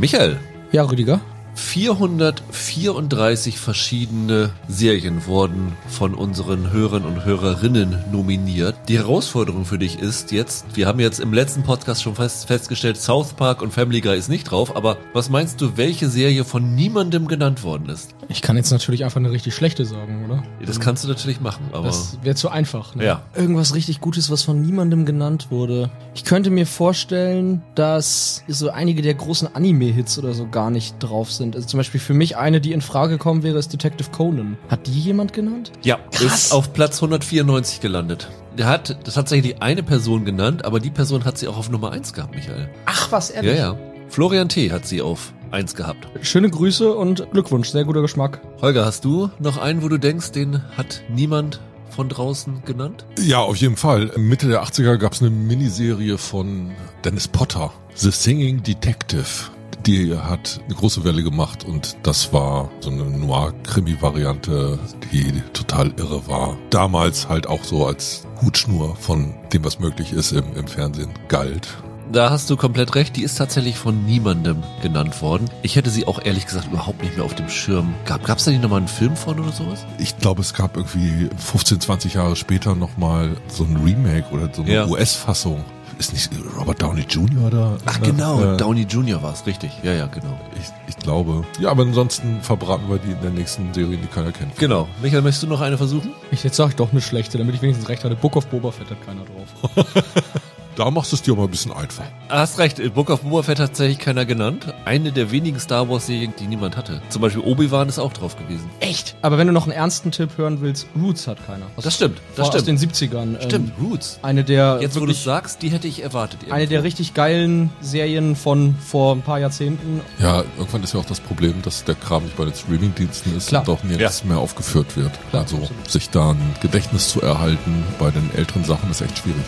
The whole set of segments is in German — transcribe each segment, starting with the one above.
Michael, Ja, Rüdiger. 434 verschiedene Serien wurden von unseren Hörern und Hörerinnen nominiert. Die Herausforderung für dich ist jetzt, wir haben jetzt im letzten Podcast schon fest, festgestellt, South Park und Family Guy ist nicht drauf, aber was meinst du, welche Serie von niemandem genannt worden ist? Ich kann jetzt natürlich einfach eine richtig schlechte sagen, oder? Das kannst du natürlich machen, aber Das wäre zu einfach. Ne? Ja. Irgendwas richtig Gutes, was von niemandem genannt wurde. Ich könnte mir vorstellen, dass so einige der großen Anime-Hits oder so gar nicht drauf sind. Also zum Beispiel für mich eine, die in Frage kommen wäre, ist Detective Conan. Hat die jemand genannt? ja, Krass. ist auf Platz 194 gelandet. Der hat das tatsächlich eine Person genannt, aber die Person hat sie auch auf Nummer 1 gehabt, Michael. Ach, was, Ja, ehrlich? ja. Florian T. hat sie auf 1 gehabt. Schöne Grüße und Glückwunsch, sehr guter Geschmack. Holger, hast du noch einen, wo du denkst, den hat niemand von draußen genannt? Ja, auf jeden Fall. Mitte der 80er gab es eine Miniserie von Dennis Potter, The Singing Detective. Die hat eine große Welle gemacht und das war so eine Noir-Krimi-Variante, die total irre war. Damals halt auch so als Hutschnur von dem, was möglich ist im, im Fernsehen galt. Da hast du komplett recht, die ist tatsächlich von niemandem genannt worden. Ich hätte sie auch ehrlich gesagt überhaupt nicht mehr auf dem Schirm gehabt. Gab es da nicht nochmal einen Film von oder sowas? Ich glaube, es gab irgendwie 15, 20 Jahre später nochmal so ein Remake oder so eine Ja. US-Fassung. Ist nicht Robert Downey Jr. da? Ach genau, Äh, Downey Jr. war es, richtig. Ja, ja, genau. Ich, ich glaube. Ja, aber ansonsten verbraten wir die in der nächsten Serie, die keiner kennt. Genau. Michael, möchtest du noch eine versuchen? Ich, jetzt sag ich doch eine schlechte, damit ich wenigstens recht hatte. Book of Boba Fett hat keiner drauf. Da machst du es dir mal ein bisschen einfach. Hast recht, Book of Boba Fett hat tatsächlich keiner genannt. Eine der wenigen Star Wars Serien, die niemand hatte. Zum Beispiel Obi-Wan ist auch drauf gewesen. Echt? Aber wenn du noch einen ernsten Tipp hören willst, Roots hat keiner. Aus, Das stimmt, das vor- Aus stimmt. den 70ern. Stimmt, Ähm, Roots. eine der Jetzt, wo du sagst, die hätte ich erwartet. eine der richtig geilen Serien von vor ein paar Jahrzehnten. Ja, irgendwann ist ja auch das Problem, dass der Kram nicht bei den Streamingdiensten ist Klar. und auch nirgends mehr aufgeführt wird. Klar, also absolut. sich da ein Gedächtnis zu erhalten bei den älteren Sachen ist echt schwierig.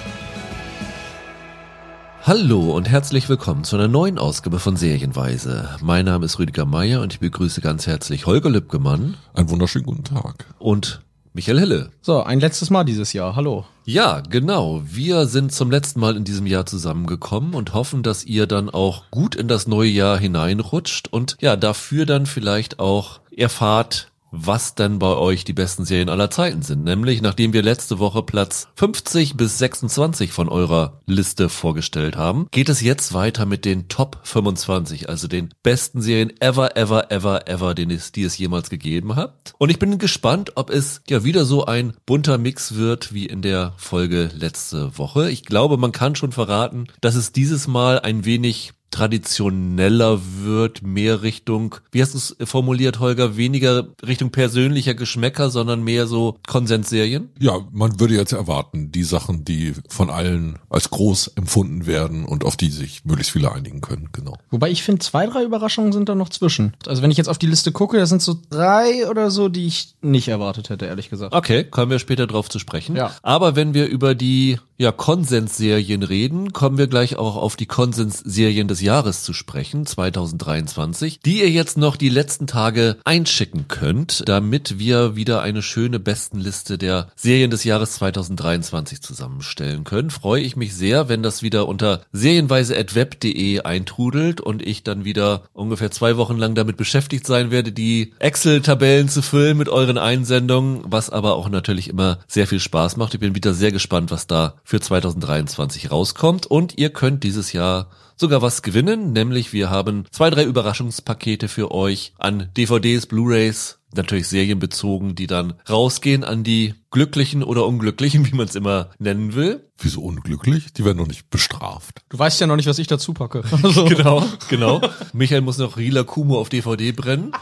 Hallo und herzlich willkommen zu einer neuen Ausgabe von Serienweise. Mein Name ist Rüdiger Meier und ich begrüße ganz herzlich Holger Lübgemann Einen wunderschönen guten Tag. und Michael Hille. So, ein letztes Mal dieses Jahr. Hallo. Ja, genau. Wir sind zum letzten Mal in diesem Jahr zusammengekommen und hoffen, dass ihr dann auch gut in das neue Jahr hineinrutscht und ja, dafür dann vielleicht auch erfahrt, was denn bei euch die besten Serien aller Zeiten sind. Nämlich, nachdem wir letzte Woche Platz 50 bis 26 von eurer Liste vorgestellt haben, geht es jetzt weiter mit den Top 25, also den besten Serien ever, ever, ever, ever, den es, die es jemals gegeben hat. Und ich bin gespannt, ob es ja wieder so ein bunter Mix wird wie in der Folge letzte Woche. Ich glaube, man kann schon verraten, dass es dieses Mal ein wenig traditioneller wird, mehr Richtung, wie hast du es formuliert, Holger, weniger Richtung persönlicher Geschmäcker, sondern mehr so Konsensserien? Ja, man würde jetzt erwarten, die Sachen, die von allen als groß empfunden werden und auf die sich möglichst viele einigen können, genau. Wobei ich finde, zwei, drei Überraschungen sind da noch zwischen. Also wenn ich jetzt auf die Liste gucke, da sind so drei oder so, die ich nicht erwartet hätte, ehrlich gesagt. Okay, kommen wir später drauf zu sprechen. Ja. Aber wenn wir über die ja, Konsensserien reden, kommen wir gleich auch auf die Konsensserien des Jahres zu sprechen, 2023, die ihr jetzt noch die letzten Tage einschicken könnt, damit wir wieder eine schöne Bestenliste der Serien des Jahres 2023 zusammenstellen können. Freue ich mich sehr, wenn das wieder unter serienweise.web.de eintrudelt und ich dann wieder ungefähr zwei Wochen lang damit beschäftigt sein werde, die Excel-Tabellen zu füllen mit euren Einsendungen, was aber auch natürlich immer sehr viel Spaß macht. Ich bin wieder sehr gespannt, was da für 2023 rauskommt und ihr könnt dieses Jahr sogar was gewinnen, nämlich wir haben zwei, drei Überraschungspakete für euch an DVDs, Blu-rays, natürlich serienbezogen, die dann rausgehen an die Glücklichen oder Unglücklichen, wie man es immer nennen will. Wieso unglücklich? Die werden noch nicht bestraft. Du weißt ja noch nicht, was ich dazu packe. Also, Genau, genau. Michael muss noch Rila Kumo auf DVD brennen.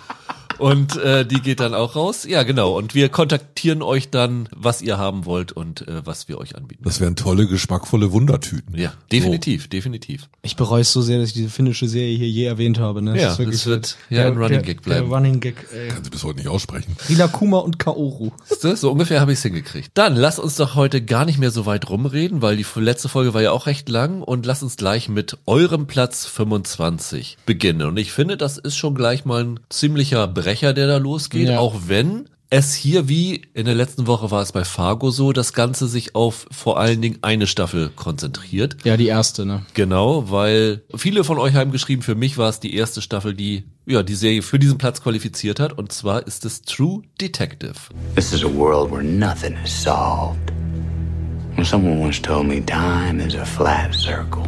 Und äh, die geht dann auch raus. Ja, genau. Und wir kontaktieren euch dann, was ihr haben wollt und äh, was wir euch anbieten. Das wären tolle, geschmackvolle Wundertüten. Ja, definitiv, definitiv. Ich bereue es so sehr, dass ich diese finnische Serie hier je erwähnt habe. Ne? Ja, ist wirklich das wird so ja der- ein Running der- Gag bleiben. Der Running Gag. Ey. Kann sie bis heute nicht aussprechen. Rilakuma und Kaoru. So ungefähr habe ich es hingekriegt. Dann lass uns doch heute gar nicht mehr so weit rumreden, weil die letzte Folge war ja auch recht lang und lass uns gleich mit eurem Platz 25 beginnen. Und ich finde, das ist schon gleich mal ein ziemlicher Brecher, der da losgeht, Ja. auch wenn es hier wie in der letzten Woche war es bei Fargo so, das Ganze sich auf vor allen Dingen eine Staffel konzentriert. Ja, die erste, ne? Genau, weil viele von euch haben geschrieben, für mich war es die erste Staffel, die ja die Serie für diesen Platz qualifiziert hat. Und zwar ist es True Detective. This is a world where nothing is solved. When someone once told me time is a flat circle.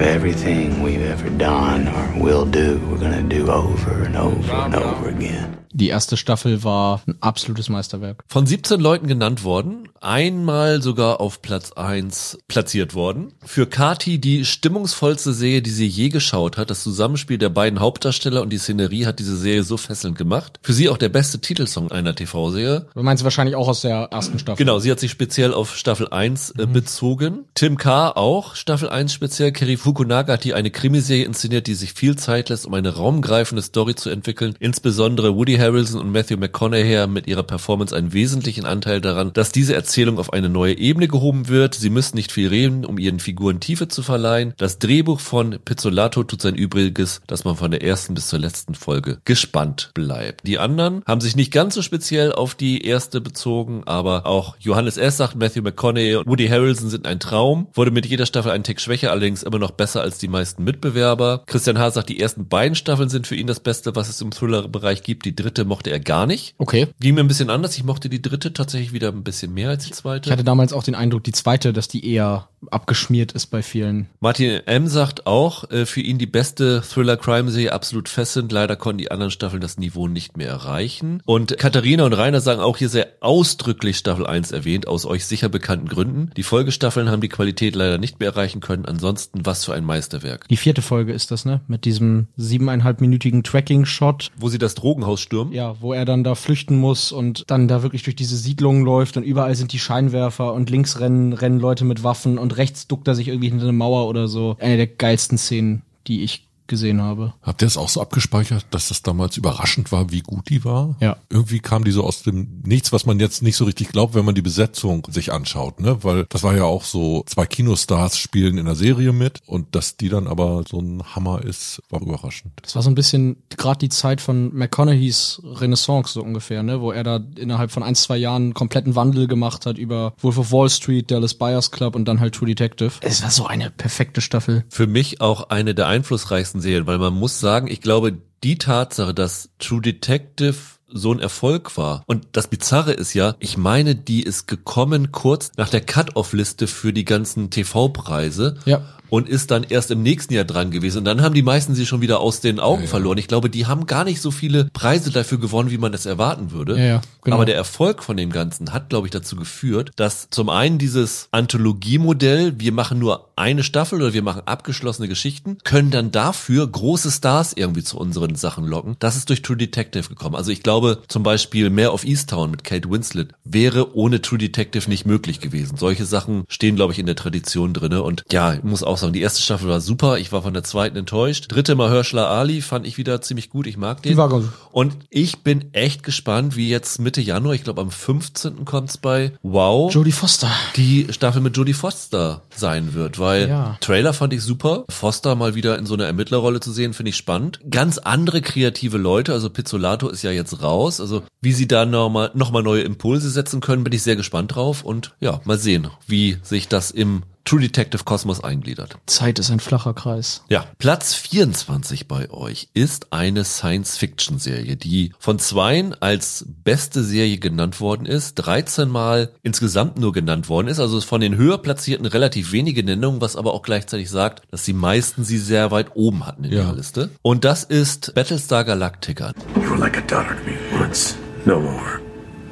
Everything we've ever done or will do, we're gonna do over and over and over again. Die erste Staffel war ein absolutes Meisterwerk. Von 17 Leuten genannt worden, einmal sogar auf Platz 1 platziert worden. Für Kati die stimmungsvollste Serie, die sie je geschaut hat. Das Zusammenspiel der beiden Hauptdarsteller und die Szenerie hat diese Serie so fesselnd gemacht. Für sie auch der beste Titelsong einer TV-Serie. Du meinst wahrscheinlich auch aus der ersten Staffel. Genau, sie hat sich speziell auf Staffel 1 äh, bezogen. Tim K. auch, Staffel 1 speziell. Kerry Fukunaga hat hier eine Krimiserie inszeniert, die sich viel Zeit lässt, um eine raumgreifende Story zu entwickeln. Insbesondere Woody Harrelson und Matthew McConaughey mit ihrer Performance einen wesentlichen Anteil daran, dass diese Erzählung auf eine neue Ebene gehoben wird. Sie müssen nicht viel reden, um ihren Figuren Tiefe zu verleihen. Das Drehbuch von Pizzolato tut sein Übriges, dass man von der ersten bis zur letzten Folge gespannt bleibt. Die anderen haben sich nicht ganz so speziell auf die erste bezogen, aber auch Johannes S. sagt, Matthew McConaughey und Woody Harrelson sind ein Traum, wurde mit jeder Staffel einen Tick schwächer, allerdings immer noch besser als die meisten Mitbewerber. Christian H. sagt, die ersten beiden Staffeln sind für ihn das Beste, was es im Thriller-Bereich gibt. Die dritte mochte er gar nicht. Okay. Ging mir ein bisschen anders. Ich mochte die dritte tatsächlich wieder ein bisschen mehr als die zweite. Ich hatte damals auch den Eindruck, die zweite, dass die eher abgeschmiert ist bei vielen. Martin M. sagt auch, äh, für ihn die beste Thriller-Crime-Serie, absolut fesselnd. Leider konnten die anderen Staffeln das Niveau nicht mehr erreichen. Und Katharina und Rainer sagen auch hier sehr ausdrücklich Staffel 1 erwähnt, aus euch sicher bekannten Gründen. Die Folgestaffeln haben die Qualität leider nicht mehr erreichen können. Ansonsten, was für ein Meisterwerk. Die vierte Folge ist das, ne? Mit diesem siebeneinhalbminütigen Tracking-Shot. Wo sie das Drogenhaus stürmen. Ja, wo er dann da flüchten muss und dann da wirklich durch diese Siedlungen läuft und überall sind die Scheinwerfer und links rennen, rennen Leute mit Waffen und rechts duckt er sich irgendwie hinter eine Mauer oder so. Eine der geilsten Szenen, die ich gesehen habe. Habt ihr es auch so abgespeichert, dass das damals überraschend war, wie gut die war? Ja. Irgendwie kam die so aus dem Nichts, was man jetzt nicht so richtig glaubt, wenn man die Besetzung sich anschaut, ne? Weil das war ja auch so, zwei Kinostars spielen in der Serie mit und dass die dann aber so ein Hammer ist, war überraschend. Das war so ein bisschen gerade die Zeit von McConaugheys Renaissance so ungefähr, ne, wo er da innerhalb von ein, zwei Jahren einen kompletten Wandel gemacht hat über Wolf of Wall Street, Dallas Buyers Club und dann halt True Detective. Es war so eine perfekte Staffel. Für mich auch eine der einflussreichsten Serien, weil man muss sagen, ich glaube, die Tatsache, dass True Detective so ein Erfolg war. Und das Bizarre ist ja, ich meine, die ist gekommen kurz nach der Cut-Off-Liste für die ganzen TV-Preise. Ja. Und ist dann erst im nächsten Jahr dran gewesen. Und dann haben die meisten sie schon wieder aus den Augen Ja, verloren. Ich glaube, die haben gar nicht so viele Preise dafür gewonnen, wie man es erwarten würde. Ja, genau. Aber der Erfolg von dem Ganzen hat, glaube ich, dazu geführt, dass zum einen dieses Anthologiemodell, wir machen nur eine Staffel oder wir machen abgeschlossene Geschichten, können dann dafür große Stars irgendwie zu unseren Sachen locken. Das ist durch True Detective gekommen. Also ich glaube zum Beispiel Mare of Easttown mit Kate Winslet wäre ohne True Detective nicht möglich gewesen. Solche Sachen stehen, glaube ich, in der Tradition drinne. Und ja, ich muss auch sagen, die erste Staffel war super. Ich war von der zweiten enttäuscht. Dritte Mahershala Ali fand ich wieder ziemlich gut. Ich mag den. Die war gut. Und ich bin echt gespannt, wie jetzt Mitte Januar, ich glaube am 15. kommt's bei Wow Jodie Foster. die Staffel mit Jodie Foster sein wird, weil Ja. Trailer fand ich super. Foster mal wieder in so einer Ermittlerrolle zu sehen, finde ich spannend. Ganz andere kreative Leute, also Pizzolato ist ja jetzt raus, also wie sie da nochmal noch mal neue Impulse setzen können, bin ich sehr gespannt drauf. Und ja, mal sehen, wie sich das im True Detective Kosmos eingliedert. Zeit ist ein flacher Kreis. Ja, Platz 24 bei euch ist eine Science-Fiction-Serie, die von zweien als beste Serie genannt worden ist, 13 Mal insgesamt nur genannt worden ist, also von den höher platzierten relativ wenige Nennungen, was aber auch gleichzeitig sagt, dass die meisten sie sehr weit oben hatten in Ja. ihrer Liste. Und das ist Battlestar Galactica. You were like a daughter to me once. No more.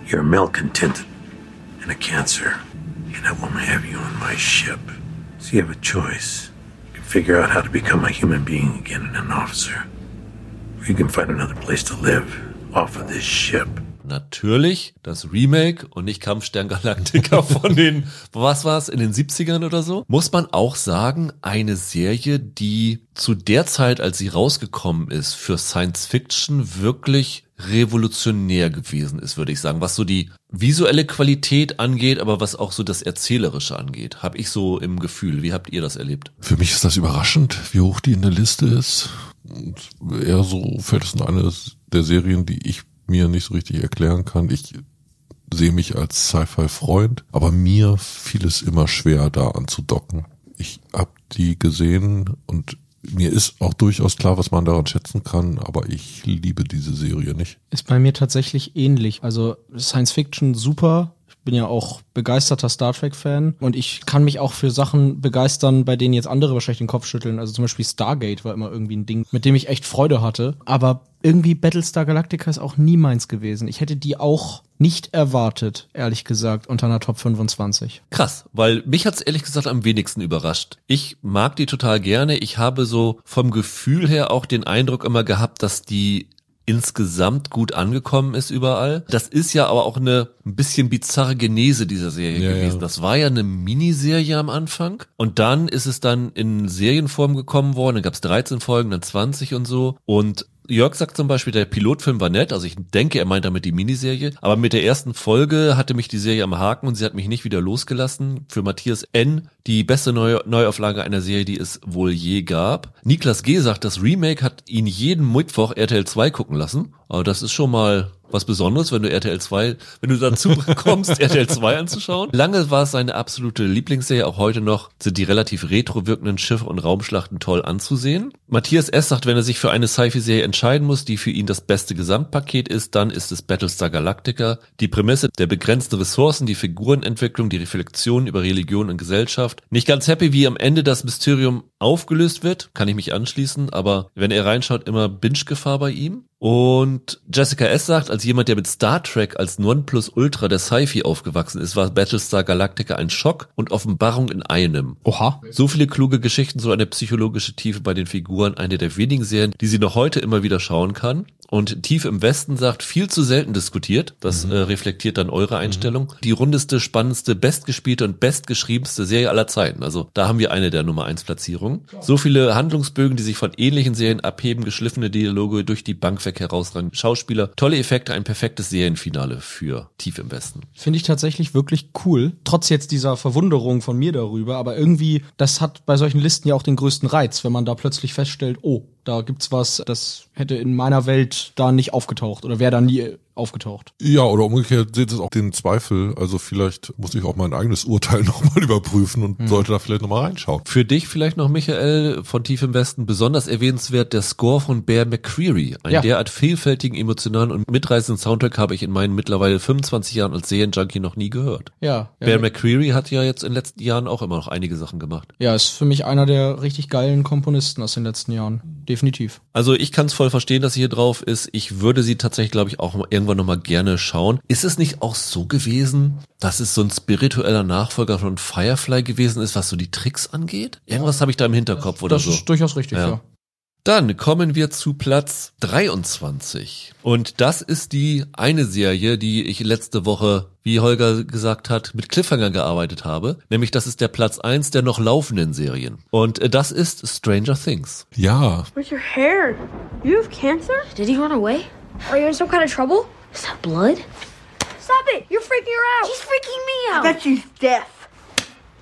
You're a malcontent and a cancer. And I won't have you on my ship. So you have a choice. You can figure out how to become a human being again and an officer. Or you can find another place to live off of this ship. Natürlich das Remake und nicht Kampfstern Galactica von den, was war's, in den 70ern oder so. Muss man auch sagen, eine Serie, die zu der Zeit, als sie rausgekommen ist, für Science Fiction wirklich revolutionär gewesen ist, würde ich sagen. Was so die visuelle Qualität angeht, aber was auch so das Erzählerische angeht, habe ich so im Gefühl. Wie habt ihr das erlebt? Für mich ist das überraschend, wie hoch die in der Liste ist. Und eher so fällt es in eine der Serien, die ich mir nicht so richtig erklären kann. Ich sehe mich als Sci-Fi-Freund, aber mir fiel es immer schwer, da anzudocken. Ich habe die gesehen und mir ist auch durchaus klar, was man daran schätzen kann, aber ich liebe diese Serie nicht. Ist bei mir tatsächlich ähnlich. Also Science Fiction super. Ich bin ja auch begeisterter Star Trek-Fan und ich kann mich auch für Sachen begeistern, bei denen jetzt andere wahrscheinlich den Kopf schütteln. Also zum Beispiel Stargate war immer irgendwie ein Ding, mit dem ich echt Freude hatte. Aber irgendwie Battlestar Galactica ist auch nie meins gewesen. Ich hätte die auch nicht erwartet, ehrlich gesagt, unter einer Top 25. Krass, weil mich hat's ehrlich gesagt am wenigsten überrascht. Ich mag die total gerne. Ich habe so vom Gefühl her auch den Eindruck immer gehabt, dass die insgesamt gut angekommen ist überall. Das ist ja aber auch eine ein bisschen bizarre Genese dieser Serie Ja, gewesen. ja. Das war ja eine Miniserie am Anfang und dann ist es dann in Serienform gekommen worden. Dann gab es 13 Folgen, dann 20 und so. Und Jörg sagt zum Beispiel, der Pilotfilm war nett, also ich denke, er meint damit die Miniserie, aber mit der ersten Folge hatte mich die Serie am Haken und sie hat mich nicht wieder losgelassen. Für Matthias N. die beste Neu Neuauflage einer Serie, die es wohl je gab. Niklas G. sagt, das Remake hat ihn jeden Mittwoch RTL 2 gucken lassen, aber das ist schon mal was Besonderes, wenn du RTL 2, wenn du dazu kommst, RTL 2 anzuschauen. Lange war es seine absolute Lieblingsserie, auch heute noch sind die relativ retro wirkenden Schiffe und Raumschlachten toll anzusehen. Matthias S. sagt, wenn er sich für eine Sci-Fi-Serie entscheiden muss, die für ihn das beste Gesamtpaket ist, dann ist es Battlestar Galactica. Die Prämisse der begrenzten Ressourcen, die Figurenentwicklung, die Reflexion über Religion und Gesellschaft. Nicht ganz happy, wie am Ende das Mysterium aufgelöst wird, kann ich mich anschließen, aber wenn er reinschaut, immer Binge-Gefahr bei ihm. Und Jessica S. sagt, als jemand, der mit Star Trek als Nonplusultra der Sci-Fi aufgewachsen ist, war Battlestar Galactica ein Schock und Offenbarung in einem. Oha. So viele kluge Geschichten, so eine psychologische Tiefe bei den Figuren, eine der wenigen Serien, die sie noch heute immer wieder schauen kann. Und Tief im Westen sagt, viel zu selten diskutiert. Das äh, reflektiert dann eure Einstellung. Die rundeste, spannendste, bestgespielte und bestgeschriebenste Serie aller Zeiten. Also da haben wir eine der Nummer 1 Platzierungen. So viele Handlungsbögen, die sich von ähnlichen Serien abheben, geschliffene Dialoge durch die Bank weg herausragende Schauspieler, tolle Effekte, ein perfektes Serienfinale für Tief im Westen. Finde ich tatsächlich wirklich cool. Trotz jetzt dieser Verwunderung von mir darüber, aber irgendwie, das hat bei solchen Listen ja auch den größten Reiz, wenn man da plötzlich feststellt, oh, da gibt's was, das hätte in meiner Welt da nicht aufgetaucht oder wäre da nie aufgetaucht. Ja, oder umgekehrt seht es auch den Zweifel. Also vielleicht muss ich auch mein eigenes Urteil nochmal überprüfen und sollte da vielleicht nochmal reinschauen. Für dich vielleicht noch, Michael, von Tief im Westen besonders erwähnenswert der Score von Bear McCreary. Ein Ja. derart vielfältigen, emotionalen und mitreißenden Soundtrack habe ich in meinen mittlerweile 25 Jahren als Serienjunkie noch nie gehört. Ja. Bear ja, McCreary hat ja jetzt in den letzten Jahren auch immer noch einige Sachen gemacht. ja, ist für mich einer der richtig geilen Komponisten aus den letzten Jahren. Definitiv. Also ich kann es voll verstehen, dass sie hier drauf ist. Ich würde sie tatsächlich, glaube ich, auch irgendwann nochmal gerne schauen. Ist es nicht auch so gewesen, dass es so ein spiritueller Nachfolger von Firefly gewesen ist, was so die Tricks angeht? Irgendwas habe ich da im Hinterkopf oder das so. ist durchaus richtig, Ja. ja. Dann kommen wir zu Platz 23. Und das ist die eine Serie, die ich letzte Woche, wie Holger gesagt hat, mit Cliffhanger gearbeitet habe. Nämlich das ist der Platz 1 der noch laufenden Serien. Und äh, das ist Stranger Things. Ja, Where's your hair? You have cancer? Did he run away? Are you in some kind of trouble? Is that blood? Stop it! You're freaking her out! He's freaking me out. bet she's deaf.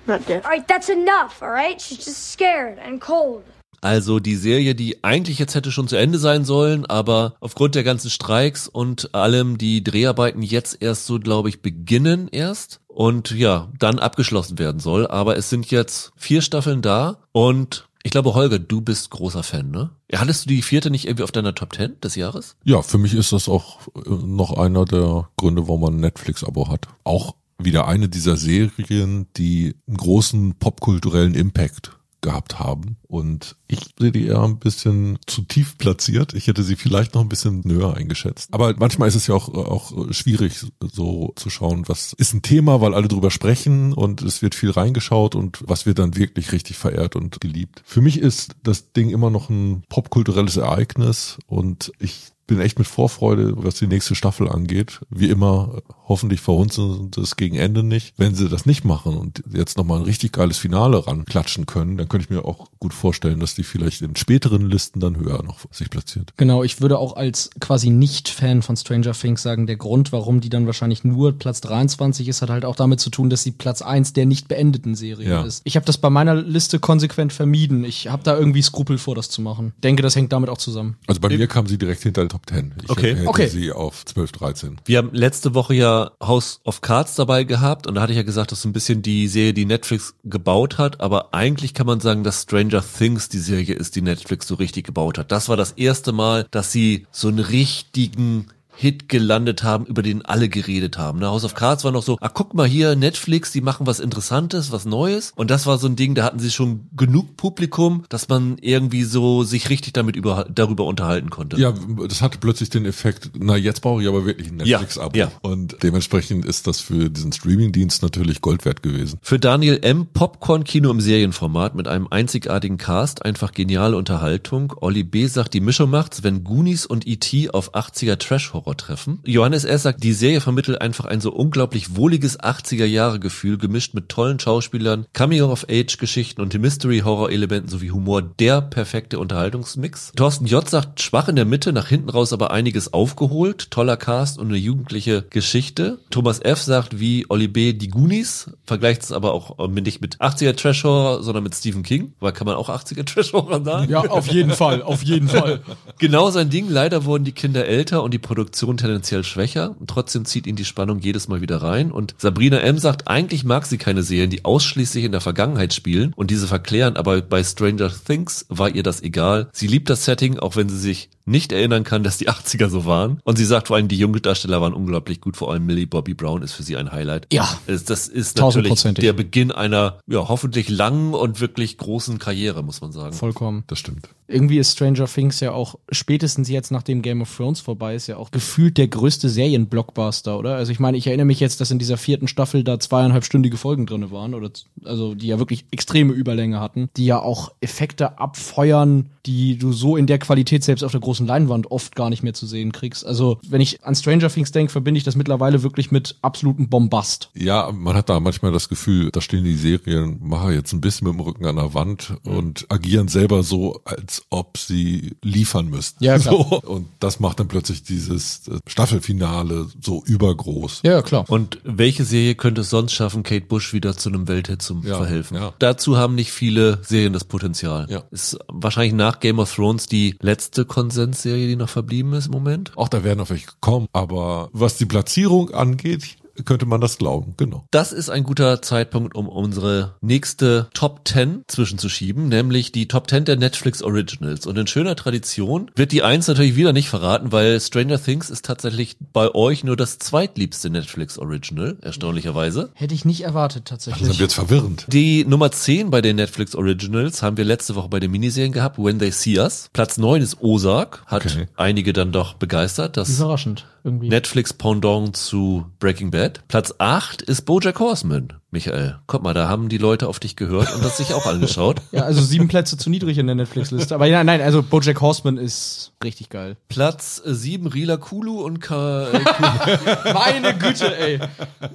Not deaf. Alright, that's enough, alright? She's just scared and cold. Also die Serie, die eigentlich jetzt hätte schon zu Ende sein sollen, aber aufgrund der ganzen Streiks und allem die Dreharbeiten jetzt erst so, glaube ich, beginnen erst und ja, dann abgeschlossen werden soll. Aber es sind jetzt vier Staffeln da und ich glaube, Holger, du bist großer Fan, ne? Hattest du die vierte nicht irgendwie auf deiner Top 10 des Jahres? ja, für mich ist das auch äh, noch einer der Gründe, warum man ein Netflix-Abo hat. Auch wieder eine dieser Serien, die einen großen popkulturellen Impact gehabt haben. Und ich sehe die eher ein bisschen zu tief platziert. Ich hätte sie vielleicht noch ein bisschen höher eingeschätzt. Aber manchmal ist es ja auch, auch schwierig, so zu schauen, was ist ein Thema, weil alle drüber sprechen und es wird viel reingeschaut und was wird dann wirklich richtig verehrt und geliebt. Für mich ist das Ding immer noch ein popkulturelles Ereignis und ich bin echt mit Vorfreude, was die nächste Staffel angeht. Wie immer, hoffentlich verhunzen sie es gegen Ende nicht. Wenn sie das nicht machen und jetzt nochmal ein richtig geiles Finale ranklatschen können, dann könnte ich mir auch gut vorstellen, dass die vielleicht in späteren Listen dann höher noch sich platziert. Genau, ich würde auch als quasi Nicht-Fan von Stranger Things sagen, der Grund, warum die dann wahrscheinlich nur Platz 23 ist, hat halt auch damit zu tun, dass sie Platz 1 der nicht beendeten Serie Ja. ist. Ich habe das bei meiner Liste konsequent vermieden. Ich habe da irgendwie Skrupel vor, das zu machen. Denke, das hängt damit auch zusammen. Also bei mir kam sie direkt hinter Top 10. Ich Okay. hätte Okay. sie auf 12, 13. Wir haben letzte Woche ja House of Cards dabei gehabt und da hatte ich ja gesagt, das ist so ein bisschen die Serie, die Netflix gebaut hat, aber eigentlich kann man sagen, dass Stranger Things die Serie ist, die Netflix so richtig gebaut hat. Das war das erste Mal, dass sie so einen richtigen Hit gelandet haben, über den alle geredet haben. Ne? House of Cards war noch so, ah, guck mal hier, Netflix, die machen was Interessantes, was Neues. Und das war so ein Ding, da hatten sie schon genug Publikum, dass man irgendwie so sich richtig damit über, darüber unterhalten konnte. Ja, das hatte plötzlich den Effekt, na jetzt brauche ich aber wirklich ein Ja, Netflix-Abo. ja. Und dementsprechend ist das für diesen Streaming-Dienst natürlich Gold wert gewesen. Für Daniel M. Popcorn-Kino im Serienformat mit einem einzigartigen Cast, einfach geniale Unterhaltung. Olli B. sagt, die Mischung macht's, wenn Goonies und E.T. auf 80er Trash-Horror treffen. Johannes S. sagt, die Serie vermittelt einfach ein so unglaublich wohliges 80er-Jahre-Gefühl, gemischt mit tollen Schauspielern, Coming-of-Age-Geschichten und Mystery-Horror-Elementen sowie Humor. Der perfekte Unterhaltungsmix. Thorsten J. sagt, schwach in der Mitte, nach hinten raus aber einiges aufgeholt. Toller Cast und eine jugendliche Geschichte. Thomas F. sagt, wie Olli B. die Goonies, vergleicht es aber auch äh, nicht mit 80er Trash-Horror, sondern mit Stephen King, weil kann man auch 80er Trash-Horror sagen? Ja, auf jeden Fall, auf jeden Fall. Genau sein Ding. Leider wurden die Kinder älter und die Produktion tendenziell schwächer. Trotzdem zieht ihn die Spannung jedes Mal wieder rein. Und Sabrina M. sagt, eigentlich mag sie keine Serien, die ausschließlich in der Vergangenheit spielen und diese verklären, aber bei Stranger Things war ihr das egal. Sie liebt das Setting, auch wenn sie sich nicht erinnern kann, dass die 80er so waren. Und sie sagt vor allem, die jungen Darsteller waren unglaublich gut. Vor allem Millie Bobby Brown ist für sie ein Highlight. Ja. Es- Das ist natürlich der Beginn einer, ja, hoffentlich langen und wirklich großen Karriere, muss man sagen. Vollkommen. Das stimmt. Irgendwie ist Stranger Things ja auch spätestens jetzt, nachdem Game of Thrones vorbei ist, ja auch gefühlt der größte Serienblockbuster, oder? Also ich meine, ich erinnere mich jetzt, dass in dieser vierten Staffel da zweieinhalbstündige Folgen drinne waren, oder also die ja wirklich extreme Überlänge hatten, die ja auch Effekte abfeuern, die du so in der Qualität selbst auf der großen Leinwand oft gar nicht mehr zu sehen kriegst. Also wenn ich an Stranger Things denke, verbinde ich das mittlerweile wirklich mit absolutem Bombast. Ja, man hat da manchmal das Gefühl, da stehen die Serienmacher jetzt ein bisschen mit dem Rücken an der Wand und agieren selber so, als ob sie liefern müssten. Ja, klar. So. Und das macht dann plötzlich dieses äh, Staffelfinale so übergroß. Ja, klar. Und welche Serie könnte es sonst schaffen, Kate Bush wieder zu einem Welthit zu Ja, verhelfen? ja. Dazu haben nicht viele Serien das Potenzial. Ja. Ist wahrscheinlich nach Game of Thrones die letzte Konsensserie, die noch verblieben ist im Moment. Auch da werden noch welche kommen, aber was die Platzierung angeht, könnte man das glauben, genau. Das ist ein guter Zeitpunkt, um unsere nächste Top 10 zwischenzuschieben, nämlich die Top 10 der Netflix Originals. Und in schöner Tradition wird die eins natürlich wieder nicht verraten, weil Stranger Things ist tatsächlich bei euch nur das zweitliebste Netflix Original, erstaunlicherweise. Hätte ich nicht erwartet tatsächlich. Dann wird's verwirrend. Die Nummer 10 bei den Netflix Originals haben wir letzte Woche bei den Miniserien gehabt, When They See Us. Platz 9 ist Ozark, hat Okay. einige dann doch begeistert. Das Überraschend irgendwie. Netflix Pendant zu Breaking Bad. Platz 8 ist Bojack Horseman. Michael, guck mal, da haben die Leute auf dich gehört und das sich auch angeschaut. Ja, also sieben Plätze zu niedrig in der Netflix-Liste. Aber ja, nein, also Bojack Horseman ist richtig geil. Platz 7 Rila Kulu und Ka Meine Güte, ey.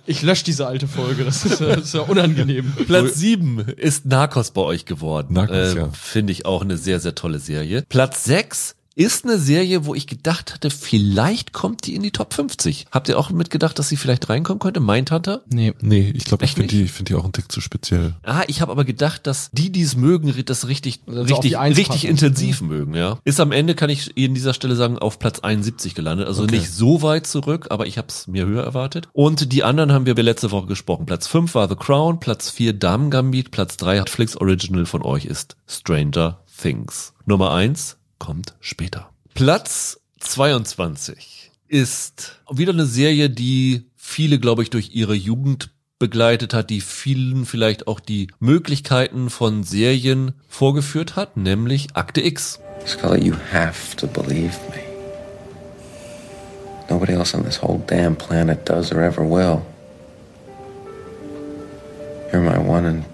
Ich lösche diese alte Folge. Das ist, ja- das ist ja unangenehm. Platz 7 ist Narcos bei euch geworden. Narcos, ja. Finde ich auch eine sehr, sehr tolle Serie. Platz 6 ist eine Serie, wo ich gedacht hatte, vielleicht kommt die in die Top 50. Habt ihr auch mitgedacht, dass sie vielleicht reinkommen könnte? Mindhunter? Nee. Nee, ich glaube, ich Echt finde nicht? die, find die auch einen Tick zu speziell. Ah, ich habe aber gedacht, dass die, die es mögen, das richtig, Also richtig, richtig passen. intensiv mögen, ja. Ist am Ende, kann ich in dieser Stelle sagen, auf Platz 71 gelandet. Also Okay. nicht so weit zurück, aber ich habe es mir höher erwartet. Und die anderen haben wir letzte Woche gesprochen. Platz 5 war The Crown, Platz 4 Damen Gambit, Platz 3 Netflix Original von euch ist Stranger Things. Nummer 1 kommt später. Platz 22 ist wieder eine Serie, die viele, glaube ich, durch ihre Jugend begleitet hat, die vielen vielleicht auch die Möglichkeiten von Serien vorgeführt hat, nämlich Akte X. Scully, you have to believe me. Nobody else on this whole damn planet does or ever will. You're my one in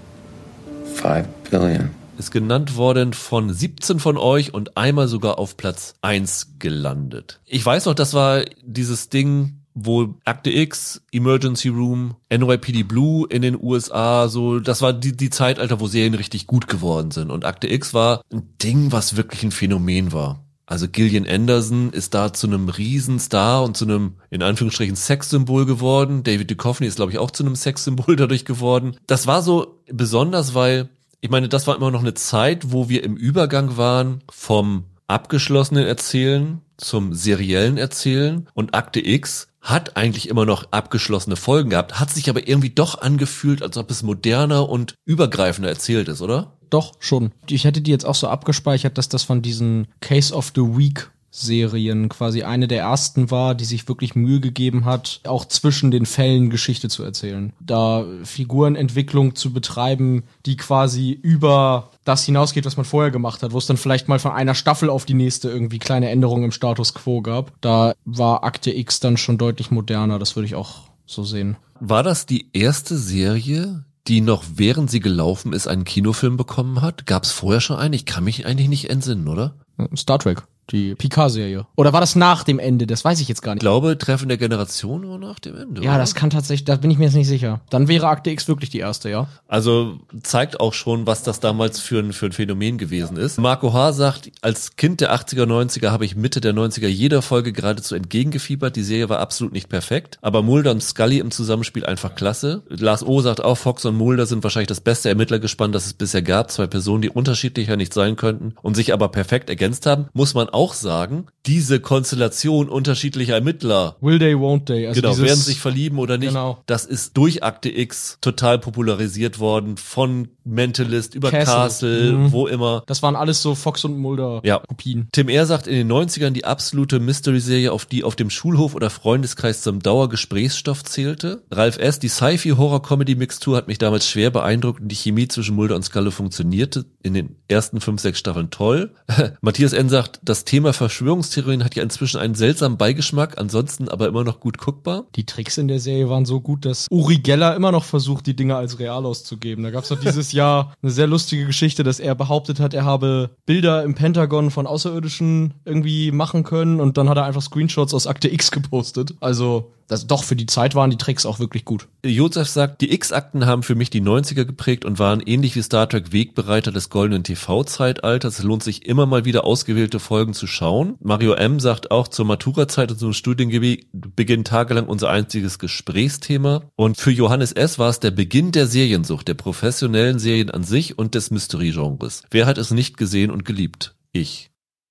five billion. Ist genannt worden von 17 von euch und einmal sogar auf Platz 1 gelandet. Ich weiß noch, das war dieses Ding, wo Akte X, Emergency Room, NYPD Blue in den USA, so, das war die, die Zeitalter, wo Serien richtig gut geworden sind. Und Akte X war ein Ding, was wirklich ein Phänomen war. Also Gillian Anderson ist da zu einem Riesenstar und zu einem, in Anführungsstrichen, Sexsymbol geworden. David Duchovny ist, glaube ich, auch zu einem Sexsymbol dadurch geworden. Das war so besonders, weil, ich meine, das war immer noch eine Zeit, wo wir im Übergang waren vom abgeschlossenen Erzählen zum seriellen Erzählen und Akte X hat eigentlich immer noch abgeschlossene Folgen gehabt, hat sich aber irgendwie doch angefühlt, als ob es moderner und übergreifender erzählt ist, oder? Doch, schon. Ich hätte die jetzt auch so abgespeichert, dass das von diesen Case of the Week Serien quasi eine der ersten war, die sich wirklich Mühe gegeben hat, auch zwischen den Fällen Geschichte zu erzählen. Da Figurenentwicklung zu betreiben, die quasi über das hinausgeht, was man vorher gemacht hat, wo es dann vielleicht mal von einer Staffel auf die nächste irgendwie kleine Änderungen im Status quo gab. Da war Akte X dann schon deutlich moderner, das würde ich auch so sehen. War das die erste Serie, die noch während sie gelaufen ist einen Kinofilm bekommen hat? Gab es vorher schon einen? Ich kann mich eigentlich nicht entsinnen, oder? Star Trek die Picard-Serie. Oder war das nach dem Ende? Das weiß ich jetzt gar nicht. Ich glaube, Treffen der Generation war nach dem Ende. Ja, oder? das kann tatsächlich, da bin ich mir jetzt nicht sicher. Dann wäre Akte X wirklich die erste, ja. Also zeigt auch schon, was das damals für ein, für ein Phänomen gewesen ist. Marco H. sagt, als Kind der 80er, 90er habe ich Mitte der 90er jeder Folge geradezu entgegengefiebert. Die Serie war absolut nicht perfekt, aber Mulder und Scully im Zusammenspiel einfach klasse. Lars O. sagt auch, Fox und Mulder sind wahrscheinlich das beste Ermittlergespann, das es bisher gab. Zwei Personen, die unterschiedlicher nicht sein könnten und sich aber perfekt ergänzt haben. Muss man auch sagen, diese Konstellation unterschiedlicher Ermittler. Will they, won't they. Also genau, werden sich verlieben oder nicht. Genau. Das ist durch Akte X total popularisiert worden von Mentalist über Castle, Castle mhm. wo immer. Das waren alles so Fox und Mulder ja. Kopien. Tim R. sagt in den 90ern die absolute Mystery-Serie, auf die auf dem Schulhof oder Freundeskreis zum Dauergesprächsstoff zählte. Ralf S., die Sci-Fi-Horror-Comedy-Mixtur hat mich damals schwer beeindruckt und die Chemie zwischen Mulder und Scully funktionierte in den ersten fünf, sechs Staffeln toll. Matthias N. sagt, das Thema Verschwörungstheorien hat ja inzwischen einen seltsamen Beigeschmack, ansonsten aber immer noch gut guckbar. Die Tricks in der Serie waren so gut, dass Uri Geller immer noch versucht, die Dinge als real auszugeben. Da gab es doch dieses Jahr eine sehr lustige Geschichte, dass er behauptet hat, er habe Bilder im Pentagon von Außerirdischen irgendwie machen können und dann hat er einfach Screenshots aus Akte X gepostet. Also das, doch, für die Zeit waren die Tricks auch wirklich gut. Josef sagt, die X-Akten haben für mich die 90er geprägt und waren ähnlich wie Star Trek Wegbereiter des goldenen TV-Zeitalters. Es lohnt sich immer mal wieder ausgewählte Folgen zu schauen. Mario M. sagt auch, zur Matura-Zeit und zum Studiengebiet beginnt tagelang unser einziges Gesprächsthema. Und für Johannes S. war es der Beginn der Seriensucht, der professionellen Serien an sich und des Mystery-Genres. Wer hat es nicht gesehen und geliebt? Ich.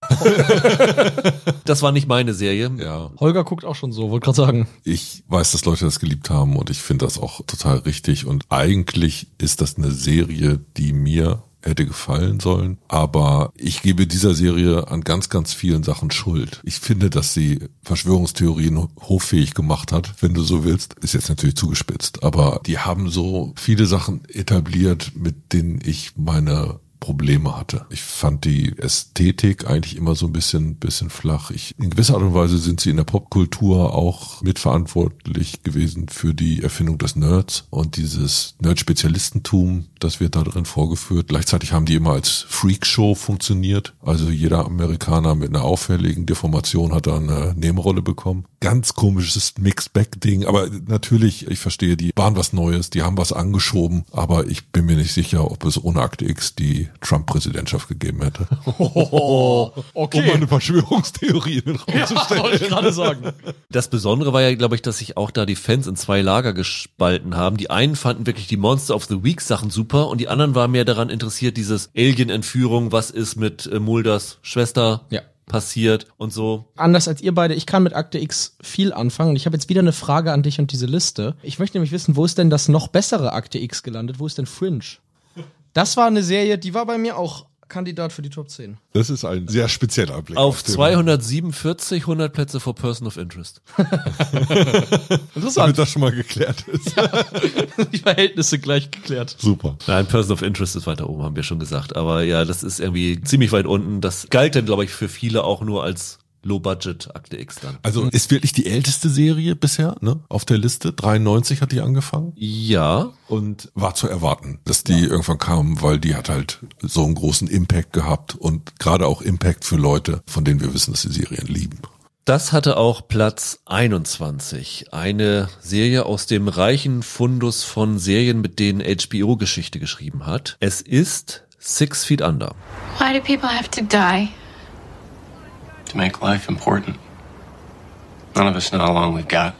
das war nicht meine Serie. Ja. Holger guckt auch schon so, wollte gerade sagen. Ich weiß, dass Leute das geliebt haben und ich finde das auch total richtig. Und eigentlich ist das eine Serie, die mir hätte gefallen sollen. Aber ich gebe dieser Serie an ganz, ganz vielen Sachen Schuld. Ich finde, dass sie Verschwörungstheorien hoffähig gemacht hat, wenn du so willst. Ist jetzt natürlich zugespitzt, aber die haben so viele Sachen etabliert, mit denen ich meine Probleme hatte. Ich fand die Ästhetik eigentlich immer so ein bisschen, bisschen flach. Ich, in gewisser Art und Weise sind sie in der Popkultur auch mitverantwortlich gewesen für die Erfindung des Nerds und dieses Nerd-Spezialistentum, das wird da drin vorgeführt. Gleichzeitig haben die immer als Freakshow funktioniert. Also jeder Amerikaner mit einer auffälligen Deformation hat da eine Nebenrolle bekommen. Ganz komisches Mixed-Back-Ding, aber natürlich, ich verstehe, die waren was Neues, die haben was angeschoben, aber ich bin mir nicht sicher, ob es ohne Akte X die Trump-Präsidentschaft gegeben hätte. Oh, okay. Um mal eine Verschwörungstheorie in den Raum ja, zu stellen. wollte ich gerade sagen. Das Besondere war ja, glaube ich, dass sich auch da die Fans in zwei Lager gespalten haben. Die einen fanden wirklich die Monster of the Week Sachen super und die anderen waren mehr daran interessiert, dieses Alien-Entführung, was ist mit äh, Mulders Schwester? Ja passiert und so. Anders als ihr beide, ich kann mit Akte X viel anfangen. Und ich habe jetzt wieder eine Frage an dich und diese Liste. Ich möchte nämlich wissen, wo ist denn das noch bessere Akte X gelandet? Wo ist denn Fringe? Das war eine Serie, die war bei mir auch Kandidat für die Top 10. Das ist ein sehr spezieller Blick. Auf 247, 100 Plätze for Person of Interest. Interessant. Damit das schon mal geklärt ist. Ja, die Verhältnisse gleich geklärt. Super. Nein, Person of Interest ist weiter oben, haben wir schon gesagt. Aber ja, das ist irgendwie ziemlich weit unten. Das galt dann, glaube ich, für viele auch nur als Low-Budget Akte X dann. Also ist wirklich die älteste Serie bisher, ne? Auf der Liste. 93 hat die angefangen. Ja. Und war zu erwarten, dass die ja. irgendwann kam, weil die hat halt so einen großen Impact gehabt und gerade auch Impact für Leute, von denen wir wissen, dass die Serien lieben. Das hatte auch Platz 21. Eine Serie aus dem reichen Fundus von Serien, mit denen HBO Geschichte geschrieben hat. Es ist Six Feet Under. Why do people have to die? To make life important. None of us know how long we've got,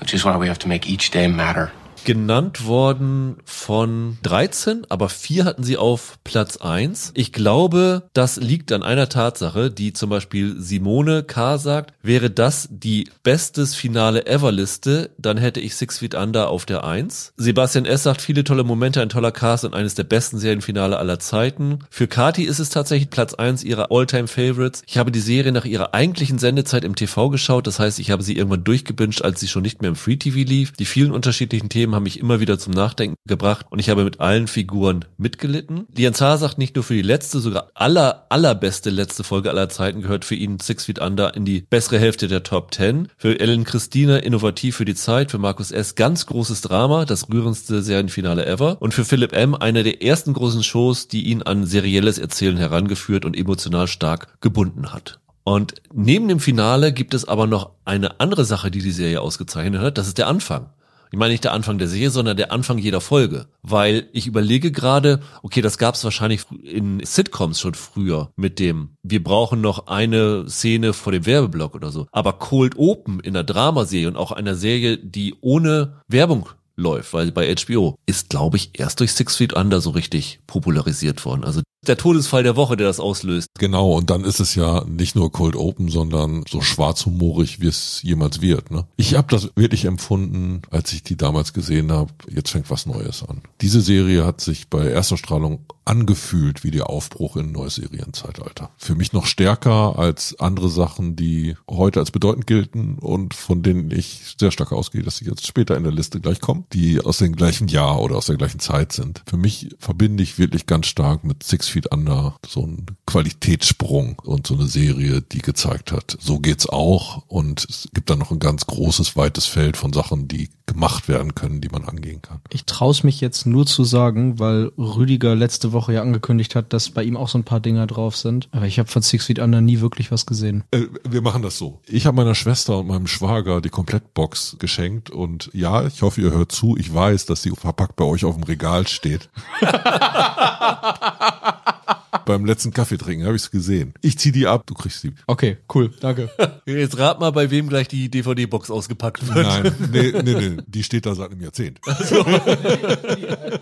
which is why we have to make each day matter. Genannt worden von 13, aber vier hatten sie auf Platz 1. Ich glaube, das liegt an einer Tatsache, die zum Beispiel Simone K. sagt, wäre das die bestes Finale ever Liste, dann hätte ich Six Feet Under auf der 1. Sebastian S. sagt, viele tolle Momente, ein toller Cast und eines der besten Serienfinale aller Zeiten. Für Kati ist es tatsächlich Platz 1 ihrer Alltime Favorites. Ich habe die Serie nach ihrer eigentlichen Sendezeit im TV geschaut, das heißt, ich habe sie irgendwann durchgebinged, als sie schon nicht mehr im Free TV lief. Die vielen unterschiedlichen Themen haben mich immer wieder zum Nachdenken gebracht und ich habe mit allen Figuren mitgelitten. Lian Zar sagt nicht nur für die letzte, sogar aller, allerbeste letzte Folge aller Zeiten gehört für ihn Six Feet Under in die bessere Hälfte der Top 10. Für Ellen Christine innovativ für die Zeit, für Markus S. ganz großes Drama, das rührendste Serienfinale ever und für Philipp M. einer der ersten großen Shows, die ihn an serielles Erzählen herangeführt und emotional stark gebunden hat. Und neben dem Finale gibt es aber noch eine andere Sache, die die Serie ausgezeichnet hat. Das ist der Anfang. Ich meine nicht der Anfang der Serie, sondern der Anfang jeder Folge. Weil ich überlege gerade, okay, das gab es wahrscheinlich in Sitcoms schon früher mit dem, wir brauchen noch eine Szene vor dem Werbeblock oder so. Aber Cold Open in der Dramaserie und auch einer Serie, die ohne Werbung läuft, weil bei HBO ist, glaube ich, erst durch Six Feet Under so richtig popularisiert worden. Also der Todesfall der Woche, der das auslöst. Genau, und dann ist es ja nicht nur Cold Open, sondern so schwarzhumorig, wie es jemals wird. Ne? Ich habe das wirklich empfunden, als ich die damals gesehen habe, jetzt fängt was Neues an. Diese Serie hat sich bei erster Strahlung angefühlt wie der Aufbruch in ein neues Serienzeitalter. Für mich noch stärker als andere Sachen, die heute als bedeutend gelten und von denen ich sehr stark ausgehe, dass sie jetzt später in der Liste gleich kommen, die aus dem gleichen Jahr oder aus der gleichen Zeit sind. Für mich verbinde ich wirklich ganz stark mit Six Feet Under so einen Qualitätssprung und so eine Serie, die gezeigt hat, so geht's auch und es gibt dann noch ein ganz großes, weites Feld von Sachen, die gemacht werden können, die man angehen kann. Ich traue mich jetzt nur zu sagen, weil Rüdiger letzte Woche ja angekündigt hat, dass bei ihm auch so ein paar Dinger drauf sind. Aber ich habe von Six Feet Under nie wirklich was gesehen. Äh, wir machen das so. Ich habe meiner Schwester und meinem Schwager die Komplettbox geschenkt und ja, ich hoffe, ihr hört zu. Ich weiß, dass sie verpackt bei euch auf dem Regal steht. Beim letzten Kaffee trinken habe ich es gesehen. Ich zieh die ab, du kriegst sie. Okay, cool, danke. Jetzt rat mal, bei wem gleich die DVD-Box ausgepackt wird. Nein, nee, nee, nee, die steht da seit einem Jahrzehnt.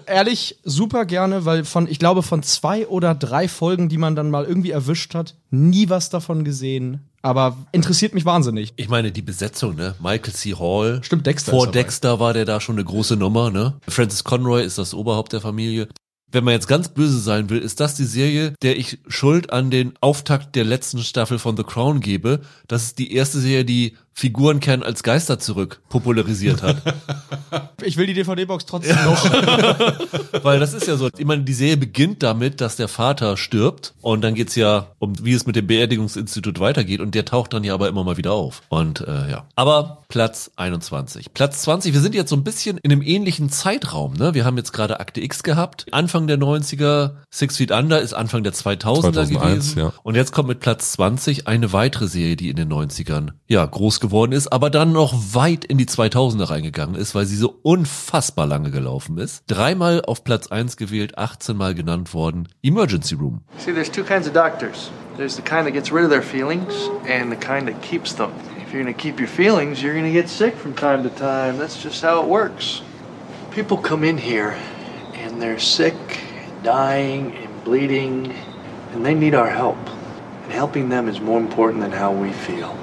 Ehrlich, super gerne, weil von, ich glaube, von zwei oder drei Folgen, die man dann mal irgendwie erwischt hat, nie was davon gesehen. Aber interessiert mich wahnsinnig. Ich meine, die Besetzung, ne? Michael C. Hall. Stimmt, Dexter Vor ist dabei. Dexter war der da schon eine große Nummer, ne? Francis Conroy ist das Oberhaupt der Familie. Wenn man jetzt ganz böse sein will, ist das die Serie, der ich Schuld an den Auftakt der letzten Staffel von The Crown gebe. Das ist die erste Serie, die Figurenkern als Geister zurück popularisiert hat. Ich will die DVD-Box trotzdem noch. Weil das ist ja so, ich meine, die Serie beginnt damit, dass der Vater stirbt und dann geht's ja um, wie es mit dem Beerdigungsinstitut weitergeht und der taucht dann ja aber immer mal wieder auf. Und äh, ja. Aber Platz 21. Platz 20, wir sind jetzt so ein bisschen in einem ähnlichen Zeitraum, ne? Wir haben jetzt gerade Akte X gehabt, Anfang der 90er, Six Feet Under ist Anfang der 2000er 2001, gewesen. ja. Und jetzt kommt mit Platz 20 eine weitere Serie, die in den 90ern ja groß geworden ist, aber dann noch weit in die 2000er reingegangen ist, weil sie so unfassbar lange gelaufen ist. Dreimal auf Platz 1 gewählt, 18 Mal genannt worden. Emergency Room. See, there's two kinds of doctors. There's the kind that gets rid of their feelings and the kind that keeps them. If you're gonna keep your feelings, you're gonna get sick from time to time. That's just how it works. People come in here and they're sick, dying, and bleeding, and they need our help. And helping them is more important than how we feel.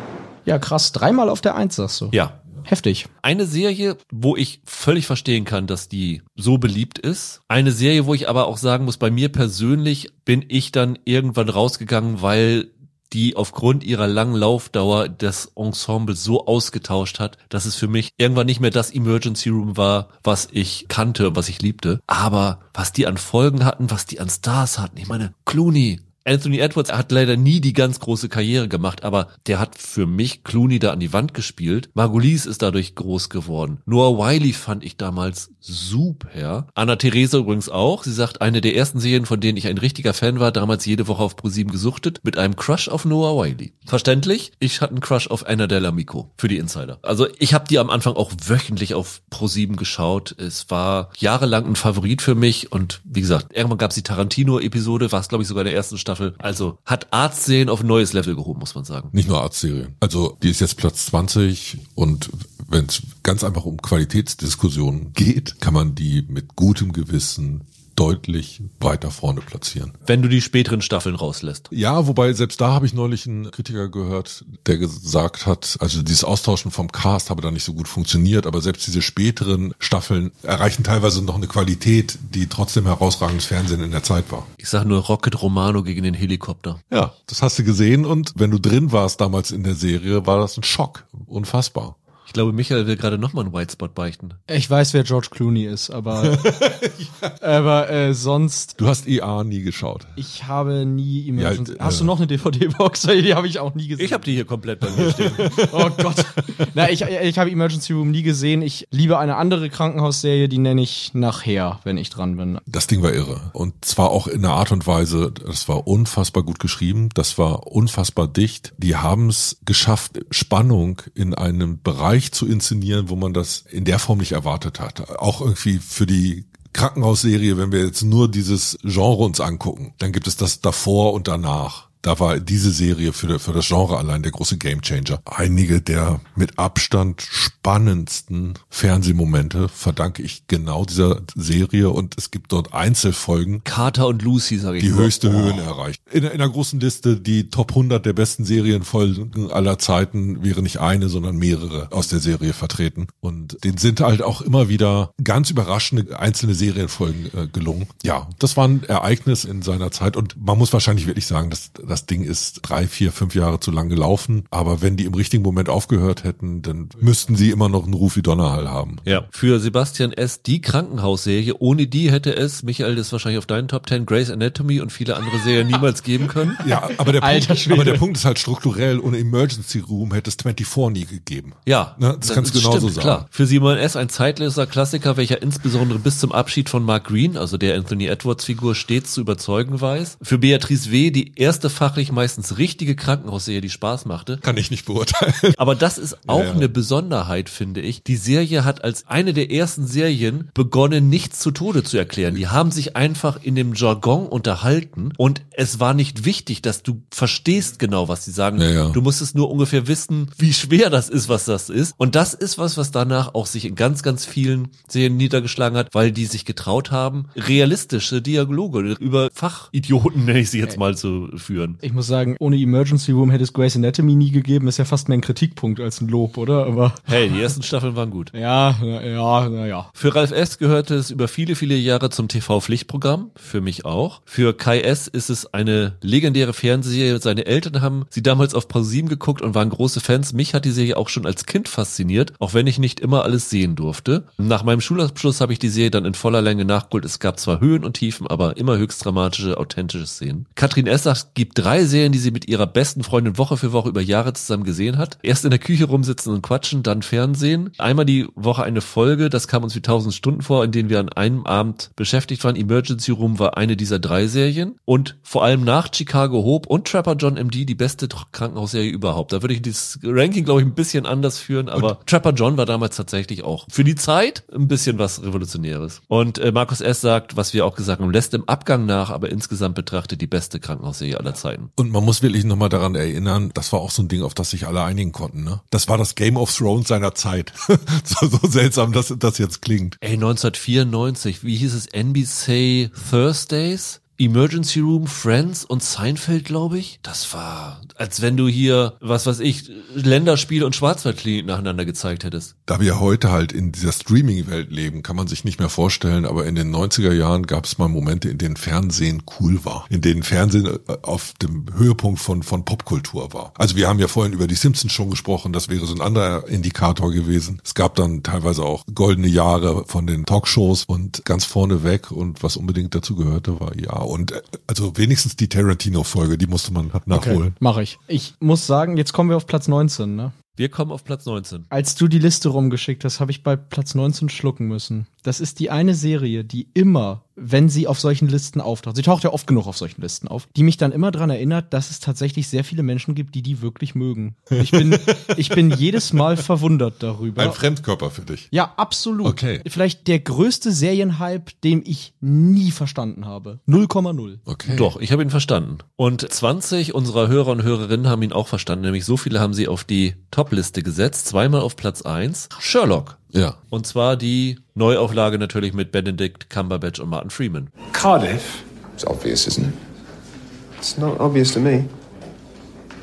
Ja, krass. Dreimal auf der Eins, sagst du. Ja. Heftig. Eine Serie, wo ich völlig verstehen kann, dass die so beliebt ist. Eine Serie, wo ich aber auch sagen muss, bei mir persönlich bin ich dann irgendwann rausgegangen, weil die aufgrund ihrer langen Laufdauer das Ensemble so ausgetauscht hat, dass es für mich irgendwann nicht mehr das Emergency Room war, was ich kannte, was ich liebte. Aber was die an Folgen hatten, was die an Stars hatten, ich meine, Clooney, Anthony Edwards hat leider nie die ganz große Karriere gemacht, aber der hat für mich Clooney da an die Wand gespielt. Margulies ist dadurch groß geworden. Noah Wiley fand ich damals super. Anna Theresa übrigens auch. Sie sagt, eine der ersten Serien, von denen ich ein richtiger Fan war, damals jede Woche auf ProSieben gesuchtet, mit einem Crush auf Noah Wiley. Verständlich? Ich hatte einen Crush auf Anna Delamico für die Insider. Also ich habe die am Anfang auch wöchentlich auf ProSieben geschaut. Es war jahrelang ein Favorit für mich und wie gesagt, irgendwann gab es die Tarantino-Episode, war es glaube ich sogar in der ersten Staffel. Also hat Arztserien auf ein neues Level gehoben, muss man sagen. Nicht nur Arztserien. Also die ist jetzt Platz 20 und wenn es ganz einfach um Qualitätsdiskussionen geht, kann man die mit gutem Gewissen deutlich weiter vorne platzieren. Wenn du die späteren Staffeln rauslässt. Ja, wobei selbst da habe ich neulich einen Kritiker gehört, der gesagt hat, also dieses Austauschen vom Cast habe da nicht so gut funktioniert, aber selbst diese späteren Staffeln erreichen teilweise noch eine Qualität, die trotzdem herausragendes Fernsehen in der Zeit war. Ich sage nur Rocket Romano gegen den Helikopter. Ja, das hast du gesehen und wenn du drin warst damals in der Serie, war das ein Schock. Unfassbar. Ich glaube, Michael will gerade nochmal einen White Spot beichten. Ich weiß, wer George Clooney ist, aber, aber äh, sonst. Du hast EA nie geschaut. Ich habe nie Emergency. Ja, Hast äh, du noch eine DVD-Box? Die habe ich auch nie gesehen. Ich habe die hier komplett bei mir stehen. Oh Gott. Na, ich, ich habe Emergency Room nie gesehen. Ich liebe eine andere Krankenhausserie, die nenne ich nachher, wenn ich dran bin. Das Ding war irre. Und zwar auch in einer Art und Weise, das war unfassbar gut geschrieben, das war unfassbar dicht. Die haben es geschafft, Spannung in einem Bereich zu inszenieren, wo man das in der Form nicht erwartet hat. Auch irgendwie für die Krankenhausserie, wenn wir jetzt nur dieses Genre uns angucken, dann gibt es das davor und danach. Da war diese Serie für, für das Genre allein der große Gamechanger. Einige der mit Abstand spannendsten Fernsehmomente verdanke ich genau dieser Serie und es gibt dort Einzelfolgen, Carter und Lucy, sage ich die nur. höchste Höhen erreicht. In, in einer großen Liste, die Top 100 der besten Serienfolgen aller Zeiten, wäre nicht eine, sondern mehrere aus der Serie vertreten. Und denen sind halt auch immer wieder ganz überraschende einzelne Serienfolgen äh, gelungen. Ja, das war ein Ereignis in seiner Zeit und man muss wahrscheinlich wirklich sagen, dass das Ding ist drei, vier, fünf Jahre zu lang gelaufen. Aber wenn die im richtigen Moment aufgehört hätten, dann müssten sie immer noch einen Ruf wie Donnerhall haben. Ja, für Sebastian S. die Krankenhausserie. Ohne die hätte es, Michael, das ist wahrscheinlich auf deinen Top 10, Grey's Anatomy und viele andere Serien niemals geben können. Ja, aber der, Punkt, aber der Punkt ist halt strukturell, ohne Emergency Room hätte es 24 nie gegeben. Ja, Ne, das kannst du genauso stimmt, sagen. Klar. Für Simon S. ein zeitloser Klassiker, welcher insbesondere bis zum Abschied von Mark Green, also der Anthony Edwards Figur, stets zu überzeugen weiß. Für Beatrice W. die erste fachlich meistens richtige Krankenhausserie, die Spaß machte. Kann ich nicht beurteilen. Aber das ist auch Ja, ja. eine Besonderheit, finde ich. Die Serie hat als eine der ersten Serien begonnen, nichts zu Tode zu erklären. Die haben sich einfach in dem Jargon unterhalten und es war nicht wichtig, dass du verstehst genau, was sie sagen. Ja, ja. Du musstest nur ungefähr wissen, wie schwer das ist, was das ist. Und das ist was, was danach auch sich in ganz, ganz vielen Serien niedergeschlagen hat, weil die sich getraut haben, realistische Dialoge über Fachidioten, nenne ich sie jetzt mal, zu führen. Ich muss sagen, ohne Emergency Room hätte es Grey's Anatomy nie gegeben. Ist ja fast mehr ein Kritikpunkt als ein Lob, oder? Aber Hey, die ersten Staffeln waren gut. ja, na, ja, na ja. Für Ralf S. gehörte es über viele, viele Jahre zum TV-Pflichtprogramm. Für mich auch. Für Kai S. ist es eine legendäre Fernsehserie. Seine Eltern haben sie damals auf ProSieben geguckt und waren große Fans. Mich hat die Serie auch schon als Kind fasziniert, auch wenn ich nicht immer alles sehen durfte. Nach meinem Schulabschluss habe ich die Serie dann in voller Länge nachgeholt. Es gab zwar Höhen und Tiefen, aber immer höchst dramatische, authentische Szenen. Katrin S. sagt, gibt drei Serien, die sie mit ihrer besten Freundin Woche für Woche über Jahre zusammen gesehen hat. Erst in der Küche rumsitzen und quatschen, dann Fernsehen. Einmal die Woche eine Folge, das kam uns wie tausend Stunden vor, in denen wir an einem Abend beschäftigt waren. Emergency Room war eine dieser drei Serien. Und vor allem nach Chicago Hope und Trapper John MD die beste Krankenhausserie überhaupt. Da würde ich dieses Ranking, glaube ich, ein bisschen anders führen, aber Trapper John war damals tatsächlich auch für die Zeit ein bisschen was Revolutionäres. Und äh, Markus S. sagt, was wir auch gesagt haben, lässt im Abgang nach, aber insgesamt betrachtet die beste Krankenhausserie aller Zeiten. Und man muss wirklich nochmal daran erinnern, das war auch so ein Ding, auf das sich alle einigen konnten. Ne? Das war das Game of Thrones seiner Zeit. so, so seltsam, dass das jetzt klingt. Ey, 1994, wie hieß es? NBC Thursdays? Emergency Room, Friends und Seinfeld, glaube ich. Das war, als wenn du hier, was weiß ich, Länderspiel und Schwarzwaldklinik nacheinander gezeigt hättest. Da wir heute halt in dieser Streaming-Welt leben, kann man sich nicht mehr vorstellen, aber in den 90er Jahren gab es mal Momente, in denen Fernsehen cool war, in denen Fernsehen äh, auf dem Höhepunkt von, von Popkultur war. Also wir haben ja vorhin über die Simpsons schon gesprochen, das wäre so ein anderer Indikator gewesen. Es gab dann teilweise auch goldene Jahre von den Talkshows und ganz vorne weg und was unbedingt dazu gehörte, war ja. Und äh, also wenigstens die Tarantino-Folge, die musste man nachholen. Mache ich. Ich muss sagen, jetzt kommen wir auf Platz 19, ne? Wir kommen auf Platz 19. Als du die Liste rumgeschickt hast, habe ich bei Platz 19 schlucken müssen. Das ist die eine Serie, die immer wenn sie auf solchen Listen auftaucht. Sie taucht ja oft genug auf solchen Listen auf, die mich dann immer dran erinnert, dass es tatsächlich sehr viele Menschen gibt, die die wirklich mögen. Ich bin, ich bin jedes Mal verwundert darüber. Ein Fremdkörper für dich. Ja, absolut. Okay. Vielleicht der größte Serienhype, den ich nie verstanden habe. 0,0. Okay. Doch, ich habe ihn verstanden. Und 20 unserer Hörer und Hörerinnen haben ihn auch verstanden, nämlich so viele haben sie auf die Top-Liste gesetzt, zweimal auf Platz eins Sherlock. Ja. Und zwar die Neuauflage natürlich mit Benedict Cumberbatch und Martin Freeman. Cardiff? It's obvious, isn't it? It's not obvious to me.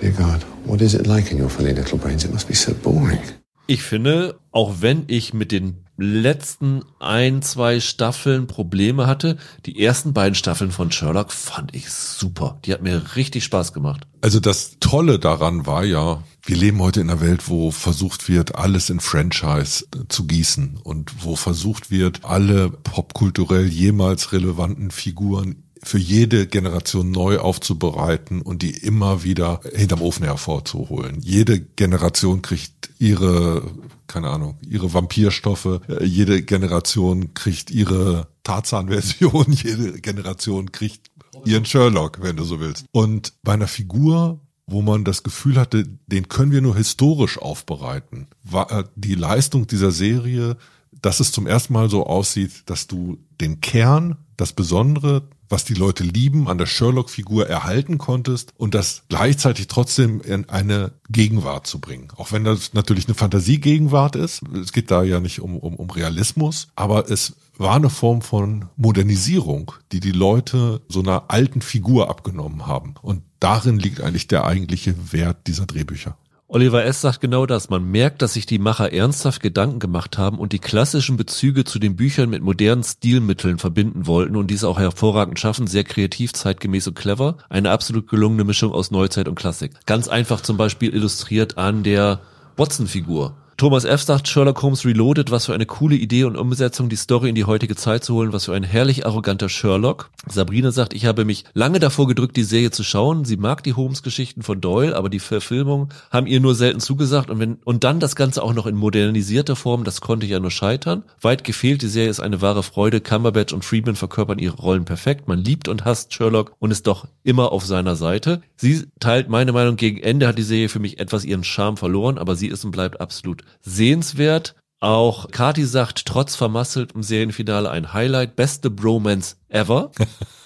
Dear God, what is it like in your funny little brains? It must be so boring. Ich finde, auch wenn ich mit den letzten ein, zwei Staffeln Probleme hatte, die ersten beiden Staffeln von Sherlock fand ich super. Die hat mir richtig Spaß gemacht. Also das Tolle daran war ja, wir leben heute in einer Welt, wo versucht wird, alles in Franchise zu gießen und wo versucht wird, alle popkulturell jemals relevanten Figuren für jede Generation neu aufzubereiten und die immer wieder hinterm Ofen hervorzuholen. Jede Generation kriegt ihre, keine Ahnung, ihre Vampirstoffe, jede Generation kriegt ihre Tarzan-Version, jede Generation kriegt ihren Sherlock, wenn du so willst. Und bei einer Figur, wo man das Gefühl hatte, den können wir nur historisch aufbereiten, war die Leistung dieser Serie, dass es zum ersten Mal so aussieht, dass du den Kern, das Besondere, was die Leute lieben, an der Sherlock-Figur erhalten konntest und das gleichzeitig trotzdem in eine Gegenwart zu bringen. Auch wenn das natürlich eine Fantasiegegenwart ist. Es geht da ja nicht um, um, um Realismus, aber es war eine Form von Modernisierung, die die Leute so einer alten Figur abgenommen haben. Und darin liegt eigentlich der eigentliche Wert dieser Drehbücher. Oliver S. sagt genau das. Man merkt, dass sich die Macher ernsthaft Gedanken gemacht haben und die klassischen Bezüge zu den Büchern mit modernen Stilmitteln verbinden wollten und diese auch hervorragend schaffen. Sehr kreativ, zeitgemäß und clever. Eine absolut gelungene Mischung aus Neuzeit und Klassik. Ganz einfach zum Beispiel illustriert an der Watson-Figur. Thomas F. sagt, Sherlock Holmes Reloaded, was für eine coole Idee und Umsetzung, die Story in die heutige Zeit zu holen, was für ein herrlich arroganter Sherlock. Sabrina sagt, ich habe mich lange davor gedrückt, die Serie zu schauen. Sie mag die Holmes-Geschichten von Doyle, aber die Verfilmung haben ihr nur selten zugesagt und wenn, und dann das Ganze auch noch in modernisierter Form, das konnte ja nur scheitern. Weit gefehlt, die Serie ist eine wahre Freude. Cumberbatch und Friedman verkörpern ihre Rollen perfekt. Man liebt und hasst Sherlock und ist doch immer auf seiner Seite. Sie teilt meine Meinung, gegen Ende hat die Serie für mich etwas ihren Charme verloren, aber sie ist und bleibt absolut sehenswert. Auch Kati sagt, trotz vermasseltem Serienfinale ein Highlight, beste Bromance ever.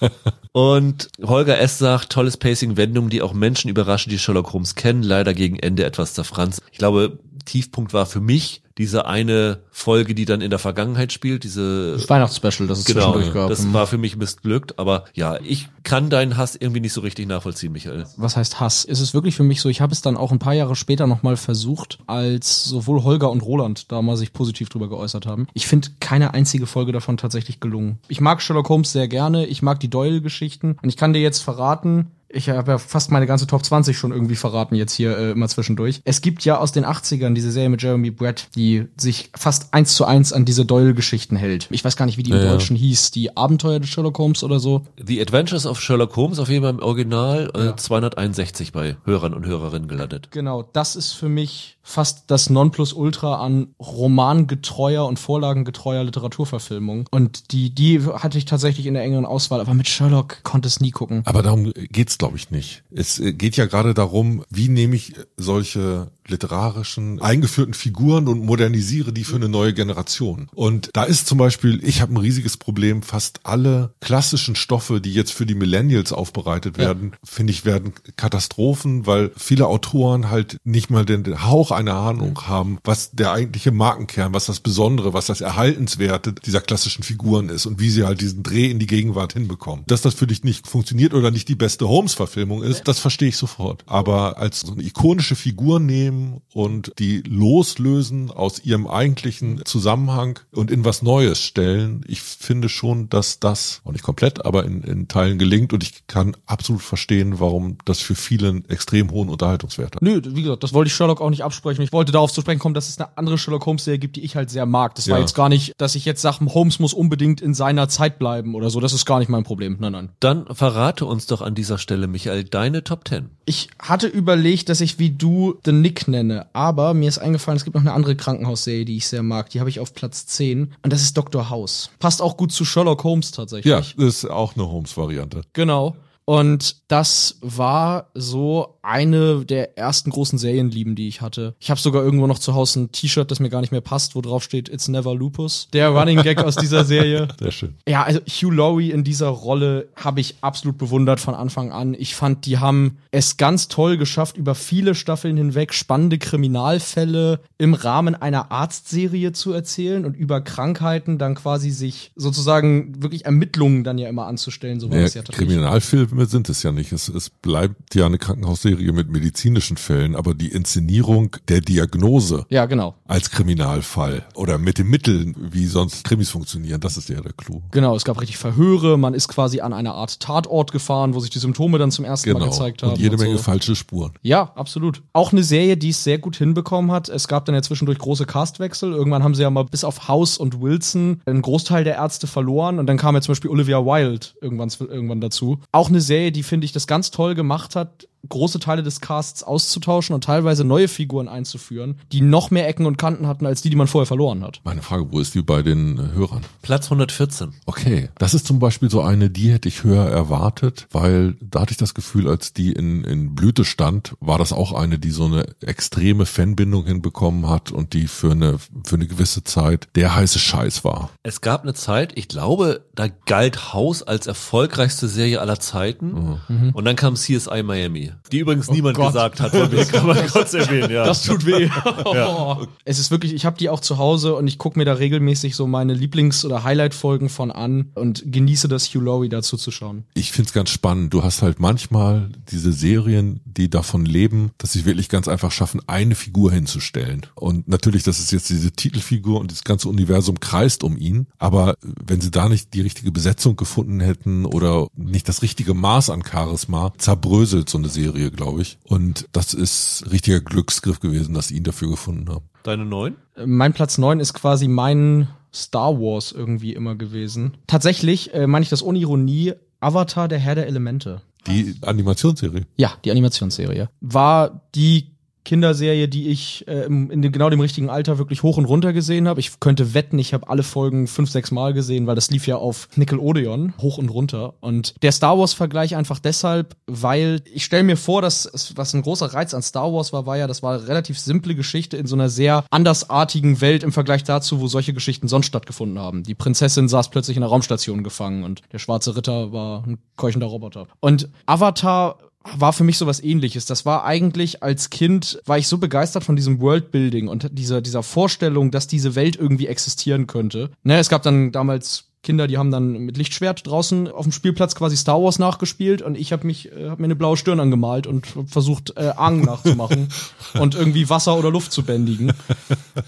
Und Holger S. sagt, tolles Pacing, Wendung, die auch Menschen überraschen, die Sherlock Holmes kennen, leider gegen Ende etwas zerfranst. Ich glaube, Tiefpunkt war für mich diese eine Folge, die dann in der Vergangenheit spielt, diese Das Weihnachtsspecial, das es genau, zwischendurch gab. das war für mich missglückt, aber ja, ich kann deinen Hass irgendwie nicht so richtig nachvollziehen, Michael. was heißt Hass? Ist es wirklich für mich so, ich habe es dann auch ein paar Jahre später nochmal versucht, als sowohl Holger und Roland da mal sich positiv drüber geäußert haben. Ich finde keine einzige Folge davon tatsächlich gelungen. Ich mag Sherlock Holmes sehr gerne, ich mag die Doyle-Geschichten und ich kann dir jetzt verraten, ich habe ja fast meine ganze Top 20 schon irgendwie verraten jetzt hier äh, immer zwischendurch. Es gibt ja aus den 80ern diese Serie mit Jeremy Brett, die sich fast eins zu eins an diese Doyle-Geschichten hält. Ich weiß gar nicht, wie die im Ja, ja. Deutschen hieß. Die Abenteuer des Sherlock Holmes oder so. The Adventures of Sherlock Holmes auf jeden Fall im Original äh, 261 bei Hörern und Hörerinnen gelandet. Genau, das ist für mich fast das Nonplusultra an romangetreuer und vorlagengetreuer Literaturverfilmung. Und die, die hatte ich tatsächlich in der engeren Auswahl, aber mit Sherlock konnte es nie gucken. Aber darum geht's, glaube ich, nicht. Es äh, geht ja gerade darum, wie nehme ich solche literarischen eingeführten Figuren und modernisiere die für eine neue Generation. Und da ist zum Beispiel, ich habe ein riesiges Problem, fast alle klassischen Stoffe, die jetzt für die Millennials aufbereitet werden, finde ich, werden Katastrophen, weil viele Autoren halt nicht mal den, den Hauch einer Ahnung haben, was der eigentliche Markenkern, was das Besondere, was das Erhaltenswerte dieser klassischen Figuren ist und wie sie halt diesen Dreh in die Gegenwart hinbekommen. Dass das für dich nicht funktioniert oder nicht die beste Holmes-Verfilmung ist, das verstehe ich sofort. Aber als so eine ikonische Figur nehmen und die loslösen aus ihrem eigentlichen Zusammenhang und in was Neues stellen, ich finde schon, dass das, auch nicht komplett, aber in, in Teilen gelingt und ich kann absolut verstehen, warum das für viele einen extrem hohen Unterhaltungswert hat. Nö, wie gesagt, das wollte ich Sherlock auch nicht absprechen. Ich wollte darauf zu sprechen kommen, dass es eine andere Sherlock Holmes-Serie gibt, die ich halt sehr mag. Das war Ja. jetzt gar nicht, dass ich jetzt sage, Holmes muss unbedingt in seiner Zeit bleiben oder so. Das ist gar nicht mein Problem. Nein, nein. Dann verrate uns doch an dieser Stelle, Michael, deine Top 10. Ich hatte überlegt, dass ich wie du The Nick Nenne, aber mir ist eingefallen, es gibt noch eine andere Krankenhausserie, die ich sehr mag. Die habe ich auf Platz 10 und das ist Dr. House. Passt auch gut zu Sherlock Holmes tatsächlich. Ja, das ist auch eine Holmes-Variante. Genau. Und das war so eine der ersten großen Serienlieben, die ich hatte. Ich habe sogar irgendwo noch zu Hause ein T-Shirt, das mir gar nicht mehr passt, wo drauf steht It's Never Lupus. Der Running Gag aus dieser Serie. Sehr schön. Ja, also Hugh Laurie in dieser Rolle habe ich absolut bewundert von Anfang an. Ich fand, die haben es ganz toll geschafft, über viele Staffeln hinweg spannende Kriminalfälle im Rahmen einer Arztserie zu erzählen und über Krankheiten dann quasi sich sozusagen wirklich Ermittlungen dann ja immer anzustellen. So war Ja, ja tatsächlich. Kriminalfilme sind es ja nicht. Es, es bleibt ja eine Krankenhausserie mit medizinischen Fällen, aber die Inszenierung der Diagnose Ja, genau. Als Kriminalfall oder mit den Mitteln, wie sonst Krimis funktionieren, das ist ja der Clou. Genau, es gab richtig Verhöre, man ist quasi an eine Art Tatort gefahren, wo sich die Symptome dann zum ersten Mal Genau. gezeigt haben. Und jede und Menge so. falsche Spuren. Ja, absolut. Auch eine Serie, die es sehr gut hinbekommen hat. Es gab dann ja zwischendurch große Castwechsel. Irgendwann haben sie ja mal bis auf House und Wilson einen Großteil der Ärzte verloren und dann kam ja zum Beispiel Olivia Wilde irgendwann, irgendwann dazu. Auch eine Serie, die finde ich das ganz toll gemacht hat, große Teile des Casts auszutauschen und teilweise neue Figuren einzuführen, die noch mehr Ecken und Kanten hatten als die, die man vorher verloren hat. Meine Frage, wo ist die bei den äh, Hörern? Platz 114. Okay, das ist zum Beispiel so eine, die hätte ich höher erwartet, weil da hatte ich das Gefühl, als die in, in Blüte stand, war das auch eine, die so eine extreme Fanbindung hinbekommen hat und die für eine, für eine gewisse Zeit der heiße Scheiß war. Es gab eine Zeit, ich glaube, da galt House als erfolgreichste Serie aller Zeiten. Mhm. Und dann kam CSI Miami. Die übrigens niemand Gott. gesagt hat, kann man kurz erwähnen, ja. Das tut weh. Ja. Es ist wirklich, ich habe die auch zu Hause und ich gucke mir da regelmäßig so meine Lieblings- oder Highlight-Folgen von an und genieße das Hugh Laurie dazu zu schauen. Ich find's ganz spannend. Du hast halt manchmal diese Serien, die davon leben, dass sie wirklich ganz einfach schaffen, eine Figur hinzustellen. Und natürlich, das ist jetzt diese Titelfigur und das ganze Universum kreist um ihn. Aber wenn sie da nicht die richtige Besetzung gefunden hätten oder nicht das richtige Maß an Charisma, zerbröselt so eine Serie, glaube ich. Und das ist richtiger Glücksgriff gewesen, dass sie ihn dafür gefunden haben. Deine neun? Mein Platz 9 ist quasi mein Star Wars irgendwie immer gewesen. Tatsächlich äh, meine ich das ohne Ironie, Avatar, der Herr der Elemente. Die Animationsserie. Ja, die Animationsserie. War die Kinderserie, die ich äh, in dem, genau dem richtigen Alter wirklich hoch und runter gesehen habe. Ich könnte wetten, ich habe alle Folgen fünf, sechs Mal gesehen, weil das lief ja auf Nickelodeon hoch und runter. Und der Star Wars-Vergleich einfach deshalb, weil ich stelle mir vor, dass was ein großer Reiz an Star Wars war, war ja, das war eine relativ simple Geschichte in so einer sehr andersartigen Welt im Vergleich dazu, wo solche Geschichten sonst stattgefunden haben. Die Prinzessin saß plötzlich in einer Raumstation gefangen und der schwarze Ritter war ein keuchender Roboter. Und Avatar war für mich sowas ähnliches. Das war eigentlich als Kind, war ich so begeistert von diesem Worldbuilding und dieser, dieser Vorstellung, dass diese Welt irgendwie existieren könnte. Ne, es gab dann damals Kinder, die haben dann mit Lichtschwert draußen auf dem Spielplatz quasi Star Wars nachgespielt und ich habe mich, äh, hab mir eine blaue Stirn angemalt und versucht, äh, Aang nachzumachen und irgendwie Wasser oder Luft zu bändigen.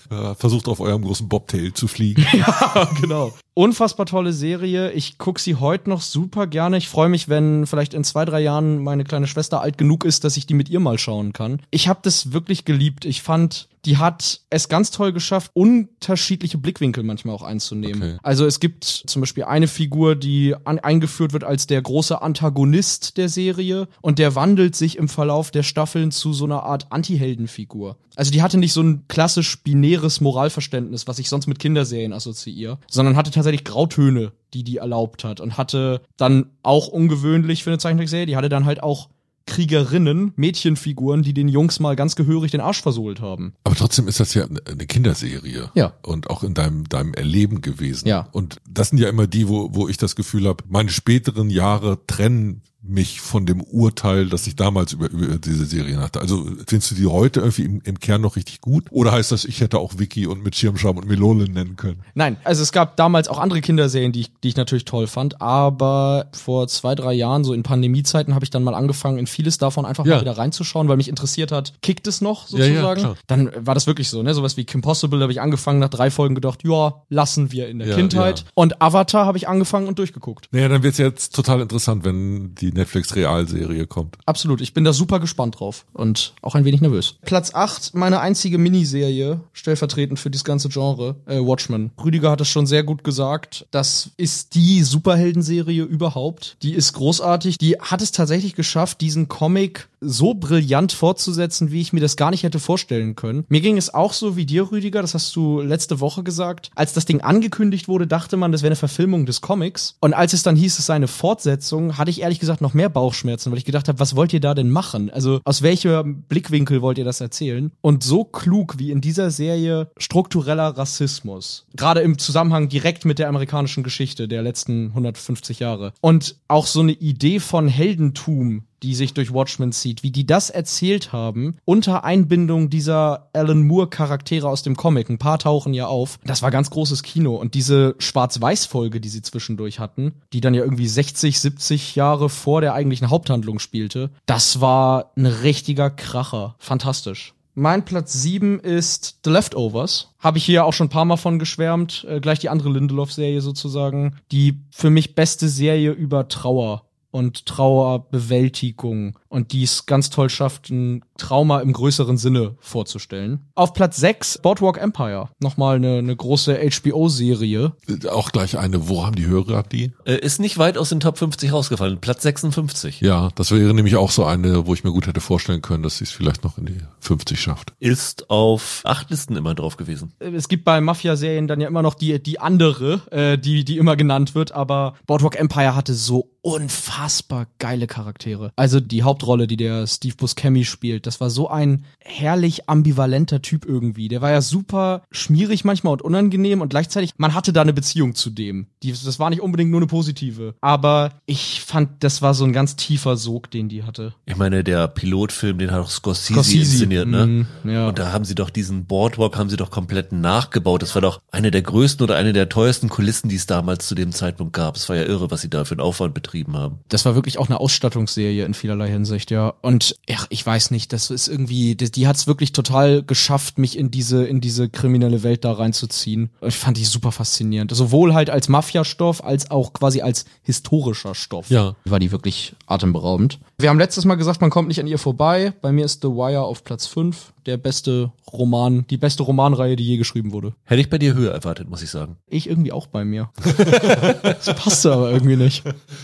Versucht auf eurem großen Bobtail zu fliegen. ja, genau. Unfassbar tolle Serie. Ich guck sie heute noch super gerne. Ich freue mich, wenn vielleicht in zwei, drei Jahren meine kleine Schwester alt genug ist, dass ich die mit ihr mal schauen kann. Ich habe das wirklich geliebt. Ich fand, die hat es ganz toll geschafft, unterschiedliche Blickwinkel manchmal auch einzunehmen. Okay. Also es gibt zum Beispiel eine Figur, die eingeführt wird als der große Antagonist der Serie und der wandelt sich im Verlauf der Staffeln zu so einer Art Anti-Heldenfigur. Also die hatte nicht so ein klassisch binäres Moralverständnis, was ich sonst mit Kinderserien assoziiere, sondern hatte tatsächlich Grautöne, die die erlaubt hat und hatte dann auch ungewöhnlich für eine Zeichentrickserie, die hatte dann halt auch Kriegerinnen, Mädchenfiguren, die den Jungs mal ganz gehörig den Arsch versohlt haben. Aber trotzdem ist das ja eine Kinderserie. Ja. Und auch in deinem, deinem Erleben gewesen. Ja. Und das sind ja immer die, wo, wo ich das Gefühl habe, meine späteren Jahre trennen mich von dem Urteil, das ich damals über, über diese Serien hatte. Also findest du die heute irgendwie im, im Kern noch richtig gut? Oder heißt das, ich hätte auch Vicky und mit Schirmscham und Melone nennen können? Nein, also es gab damals auch andere Kinderserien, die ich, die ich natürlich toll fand, aber vor zwei, drei Jahren, so in Pandemiezeiten, habe ich dann mal angefangen, in vieles davon einfach Ja. mal wieder reinzuschauen, weil mich interessiert hat, kickt es noch Ja, ja, sozusagen? klar. dann war das wirklich so, ne? Sowas wie Kim Possible habe ich angefangen, nach drei Folgen gedacht, ja, lassen wir in der Ja, Kindheit. ja. Und Avatar habe ich angefangen und durchgeguckt. Naja, dann wird's jetzt total interessant, wenn die Netflix-Realserie kommt. Absolut, ich bin da super gespannt drauf und auch ein wenig nervös. Platz 8, meine einzige Miniserie, stellvertretend für dieses ganze Genre, äh, Watchmen. Rüdiger hat es schon sehr gut gesagt, das ist die Superheldenserie überhaupt. Die ist großartig, die hat es tatsächlich geschafft, diesen Comic so brillant fortzusetzen, wie ich mir das gar nicht hätte vorstellen können. Mir ging es auch so wie dir, Rüdiger, das hast du letzte Woche gesagt. Als das Ding angekündigt wurde, dachte man, das wäre eine Verfilmung des Comics. Und als es dann hieß, es sei eine Fortsetzung, hatte ich ehrlich gesagt noch mehr Bauchschmerzen, weil ich gedacht habe, was wollt ihr da denn machen? Also aus welchem Blickwinkel wollt ihr das erzählen? Und so klug wie in dieser Serie struktureller Rassismus, gerade im Zusammenhang direkt mit der amerikanischen Geschichte der letzten 150 Jahre und auch so eine Idee von Heldentum, die sich durch Watchmen zieht, wie die das erzählt haben, unter Einbindung dieser Alan Moore Charaktere aus dem Comic. Ein paar tauchen ja auf. Das war ganz großes Kino. Und diese Schwarz-Weiß-Folge, die sie zwischendurch hatten, die dann ja irgendwie 60, 70 Jahre vor der eigentlichen Haupthandlung spielte, das war ein richtiger Kracher. Fantastisch. Mein Platz 7 ist The Leftovers. Habe ich hier auch schon ein paar Mal von geschwärmt. Äh, gleich die andere Lindelof-Serie sozusagen. Die für mich beste Serie über Trauer und Trauerbewältigung und dies ganz toll schafft, ein Trauma im größeren Sinne vorzustellen. Auf Platz 6 Boardwalk Empire. Nochmal eine, eine große HBO-Serie. Auch gleich eine, wo haben die Hörer die? Äh, ist nicht weit aus den Top 50 rausgefallen. Platz 56. Ja, das wäre nämlich auch so eine, wo ich mir gut hätte vorstellen können, dass sie es vielleicht noch in die 50 schafft. Ist auf acht Listen immer drauf gewesen. Es gibt bei Mafia-Serien dann ja immer noch die, die andere, äh, die, die immer genannt wird, aber Boardwalk Empire hatte so unfassbar geile Charaktere. Also die Hauptrolle, die der Steve Buscemi spielt, das war so ein herrlich ambivalenter Typ irgendwie. Der war ja super schmierig manchmal und unangenehm und gleichzeitig, man hatte da eine Beziehung zu dem. Die, das war nicht unbedingt nur eine positive. Aber ich fand, das war so ein ganz tiefer Sog, den die hatte. Ich meine, der Pilotfilm, den hat auch Scorsese, Scorsese, inszeniert, ne? mm, ja. Und da haben sie doch diesen Boardwalk, haben sie doch komplett nachgebaut. Das war doch eine der größten oder eine der teuersten Kulissen, die es damals zu dem Zeitpunkt gab. Es war ja irre, was sie da für einen Aufwand betrieben haben. Das war wirklich auch eine Ausstattungsserie in vielerlei Hinsicht, ja. Und ja, ich weiß nicht, das ist irgendwie, die, die hat es wirklich total geschafft, mich in diese, in diese kriminelle Welt da reinzuziehen. Ich fand die super faszinierend. Sowohl halt als Mafiastoff, als auch quasi als historischer Stoff. Ja. War die wirklich atemberaubend. Wir haben letztes Mal gesagt, man kommt nicht an ihr vorbei. Bei mir ist The Wire auf Platz 5. Der beste Roman, die beste Romanreihe, die je geschrieben wurde. Hätte ich bei dir höher erwartet, muss ich sagen. Ich irgendwie auch bei mir. das passte aber irgendwie nicht.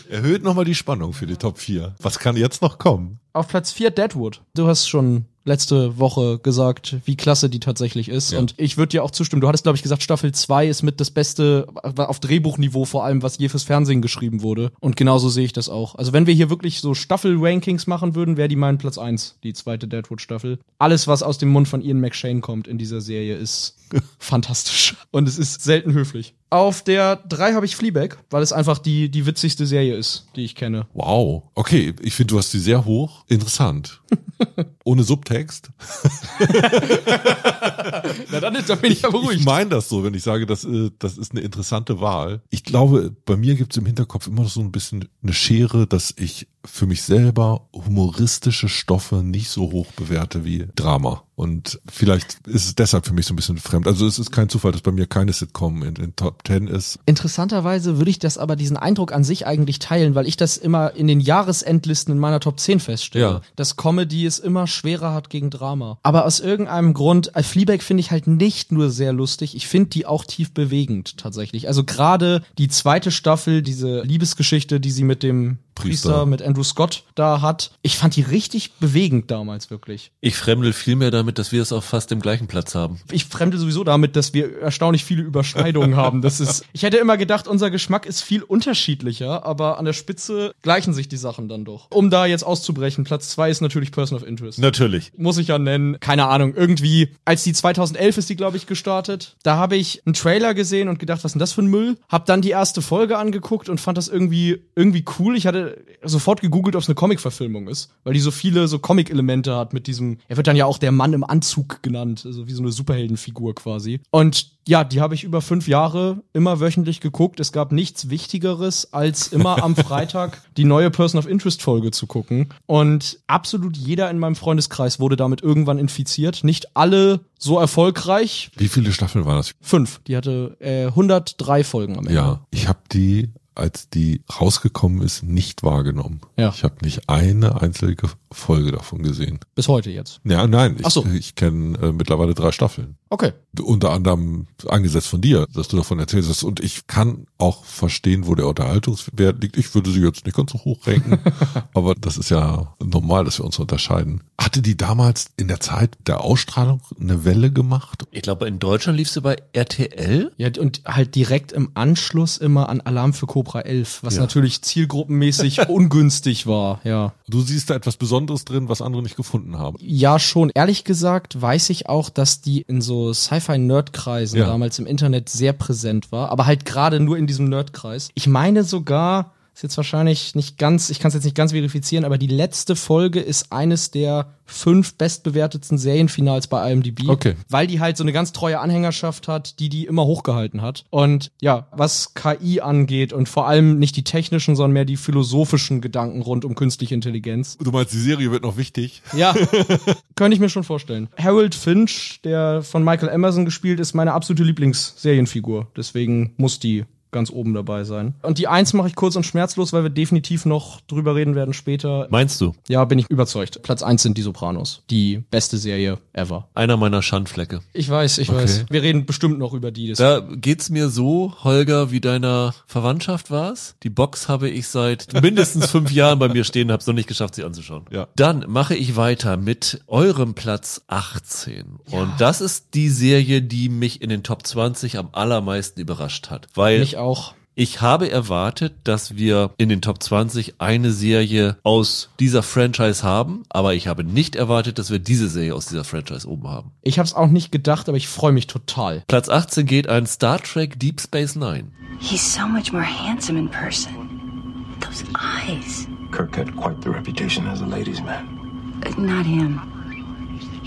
Erhöht nochmal die Spannung für die Top 4. Was kann jetzt noch kommen? Auf Platz 4 Deadwood. Du hast schon letzte Woche gesagt, wie klasse die tatsächlich ist. Ja. Und ich würde dir auch zustimmen. Du hattest, glaube ich, gesagt, Staffel 2 ist mit das Beste auf Drehbuchniveau vor allem, was je fürs Fernsehen geschrieben wurde. Und genauso sehe ich das auch. Also wenn wir hier wirklich so Staffel-Rankings machen würden, wäre die mein Platz 1, die zweite Deadwood-Staffel. Alles, was aus dem Mund von Ian McShane kommt in dieser Serie, ist fantastisch. Und es ist selten höflich. Auf der 3 habe ich Fleabag, weil es einfach die, die witzigste Serie ist, die ich kenne. Wow. Okay, ich finde, du hast die sehr hoch. Interessant. Ohne Subtext. Na dann, ist, dann bin ich ja beruhigt. Ich meine das so, wenn ich sage, das, äh, das ist eine interessante Wahl. Ich glaube, bei mir gibt es im Hinterkopf immer noch so ein bisschen eine Schere, dass ich für mich selber humoristische Stoffe nicht so hoch bewerte wie Drama. Und vielleicht ist es deshalb für mich so ein bisschen fremd. Also es ist kein Zufall, dass bei mir keine Sitcom in den Top Ten ist. Interessanterweise würde ich das aber diesen Eindruck an sich eigentlich teilen, weil ich das immer in den Jahresendlisten in meiner Top 10 feststelle. Ja. Dass Comedy es immer schwerer hat gegen Drama. Aber aus irgendeinem Grund, äh, Fleabag finde ich halt nicht nur sehr lustig, ich finde die auch tief bewegend tatsächlich. Also gerade die zweite Staffel, diese Liebesgeschichte, die sie mit dem Priester, Priester. mit Andrew Scott da hat, ich fand die richtig bewegend damals wirklich. Ich fremdel viel mehr damit, dass wir es auf fast dem gleichen Platz haben. Ich fremde sowieso damit, dass wir erstaunlich viele Überschneidungen haben. Das ist, ich hätte immer gedacht, unser Geschmack ist viel unterschiedlicher, aber an der Spitze gleichen sich die Sachen dann doch. Um da jetzt auszubrechen, Platz zwei ist natürlich Person of Interest. Natürlich. Muss ich ja nennen. Keine Ahnung, irgendwie, als die 2011 ist die, glaube ich, gestartet, da habe ich einen Trailer gesehen und gedacht, was ist denn das für ein Müll? Hab dann die erste Folge angeguckt und fand das irgendwie, irgendwie cool. Ich hatte sofort gegoogelt, ob es eine Comic-Verfilmung ist, weil die so viele so Comic-Elemente hat mit diesem, er wird dann ja auch der Mann im Anzug genannt, also wie so eine Superheldenfigur quasi. Und ja, die habe ich über fünf Jahre immer wöchentlich geguckt. Es gab nichts Wichtigeres, als immer am Freitag die neue Person of Interest Folge zu gucken. Und absolut jeder in meinem Freundeskreis wurde damit irgendwann infiziert. Nicht alle so erfolgreich. Wie viele Staffeln waren das? Fünf. Die hatte äh, 103 Folgen am Ende. Ja, ich habe die als die rausgekommen ist, nicht wahrgenommen. Ja. Ich habe nicht eine einzige Folge davon gesehen. Bis heute jetzt. Ja, nein, ich, Ach so. ich kenne äh, mittlerweile drei Staffeln. Okay. Unter anderem angesetzt von dir, dass du davon erzählst hast. Und ich kann auch verstehen, wo der Unterhaltungswert liegt. Ich würde sie jetzt nicht ganz so hoch ranken, aber das ist ja normal, dass wir uns unterscheiden. Hatte die damals in der Zeit der Ausstrahlung eine Welle gemacht? Ich glaube, in Deutschland lief sie bei RTL. Ja, und halt direkt im Anschluss immer an Alarm für Cobra 11, was Ja. natürlich zielgruppenmäßig ungünstig war, ja. Du siehst da etwas Besonderes drin, was andere nicht gefunden haben. Ja, schon. Ehrlich gesagt weiß ich auch, dass die in so Sci-Fi-Nerd-Kreisen Ja. damals im Internet sehr präsent war, aber halt gerade nur in diesem Nerd-Kreis. Ich meine sogar, ist jetzt wahrscheinlich nicht ganz, ich kann es jetzt nicht ganz verifizieren, aber die letzte Folge ist eines der fünf bestbewertetsten Serienfinals bei IMDb. Okay. Weil die halt so eine ganz treue Anhängerschaft hat, die die immer hochgehalten hat. Und ja, was KI angeht und vor allem nicht die technischen, sondern mehr die philosophischen Gedanken rund um künstliche Intelligenz, Du meinst, die Serie wird noch wichtig? ja, könnte ich mir schon vorstellen. Harold Finch, der von Michael Emerson gespielt ist, meine absolute Lieblingsserienfigur. Deswegen muss die ganz oben dabei sein. Und die Eins mache ich kurz und schmerzlos, weil wir definitiv noch drüber reden werden später. Meinst du? Ja, bin ich überzeugt. Platz eins sind die Sopranos. Die beste Serie ever. Einer meiner Schandflecke. Ich weiß, ich Okay. weiß. Wir reden bestimmt noch über die. Da geht's mir so, Holger, wie deiner Verwandtschaft war's. Die Box habe ich seit mindestens fünf Jahren bei mir stehen, hab's noch nicht geschafft, sie anzuschauen. Ja. Dann mache ich weiter mit eurem Platz 18. Und das ist die Serie, die mich in den Top 20 am allermeisten überrascht hat. Weil auch. ich habe erwartet, dass wir in den Top 20 eine Serie aus dieser Franchise haben, aber ich habe nicht erwartet, dass wir diese Serie aus dieser Franchise oben haben. Ich habe es auch nicht gedacht, aber ich freue mich total. Platz 18 geht an Star Trek Deep Space Nine. He's so much more handsome in person. Those eyes. Kirk had quite the reputation as a ladies' man. Not him.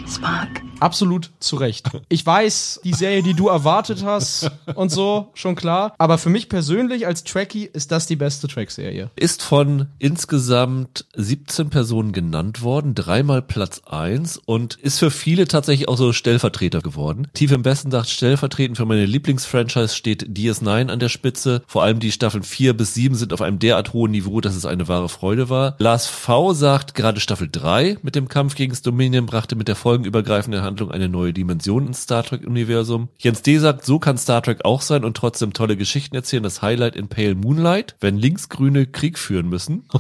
Spock. Absolut zu Recht. Ich weiß, die Serie, die du erwartet hast und so, schon klar. Aber für mich persönlich als Trekkie ist das die beste Track-Serie. Ist von insgesamt 17 Personen genannt worden, dreimal Platz 1 und ist für viele tatsächlich auch so Stellvertreter geworden. Tief im Besten sagt, stellvertretend für meine Lieblingsfranchise steht DS9 an der Spitze. Vor allem die Staffeln 4 bis 7 sind auf einem derart hohen Niveau, dass es eine wahre Freude war. Lars V sagt, gerade Staffel 3 mit dem Kampf gegen das Dominion brachte mit der folgenübergreifenden Handlung eine neue Dimension ins Star Trek-Universum. Jens D. sagt, so kann Star Trek auch sein und trotzdem tolle Geschichten erzählen. Das Highlight in Pale Moonlight, wenn Linksgrüne Krieg führen müssen.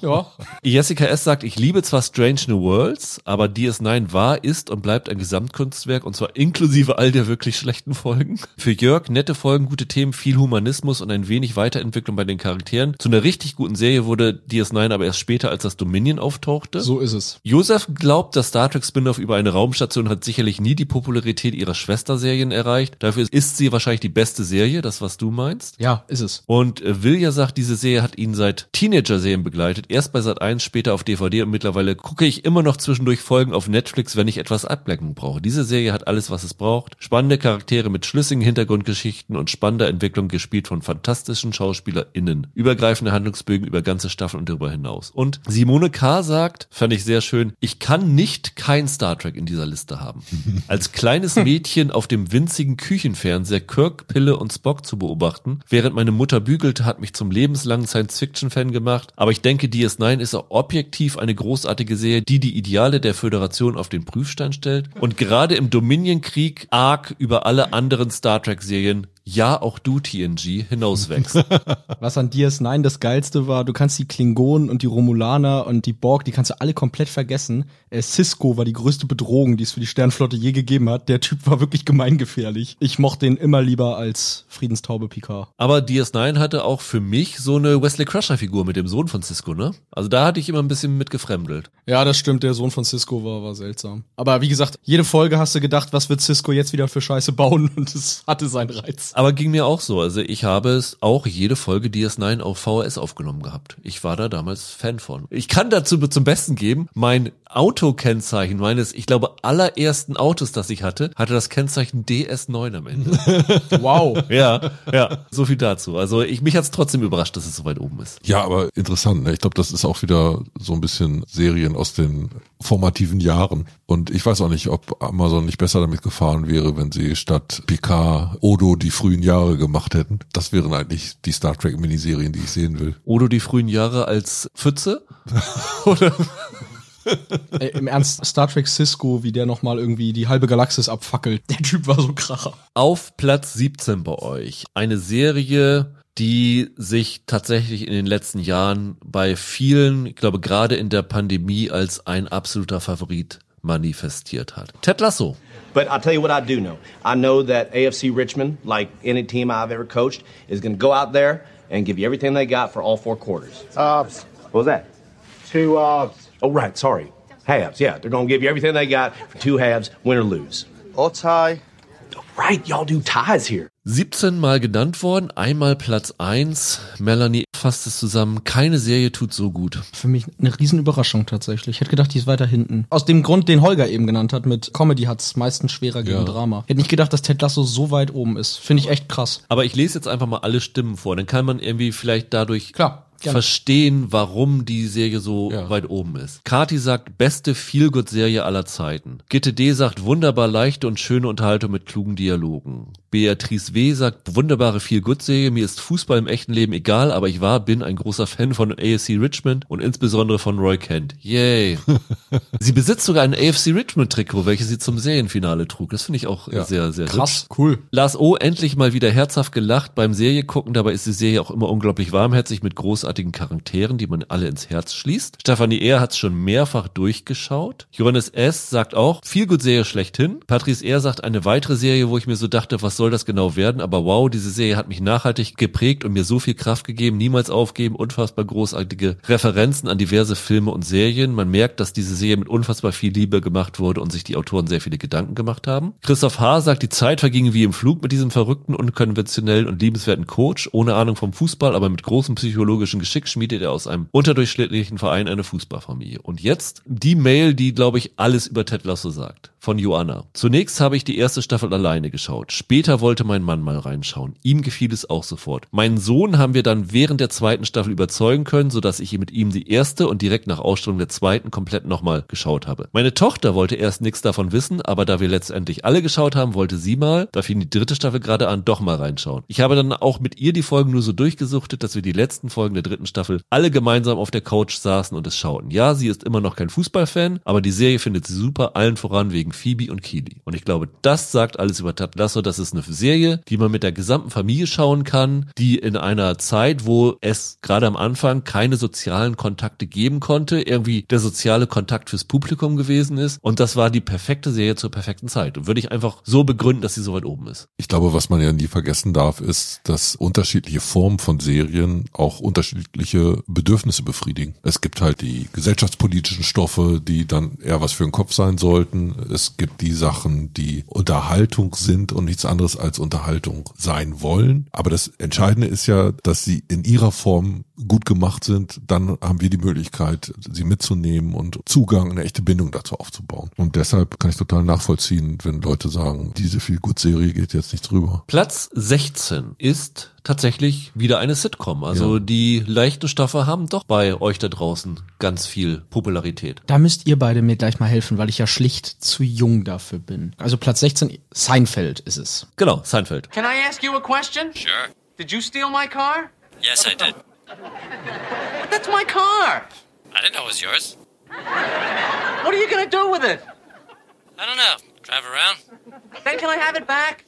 Ja. Jessica S. sagt, ich liebe zwar Strange New Worlds, aber DS9 war, ist und bleibt ein Gesamtkunstwerk und zwar inklusive all der wirklich schlechten Folgen. Für Jörg nette Folgen, gute Themen, viel Humanismus und ein wenig Weiterentwicklung bei den Charakteren. Zu einer richtig guten Serie wurde DS9 aber erst später, als das Dominion auftauchte. So ist es. Josef glaubt, das Star Trek Spin-off über eine Raumstation hat sicherlich nie die Popularität ihrer Schwesterserien erreicht. Dafür ist sie wahrscheinlich die beste Serie, das was du meinst. Ja, ist es. Und äh, Vilja sagt, diese Serie hat ihn seit Teenager-Serien begleitet. Erst bei Sat 1, später auf DVD und mittlerweile gucke ich immer noch zwischendurch Folgen auf Netflix, wenn ich etwas Ablenkung brauche. Diese Serie hat alles, was es braucht. Spannende Charaktere mit schlüssigen Hintergrundgeschichten und spannender Entwicklung gespielt von fantastischen SchauspielerInnen. Übergreifende Handlungsbögen über ganze Staffeln und darüber hinaus. Und Simone K. sagt, fand ich sehr schön, ich kann nicht kein Star Trek in dieser Liste haben. Als kleines Mädchen auf dem winzigen Küchenfernseher Kirk, Pille und Spock zu beobachten, während meine Mutter bügelte, hat mich zum lebenslangen Science-Fiction-Fan gemacht. Aber ich denke, DS9 ist auch objektiv eine großartige Serie, die die Ideale der Föderation auf den Prüfstein stellt und gerade im Dominion-Krieg arg über alle anderen Star Trek-Serien ja, auch du, TNG, hinauswächst. Was an DS9 das Geilste war, du kannst die Klingonen und die Romulaner und die Borg, die kannst du alle komplett vergessen. Äh, Cisco war die größte Bedrohung, die es für die Sternflotte je gegeben hat. Der Typ war wirklich gemeingefährlich. Ich mochte ihn immer lieber als Friedenstaube Picard. Aber DS9 hatte auch für mich so eine Wesley Crusher-Figur mit dem Sohn von Cisco, ne? Also da hatte ich immer ein bisschen mit gefremdelt. Ja, das stimmt, der Sohn von Cisco war, war seltsam. Aber wie gesagt, jede Folge hast du gedacht, was wird Cisco jetzt wieder für Scheiße bauen und es hatte seinen Reiz. Aber ging mir auch so. Also ich habe es auch jede Folge DS9 auf VHS aufgenommen gehabt. Ich war da damals Fan von. Ich kann dazu zum Besten geben, mein Autokennzeichen meines, ich glaube, allerersten Autos, das ich hatte, hatte das Kennzeichen DS9 am Ende. wow. Ja, ja, so viel dazu. Also ich, mich hat's trotzdem überrascht, dass es so weit oben ist. Ja, aber interessant. Ne? Ich glaube, das ist auch wieder so ein bisschen Serien aus den formativen Jahren. Und ich weiß auch nicht, ob Amazon nicht besser damit gefahren wäre, wenn sie statt Picard Odo die frühen Jahre gemacht hätten. Das wären eigentlich die Star Trek Miniserien, die ich sehen will. Oder die frühen Jahre als Pfütze? Oder? Ey, Im Ernst, Star Trek Cisco, wie der nochmal irgendwie die halbe Galaxis abfackelt. Der Typ war so kracher. Auf Platz 17 bei euch. Eine Serie, die sich tatsächlich in den letzten Jahren bei vielen, ich glaube gerade in der Pandemie, als ein absoluter Favorit manifestiert hat. Ted Lasso. But I'll tell you what I do know. I know that AFC Richmond, like any team I've ever coached, is going to go out there and give you everything they got for all four quarters. Halves. What was that? Two halves. Oh, right. Sorry. Halves. Yeah, they're going to give you everything they got for two halves, win or lose. Or tie. Right. Y'all do ties here. 17 Mal genannt worden, einmal Platz 1. Melanie fasst es zusammen. Keine Serie tut so gut. Für mich eine Riesenüberraschung tatsächlich. Ich hätte gedacht, die ist weiter hinten. Aus dem Grund, den Holger eben genannt hat, mit Comedy hat's meistens schwerer gegen Ja. Drama. Ich hätte nicht gedacht, dass Ted Lasso so weit oben ist. Finde ich echt krass. Aber ich lese jetzt einfach mal alle Stimmen vor. Dann kann man irgendwie vielleicht dadurch Klar, gerne. verstehen, warum die Serie so weit oben ist. Kati sagt, beste Feelgood-Serie aller Zeiten. Gitte D sagt, wunderbar leichte und schöne Unterhaltung mit klugen Dialogen. Beatrice W. sagt, wunderbare Feelgood-Serie. Mir ist Fußball im echten Leben egal, aber ich war, bin ein großer Fan von AFC Richmond und insbesondere von Roy Kent. Yay. sie besitzt sogar ein AFC Richmond-Trikot, welches sie zum Serienfinale trug. Das finde ich auch Ja. sehr, sehr Krass, hübsch. cool. Lars O. endlich mal wieder herzhaft gelacht beim Serie gucken. Dabei ist die Serie auch immer unglaublich warmherzig mit großartigen Charakteren, die man alle ins Herz schließt. Stefanie Ehr hat es schon mehrfach durchgeschaut. Johannes S. sagt auch, viel gut Serie schlechthin. Patrice Ehr sagt eine weitere Serie, wo ich mir so dachte, was soll das genau werden? Aber wow, diese Serie hat mich nachhaltig geprägt und mir so viel Kraft gegeben. Niemals aufgeben. Unfassbar großartige Referenzen an diverse Filme und Serien. Man merkt, dass diese Serie mit unfassbar viel Liebe gemacht wurde und sich die Autoren sehr viele Gedanken gemacht haben. Christoph H. sagt, die Zeit verging wie im Flug mit diesem verrückten, unkonventionellen und liebenswerten Coach. Ohne Ahnung vom Fußball, aber mit großem psychologischen Geschick schmiedet er aus einem unterdurchschnittlichen Verein eine Fußballfamilie. Und jetzt die Mail, die, glaube ich, alles über Ted Lasso sagt. Von Joanna. Zunächst habe ich die erste Staffel alleine geschaut. Später wollte mein Mann mal reinschauen. Ihm gefiel es auch sofort. Meinen Sohn haben wir dann während der zweiten Staffel überzeugen können, sodass ich mit ihm die erste und direkt nach Ausstrahlung der zweiten komplett nochmal geschaut habe. Meine Tochter wollte erst nichts davon wissen, aber da wir letztendlich alle geschaut haben, wollte sie mal, da fing die dritte Staffel gerade an, doch mal reinschauen. Ich habe dann auch mit ihr die Folgen nur so durchgesuchtet, dass wir die letzten Folgen der dritten Staffel alle gemeinsam auf der Couch saßen und es schauten. Ja, sie ist immer noch kein Fußballfan, aber die Serie findet sie super, allen voran wegen Phoebe und Keely. Und ich glaube, das sagt alles über Ted Lasso. Das ist eine Serie, die man mit der gesamten Familie schauen kann, die in einer Zeit, wo es gerade am Anfang keine sozialen Kontakte geben konnte, irgendwie der soziale Kontakt fürs Publikum gewesen ist. Und das war die perfekte Serie zur perfekten Zeit. Und würde ich einfach so begründen, dass sie so weit oben ist. Ich glaube, was man ja nie vergessen darf, ist, dass unterschiedliche Formen von Serien auch unterschiedliche Bedürfnisse befriedigen. Es gibt halt die gesellschaftspolitischen Stoffe, die dann eher was für den Kopf sein sollten. Es gibt die Sachen, die Unterhaltung sind und nichts anderes als Unterhaltung sein wollen. Aber das Entscheidende ist ja, dass sie in ihrer Form gut gemacht sind. Dann haben wir die Möglichkeit, sie mitzunehmen und Zugang, eine echte Bindung dazu aufzubauen. Und deshalb kann ich total nachvollziehen, wenn Leute sagen, diese viel gut Serie geht jetzt nicht drüber. Platz 16 ist tatsächlich wieder eine Sitcom. Also die leichten Stoffe haben doch bei euch da draußen ganz viel Popularität. Da müsst ihr beide mir gleich mal helfen, weil ich ja schlicht zu jung dafür bin. Also Platz 16, Seinfeld ist es. Genau, Seinfeld. Can I ask you a question? Sure. Did you steal my car? Yes, I did. But that's my car. I didn't know it was yours. What are you gonna do with it? I don't know. Drive around? Then can I have it back?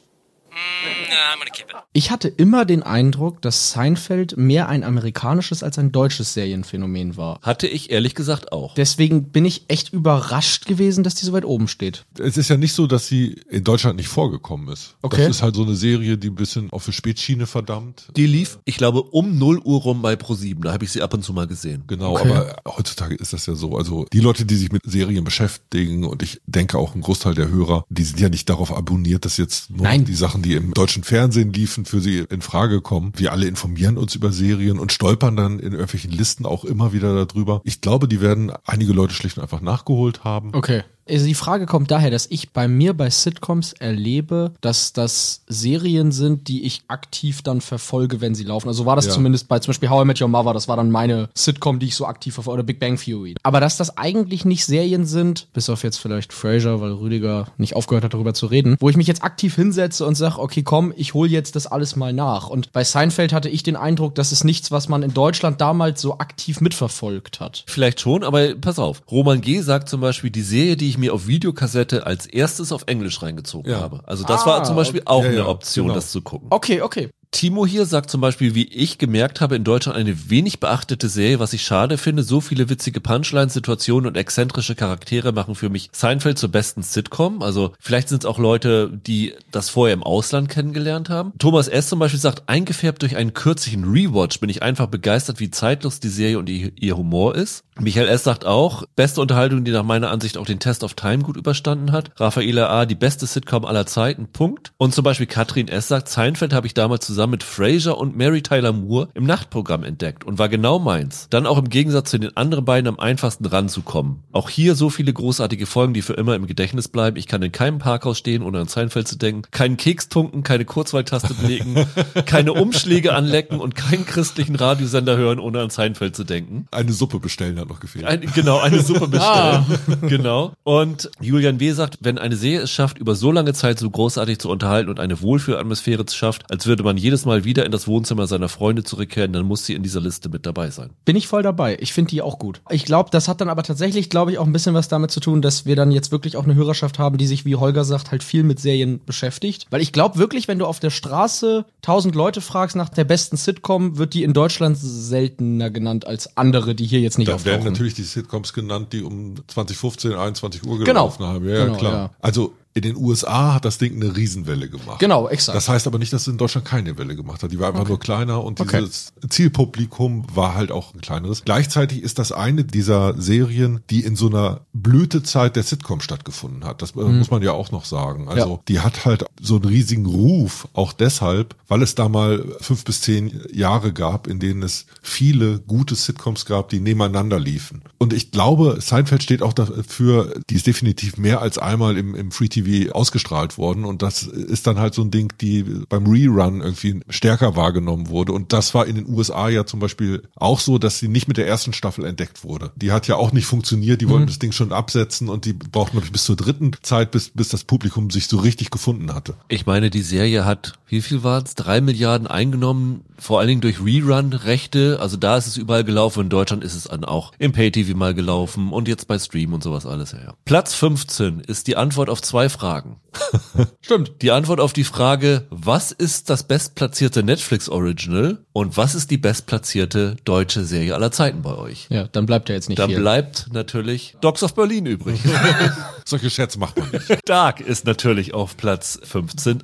Ich hatte immer den Eindruck, dass Seinfeld mehr ein amerikanisches als ein deutsches Serienphänomen war. Hatte ich ehrlich gesagt auch. Deswegen bin ich echt überrascht gewesen, dass die so weit oben steht. Es ist ja nicht so, dass sie in Deutschland nicht vorgekommen ist. Okay. Das ist halt so eine Serie, die ein bisschen auf die Spätschiene verdammt. Die lief, ich glaube, um 0 Uhr rum bei Pro7. Da habe ich sie ab und zu mal gesehen. Genau, Okay. aber heutzutage ist das ja so. Also die Leute, die sich mit Serien beschäftigen und ich denke auch ein Großteil der Hörer, die sind ja nicht darauf abonniert, dass jetzt nur Nein. die Sachen, die im deutschen Fernsehen liefen, für sie in Frage kommen. Wir alle informieren uns über Serien und stolpern dann in irgendwelchen Listen auch immer wieder darüber. Ich glaube, die werden einige Leute schlicht und einfach nachgeholt haben. Okay. Also die Frage kommt daher, dass ich bei mir bei Sitcoms erlebe, dass das Serien sind, die ich aktiv dann verfolge, wenn sie laufen. Also war das Ja. zumindest bei zum Beispiel How I Met Your Mother, das war dann meine Sitcom, die ich so aktiv verfolge, oder Big Bang Theory. Aber dass das eigentlich nicht Serien sind, bis auf jetzt vielleicht Frasier, weil Rüdiger nicht aufgehört hat, darüber zu reden, wo ich mich jetzt aktiv hinsetze und sage, okay, komm, ich hol jetzt das alles mal nach. Und bei Seinfeld hatte ich den Eindruck, das ist nichts, was man in Deutschland damals so aktiv mitverfolgt hat. Vielleicht schon, aber pass auf. Roman G. sagt zum Beispiel, die Serie, die ich mir auf Videokassette als erstes auf Englisch reingezogen Ja. habe. Also das Ah, war zum Beispiel auch Ja, eine Option, genau. das zu gucken. Okay, okay. Timo hier sagt zum Beispiel, wie ich gemerkt habe, in Deutschland eine wenig beachtete Serie, was ich schade finde. So viele witzige Punchlines, Situationen und exzentrische Charaktere machen für mich Seinfeld zur besten Sitcom. Also vielleicht sind es auch Leute, die das vorher im Ausland kennengelernt haben. Thomas S. zum Beispiel sagt, eingefärbt durch einen kürzlichen Rewatch bin ich einfach begeistert, wie zeitlos die Serie und ihr, Humor ist. Michael S. sagt auch, beste Unterhaltung, die nach meiner Ansicht auch den Test of Time gut überstanden hat. Raffaela A., die beste Sitcom aller Zeiten, Punkt. Und zum Beispiel Katrin S. sagt, Seinfeld habe ich damals zusammen mit Frasier und Mary Tyler Moore im Nachtprogramm entdeckt und war genau meins. Dann auch im Gegensatz zu den anderen beiden am einfachsten ranzukommen. Auch hier so viele großartige Folgen, die für immer im Gedächtnis bleiben. Ich kann in keinem Parkhaus stehen, ohne an Seinfeld zu denken, keinen Keks tunken, keine Kurzwahltaste belegen, keine Umschläge anlecken und keinen christlichen Radiosender hören, ohne an Seinfeld zu denken. Eine Suppe bestellen hat noch gefehlt. Ein, genau, eine Suppe bestellen. Genau. Und Julian W. sagt, wenn eine Serie es schafft, über so lange Zeit so großartig zu unterhalten und eine Wohlfühlatmosphäre schafft, als würde man jedes Mal wieder in das Wohnzimmer seiner Freunde zurückkehren, dann muss sie in dieser Liste mit dabei sein. Bin ich voll dabei. Ich finde die auch gut. Ich glaube, das hat dann aber tatsächlich, glaube ich, auch ein bisschen was damit zu tun, dass wir dann jetzt wirklich auch eine Hörerschaft haben, die sich, wie Holger sagt, halt viel mit Serien beschäftigt. Weil ich glaube wirklich, wenn du auf der Straße tausend Leute fragst nach der besten Sitcom, wird die in Deutschland seltener genannt als andere, die hier jetzt nicht Da werden auftauchen. natürlich die Sitcoms genannt, die um 2015, 21 Uhr Genau. gelaufen haben. Ja, ja Genau, klar. ja. Also in den USA hat das Ding eine Riesenwelle gemacht. Genau, exakt. Das heißt aber nicht, dass es in Deutschland keine Welle gemacht hat. Die war einfach nur kleiner und Okay. dieses Zielpublikum war halt auch ein kleineres. Gleichzeitig ist das eine dieser Serien, die in so einer Blütezeit der Sitcom stattgefunden hat. Das äh, muss man ja auch noch sagen. Also Mhm. Ja. die hat halt so einen riesigen Ruf, auch deshalb, weil es da mal fünf bis zehn Jahre gab, in denen es viele gute Sitcoms gab, die nebeneinander liefen. Und ich glaube, Seinfeld steht auch dafür, die ist definitiv mehr als einmal im, im Free TV ausgestrahlt worden. Und das ist dann halt so ein Ding, die beim Rerun irgendwie stärker wahrgenommen wurde. Und das war in den USA ja zum Beispiel auch so, dass sie nicht mit der ersten Staffel entdeckt wurde. Die hat ja auch nicht funktioniert. Die wollten das Ding schon absetzen und die brauchten, ich, bis zur dritten Zeit, bis, bis das Publikum sich so richtig gefunden hatte. Ich meine, die Serie hat, wie viel waren es? Drei Milliarden eingenommen, vor allen Dingen durch Rerun-Rechte. Also da ist es überall gelaufen. In Deutschland ist es dann auch im Pay-TV mal gelaufen und jetzt bei Stream und sowas alles. Ja, ja. Platz 15 ist die Antwort auf zwei Fragen. Stimmt. Die Antwort auf die Frage, was ist das bestplatzierte Netflix-Original und was ist die bestplatzierte deutsche Serie aller Zeiten bei euch? Ja, dann bleibt ja jetzt nicht Dann viel. bleibt natürlich Dogs of Berlin übrig. Solche Scherze macht man nicht. Dark ist natürlich auf Platz 15.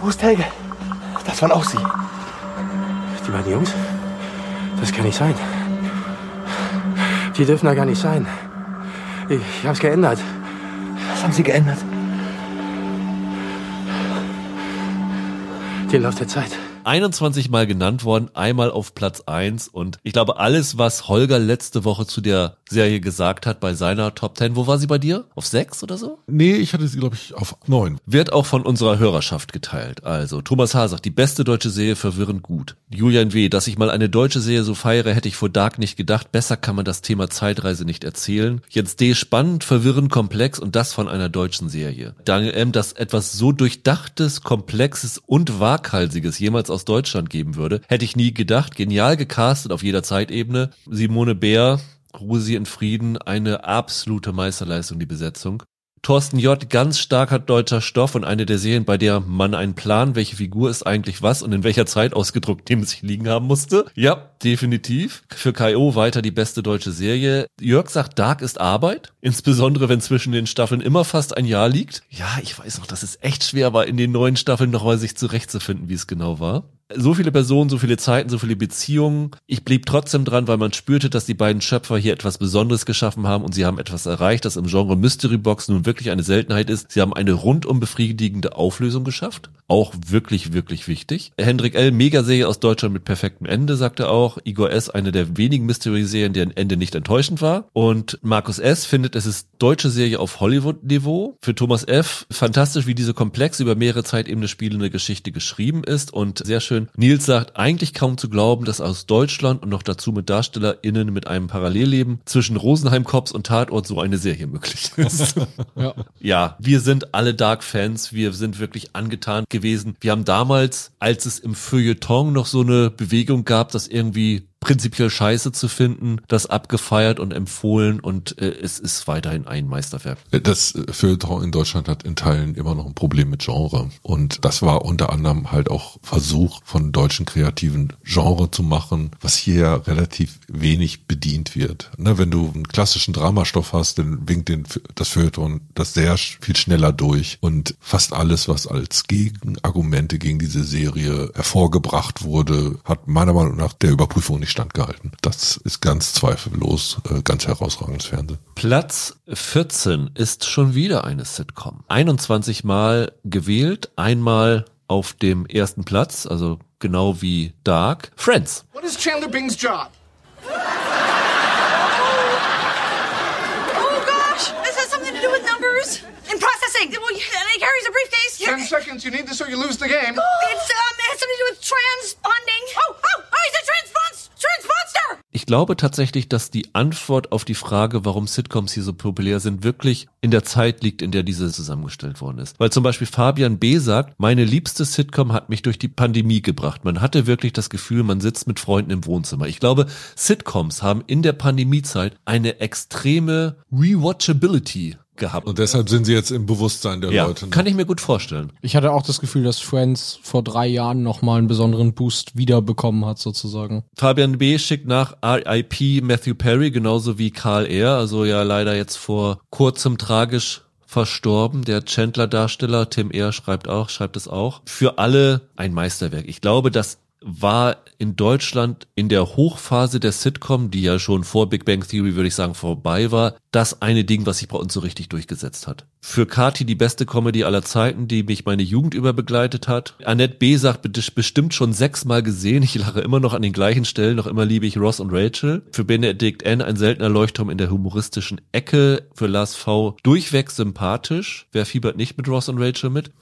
Wo ist Helge? Das waren auch Sie. Die beiden Jungs? Das kann nicht sein. Die dürfen da gar nicht sein. Ich, ich hab's geändert. Was haben Sie geändert? Den Lauf der Zeit. 21 Mal genannt worden, einmal auf Platz 1 und ich glaube alles, was Holger letzte Woche zu der Serie gesagt hat bei seiner Top 10, wo war sie bei dir? Auf 6 oder so? Nee, ich hatte sie, glaube ich, auf neun. Wird auch von unserer Hörerschaft geteilt. Also Thomas H. sagt, die beste deutsche Serie verwirrend gut. Julian W., dass ich mal eine deutsche Serie so feiere, hätte ich vor Dark nicht gedacht. Besser kann man das Thema Zeitreise nicht erzählen. Jens D. spannend, verwirrend, komplex und das von einer deutschen Serie. Daniel M., dass etwas so durchdachtes, komplexes und waghalsiges jemals aus Deutschland geben würde, hätte ich nie gedacht. Genial gecastet auf jeder Zeitebene. Simone Bär, Ruhe in Frieden, eine absolute Meisterleistung, die Besetzung. Thorsten J. ganz starker deutscher Stoff und eine der Serien, bei der man einen Plan, welche Figur ist eigentlich was und in welcher Zeit ausgedruckt neben sich liegen haben musste. Ja, definitiv. Für K.O. weiter die beste deutsche Serie. Jörg sagt, Dark ist Arbeit. Insbesondere, wenn zwischen den Staffeln immer fast ein Jahr liegt. Ja, ich weiß noch, dass es echt schwer war, in den neuen Staffeln nochmal sich zurechtzufinden, wie es genau war. So viele Personen, so viele Zeiten, so viele Beziehungen. Ich blieb trotzdem dran, weil man spürte, dass die beiden Schöpfer hier etwas Besonderes geschaffen haben und sie haben etwas erreicht, das im Genre Mystery Box nun wirklich eine Seltenheit ist. Sie haben eine rundum befriedigende Auflösung geschafft. Auch wirklich, wirklich wichtig. Hendrik L., Megaserie aus Deutschland mit perfektem Ende, sagte auch. Igor S., eine der wenigen Mystery-Serien, deren Ende nicht enttäuschend war. Und Markus S. findet, es ist deutsche Serie auf Hollywood-Niveau. Für Thomas F. fantastisch, wie diese komplex über mehrere Zeitebene spielende Geschichte geschrieben ist und sehr schön. Nils sagt, eigentlich kaum zu glauben, dass aus Deutschland und noch dazu mit DarstellerInnen mit einem Parallelleben zwischen Rosenheim Cops und Tatort so eine Serie möglich ist. Ja. ja, wir sind alle Dark-Fans. Wir sind wirklich angetan gewesen. Wir haben damals, als es im Feuilleton noch so eine Bewegung gab, dass irgendwie prinzipiell scheiße zu finden, das abgefeiert und empfohlen und äh, es ist weiterhin ein Meisterwerk. Das Feuilleton in Deutschland hat in Teilen immer noch ein Problem mit Genre und das war unter anderem halt auch Versuch von deutschen kreativen Genre zu machen, was hier ja relativ wenig bedient wird. Ne, wenn du einen klassischen Dramastoff hast, dann winkt den, das Feuilleton das sehr viel schneller durch und fast alles, was als Gegenargumente gegen diese Serie hervorgebracht wurde, hat meiner Meinung nach der Überprüfung nicht standgehalten. Das ist ganz zweifellos äh, ganz herausragendes Fernsehen. Platz 14 ist schon wieder eine Sitcom. 21 Mal gewählt, einmal auf dem ersten Platz, also genau wie Dark. Friends. What is Chandler Bing's job? Oh gosh, this has something to do with numbers and processing. Well, he carries a briefcase. Ten seconds. You need this or you lose the game. It's um, it has something to do with transponding. Oh, oh, oh, he's a transpons transponster. Ich glaube tatsächlich, dass die Antwort auf die Frage, warum Sitcoms hier so populär sind, wirklich in der Zeit liegt, in der diese zusammengestellt worden ist. Weil zum Beispiel Fabian B. sagt, meine liebste Sitcom hat mich durch die Pandemie gebracht. Man hatte wirklich das Gefühl, man sitzt mit Freunden im Wohnzimmer. Ich glaube, Sitcoms haben in der Pandemiezeit eine extreme Rewatchability gehabt. Und deshalb sind sie jetzt im Bewusstsein der ja, Leute. ne? Kann ich mir gut vorstellen. Ich hatte auch das Gefühl, dass Friends vor drei Jahren nochmal einen besonderen Boost wiederbekommen hat, sozusagen. Fabian B. schickt nach RIP Matthew Perry, genauso wie Karl R., also ja leider jetzt vor kurzem tragisch verstorben. Der Chandler-Darsteller Tim R. schreibt auch, schreibt es auch. Für alle ein Meisterwerk. Ich glaube, das war in Deutschland in der Hochphase der Sitcom, die ja schon vor Big Bang Theory, würde ich sagen, vorbei war, das eine Ding, was sich bei uns so richtig durchgesetzt hat. Für Kati die beste Comedy aller Zeiten, die mich meine Jugend über begleitet hat. Annette B. sagt bestimmt schon sechsmal gesehen. Ich lache immer noch an den gleichen Stellen. Noch immer liebe ich Ross und Rachel. Für Benedict N. ein seltener Leuchtturm in der humoristischen Ecke. Für Lars V. durchweg sympathisch. Wer fiebert nicht mit Ross und Rachel mit?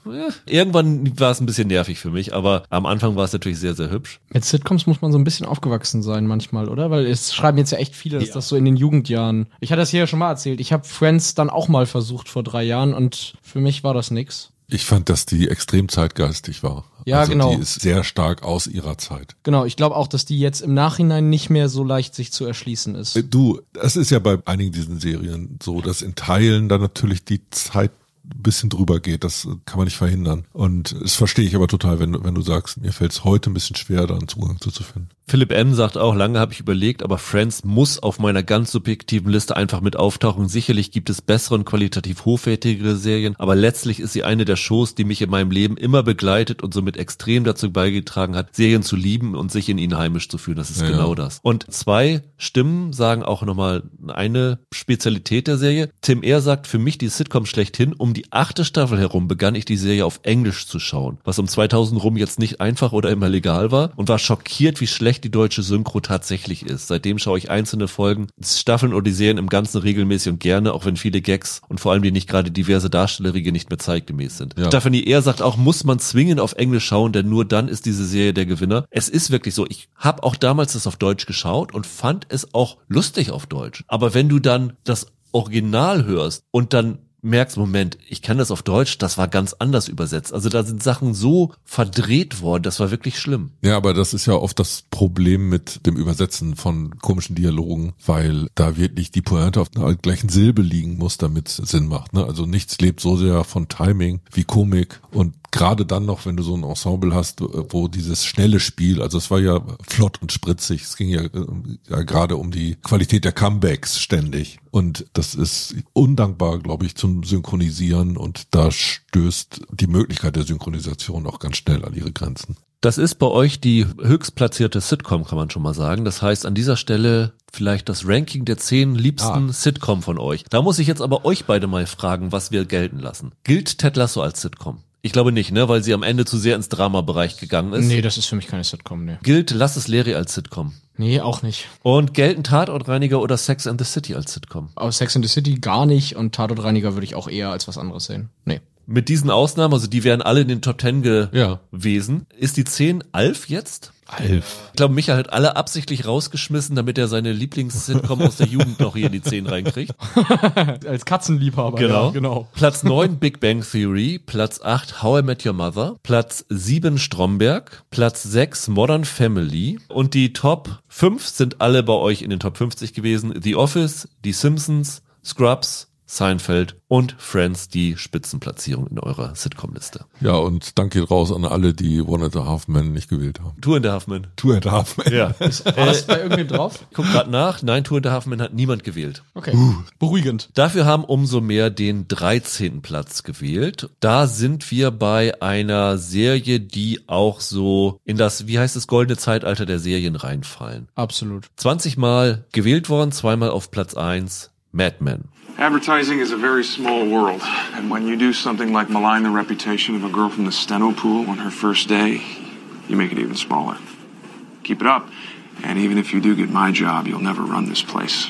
Irgendwann war es ein bisschen nervig für mich, aber am Anfang war es natürlich sehr, sehr hübsch. Mit Sitcoms muss man so ein bisschen aufgewachsen sein manchmal, oder? Weil es schreiben jetzt ja echt viele, dass ja. das so in den Jugendjahren. Ich hatte das hier ja schon mal erzählt. Ich habe Friends dann auch mal versucht vor drei Jahren und für mich war das nix. Ich fand, dass die extrem zeitgeistig war. Ja, also genau. Die ist sehr stark aus ihrer Zeit. Genau, ich glaube auch, dass die jetzt im Nachhinein nicht mehr so leicht sich zu erschließen ist. Du, das ist ja bei einigen diesen Serien so, dass in Teilen dann natürlich die Zeit bisschen drüber geht. Das kann man nicht verhindern. Und das verstehe ich aber total, wenn, wenn du sagst, mir fällt es heute ein bisschen schwer, da einen Zugang zu, zu finden. Philipp M. sagt auch, lange habe ich überlegt, aber Friends muss auf meiner ganz subjektiven Liste einfach mit auftauchen. Sicherlich gibt es bessere und qualitativ hochwertigere Serien, aber letztlich ist sie eine der Shows, die mich in meinem Leben immer begleitet und somit extrem dazu beigetragen hat, Serien zu lieben und sich in ihnen heimisch zu fühlen. Das ist Ja, genau ja. das. Und zwei Stimmen sagen auch nochmal eine Spezialität der Serie. Tim R. sagt, für mich die Sitcom schlechthin. Um die achte Staffel herum begann ich die Serie auf Englisch zu schauen, was um 2000 rum jetzt nicht einfach oder immer legal war und war schockiert, wie schlecht die deutsche Synchro tatsächlich ist. Seitdem schaue ich einzelne Folgen, Staffeln oder die Serien im Ganzen regelmäßig und gerne, auch wenn viele Gags und vor allem die nicht gerade diverse Darstellerige nicht mehr zeitgemäß sind. Ja. Stephanie R. sagt auch, muss man zwingend auf Englisch schauen, denn nur dann ist diese Serie der Gewinner. Es ist wirklich so, ich habe auch damals das auf Deutsch geschaut und fand es auch lustig auf Deutsch. Aber wenn du dann das Original hörst und dann merkst, Moment, ich kann das auf Deutsch, das war ganz anders übersetzt. Also da sind Sachen so verdreht worden, das war wirklich schlimm. Ja, aber das ist ja oft das Problem mit dem Übersetzen von komischen Dialogen, weil da wirklich die Pointe auf der gleichen Silbe liegen muss, damit es Sinn macht. Ne? Also nichts lebt so sehr von Timing wie Komik und gerade dann noch, wenn du so ein Ensemble hast, wo dieses schnelle Spiel, also es war ja flott und spritzig, es ging ja, äh, ja gerade um die Qualität der Comebacks ständig. Und das ist undankbar, glaube ich, zum Synchronisieren und da stößt die Möglichkeit der Synchronisation auch ganz schnell an ihre Grenzen. Das ist bei euch die höchstplatzierte Sitcom, kann man schon mal sagen. Das heißt, an dieser Stelle vielleicht das Ranking der zehn liebsten Ah. Sitcom von euch. Da muss ich jetzt aber euch beide mal fragen, was wir gelten lassen. Gilt Ted Lasso als Sitcom? Ich glaube nicht, ne, weil sie am Ende zu sehr ins Drama-Bereich gegangen ist. Nee, das ist für mich keine Sitcom, nee. Gilt Lass es Larry als Sitcom? Nee, auch nicht. Und gelten Tatortreiniger oder Sex and the City als Sitcom? Aus Sex and the City gar nicht und Tatortreiniger würde ich auch eher als was anderes sehen. Nee. Mit diesen Ausnahmen, also die wären alle in den Top Ten gewesen. Ist die 10 Alf jetzt? Alf. Ich glaube, Michael hat alle absichtlich rausgeschmissen, damit er seine Lieblings-Sitcom aus der Jugend noch hier in die 10 reinkriegt. als Katzenliebhaber. Genau. Ja, genau. Platz 9 Big Bang Theory, Platz 8 How I Met Your Mother, Platz 7 Stromberg, Platz 6 Modern Family und die Top 5 sind alle bei euch in den Top 50 gewesen. The Office, Die Simpsons, Scrubs, Seinfeld und Friends die Spitzenplatzierung in eurer Sitcom-Liste. Ja, und Dank geht raus an alle, die One and a Half Men nicht gewählt haben. Two and a Half Men. Two and a Half Men. Ja. War das bei irgendwem drauf? Guck grad nach. Nein, Two and a Half Men hat niemand gewählt. Okay. Beruhigend. Dafür haben umso mehr den 13. Platz gewählt. Da sind wir bei einer Serie, die auch so in das, wie heißt es, goldene Zeitalter der Serien reinfallen. Absolut. 20 Mal gewählt worden, zweimal auf Platz 1, Mad Men. Advertising is a very small world, and when you do something like malign the reputation of a girl from the steno pool on her first day, you make it even smaller. Keep it up, and even if you do get my job, you'll never run this place.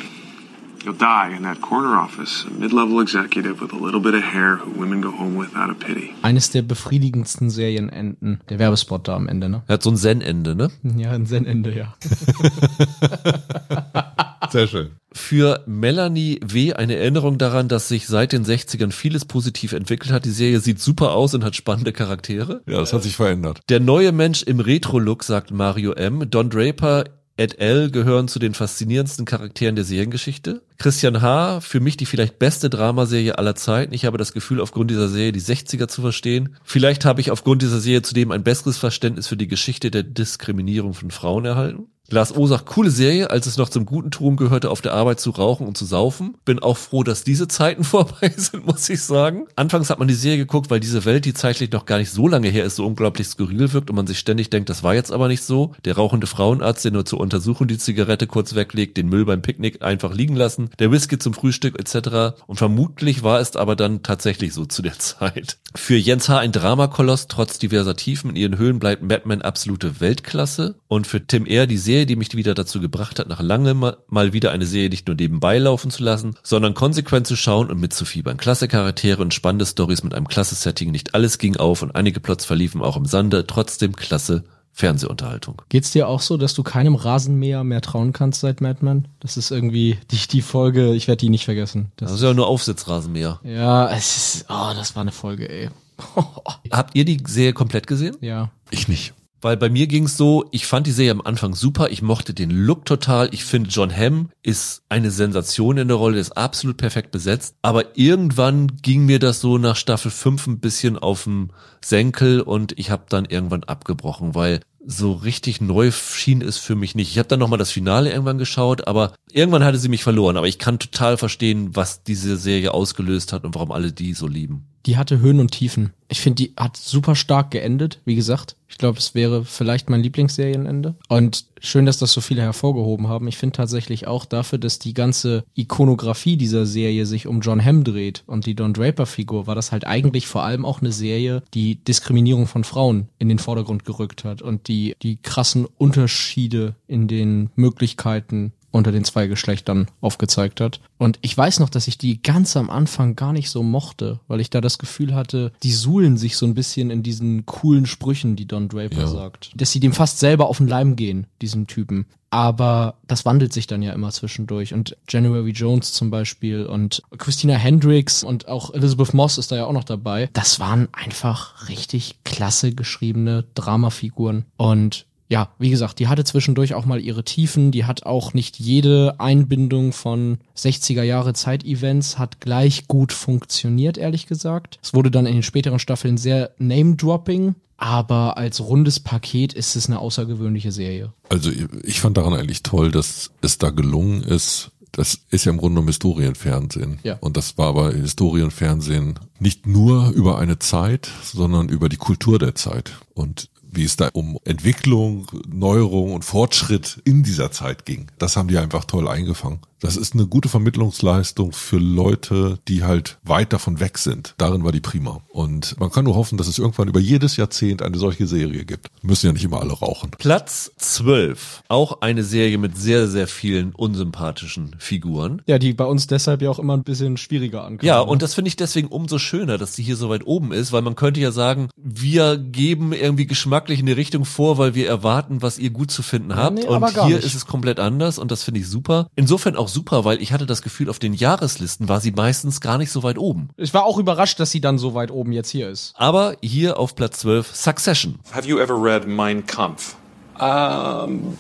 You'll die in that corner office, a mid-level executive with a little bit of hair who women go home with out of pity. Eines der befriedigendsten Serienenden. Der Werbespot da am Ende, ne? Er hat so ein Zen-Ende, ne? Ja, ein Zen-Ende, ja. Sehr schön. Für Melanie W. eine Erinnerung daran, dass sich seit den 60ern vieles positiv entwickelt hat. Die Serie sieht super aus und hat spannende Charaktere. Ja, das hat sich verändert. Der neue Mensch im Retro-Look, sagt Mario M. Don Draper et al. gehören zu den faszinierendsten Charakteren der Seriengeschichte. Christian H., für mich die vielleicht beste Dramaserie aller Zeiten. Ich habe das Gefühl, aufgrund dieser Serie die 60er zu verstehen. Vielleicht habe ich aufgrund dieser Serie zudem ein besseres Verständnis für die Geschichte der Diskriminierung von Frauen erhalten. Lars O sagt, coole Serie, als es noch zum guten Ton gehörte, auf der Arbeit zu rauchen und zu saufen. Bin auch froh, dass diese Zeiten vorbei sind, muss ich sagen. Anfangs hat man die Serie geguckt, weil diese Welt, die zeitlich noch gar nicht so lange her ist, so unglaublich skurril wirkt und man sich ständig denkt, das war jetzt aber nicht so. Der rauchende Frauenarzt, der nur zur Untersuchung die Zigarette kurz weglegt, den Müll beim Picknick einfach liegen lassen, der Whisky zum Frühstück etc. Und vermutlich war es aber dann tatsächlich so zu der Zeit. Für Jens H. ein Dramakoloss, trotz diverser Tiefen in ihren Höhen bleibt Batman absolute Weltklasse. Und für Tim R. die Serie, die mich wieder dazu gebracht hat, nach langem mal wieder eine Serie nicht nur nebenbei laufen zu lassen, sondern konsequent zu schauen und mitzufiebern. Klasse Charaktere und spannende Stories mit einem klasse Setting. Nicht alles ging auf und einige Plots verliefen auch im Sande. Trotzdem klasse Fernsehunterhaltung. Geht's dir auch so, dass du keinem Rasenmäher mehr trauen kannst seit Madman? Das ist irgendwie die, die Folge, ich werde die nicht vergessen. Das, das ist ja nur Aufsitzrasenmäher. Ja, es ist, oh, das war eine Folge, ey. Habt ihr die Serie komplett gesehen? Ja. Ich nicht. Weil bei mir ging's so, ich fand die Serie am Anfang super, ich mochte den Look total, ich finde John Hamm ist eine Sensation in der Rolle, ist absolut perfekt besetzt, aber irgendwann ging mir das so nach Staffel 5 ein bisschen auf den Senkel und ich habe dann irgendwann abgebrochen, weil so richtig neu schien es für mich nicht. Ich habe dann nochmal das Finale irgendwann geschaut, aber irgendwann hatte sie mich verloren. Aber ich kann total verstehen, was diese Serie ausgelöst hat und warum alle die so lieben. Die hatte Höhen und Tiefen. Ich finde, die hat super stark geendet, wie gesagt. Ich glaube, es wäre vielleicht mein Lieblingsserienende. Und schön, dass das so viele hervorgehoben haben. Ich finde tatsächlich auch dafür, dass die ganze Ikonografie dieser Serie sich um John Hamm dreht und die Don Draper-Figur, war das halt eigentlich vor allem auch eine Serie, die Diskriminierung von Frauen in den Vordergrund gerückt hat und die die krassen Unterschiede in den Möglichkeiten unter den zwei Geschlechtern aufgezeigt hat. Und ich weiß noch, dass ich die ganz am Anfang gar nicht so mochte, weil ich da das Gefühl hatte, die suhlen sich so ein bisschen in diesen coolen Sprüchen, die Don Draper Ja. sagt. Dass sie dem fast selber auf den Leim gehen, diesem Typen. Aber das wandelt sich dann ja immer zwischendurch. Und January Jones zum Beispiel und Christina Hendricks und auch Elizabeth Moss ist da ja auch noch dabei. Das waren einfach richtig klasse geschriebene Dramafiguren. Und ja, wie gesagt, die hatte zwischendurch auch mal ihre Tiefen, die hat auch nicht jede Einbindung von 60er Jahre Zeitevents hat gleich gut funktioniert, ehrlich gesagt. Es wurde dann in den späteren Staffeln sehr Name-Dropping, aber als rundes Paket ist es eine außergewöhnliche Serie. Also ich fand daran eigentlich toll, dass es da gelungen ist, das ist ja im Grunde genommen Historienfernsehen. Ja. Und das war aber Historienfernsehen nicht nur über eine Zeit, sondern über die Kultur der Zeit. Und wie es da um Entwicklung, Neuerung und Fortschritt in dieser Zeit ging. Das haben die einfach toll eingefangen. Das ist eine gute Vermittlungsleistung für Leute, die halt weit davon weg sind. Darin war die prima. Und man kann nur hoffen, dass es irgendwann über jedes Jahrzehnt eine solche Serie gibt. Müssen ja nicht immer alle rauchen. Platz 12. Auch eine Serie mit sehr, sehr vielen unsympathischen Figuren. Ja, die bei uns deshalb ja auch immer ein bisschen schwieriger ankommen. Ja, und das finde ich deswegen umso schöner, dass die hier so weit oben ist, weil man könnte ja sagen, wir geben irgendwie geschmacklich in die Richtung vor, weil wir erwarten, was ihr gut zu finden habt. nee, aber und gar hier nicht. ist es komplett anders und das finde ich super. Insofern auch super, weil ich hatte das Gefühl, auf den Jahreslisten war sie meistens gar nicht so weit oben. Ich war auch überrascht, dass sie dann so weit oben jetzt hier ist. Aber hier auf Platz 12 Succession. Have you ever read Mein Kampf? Um,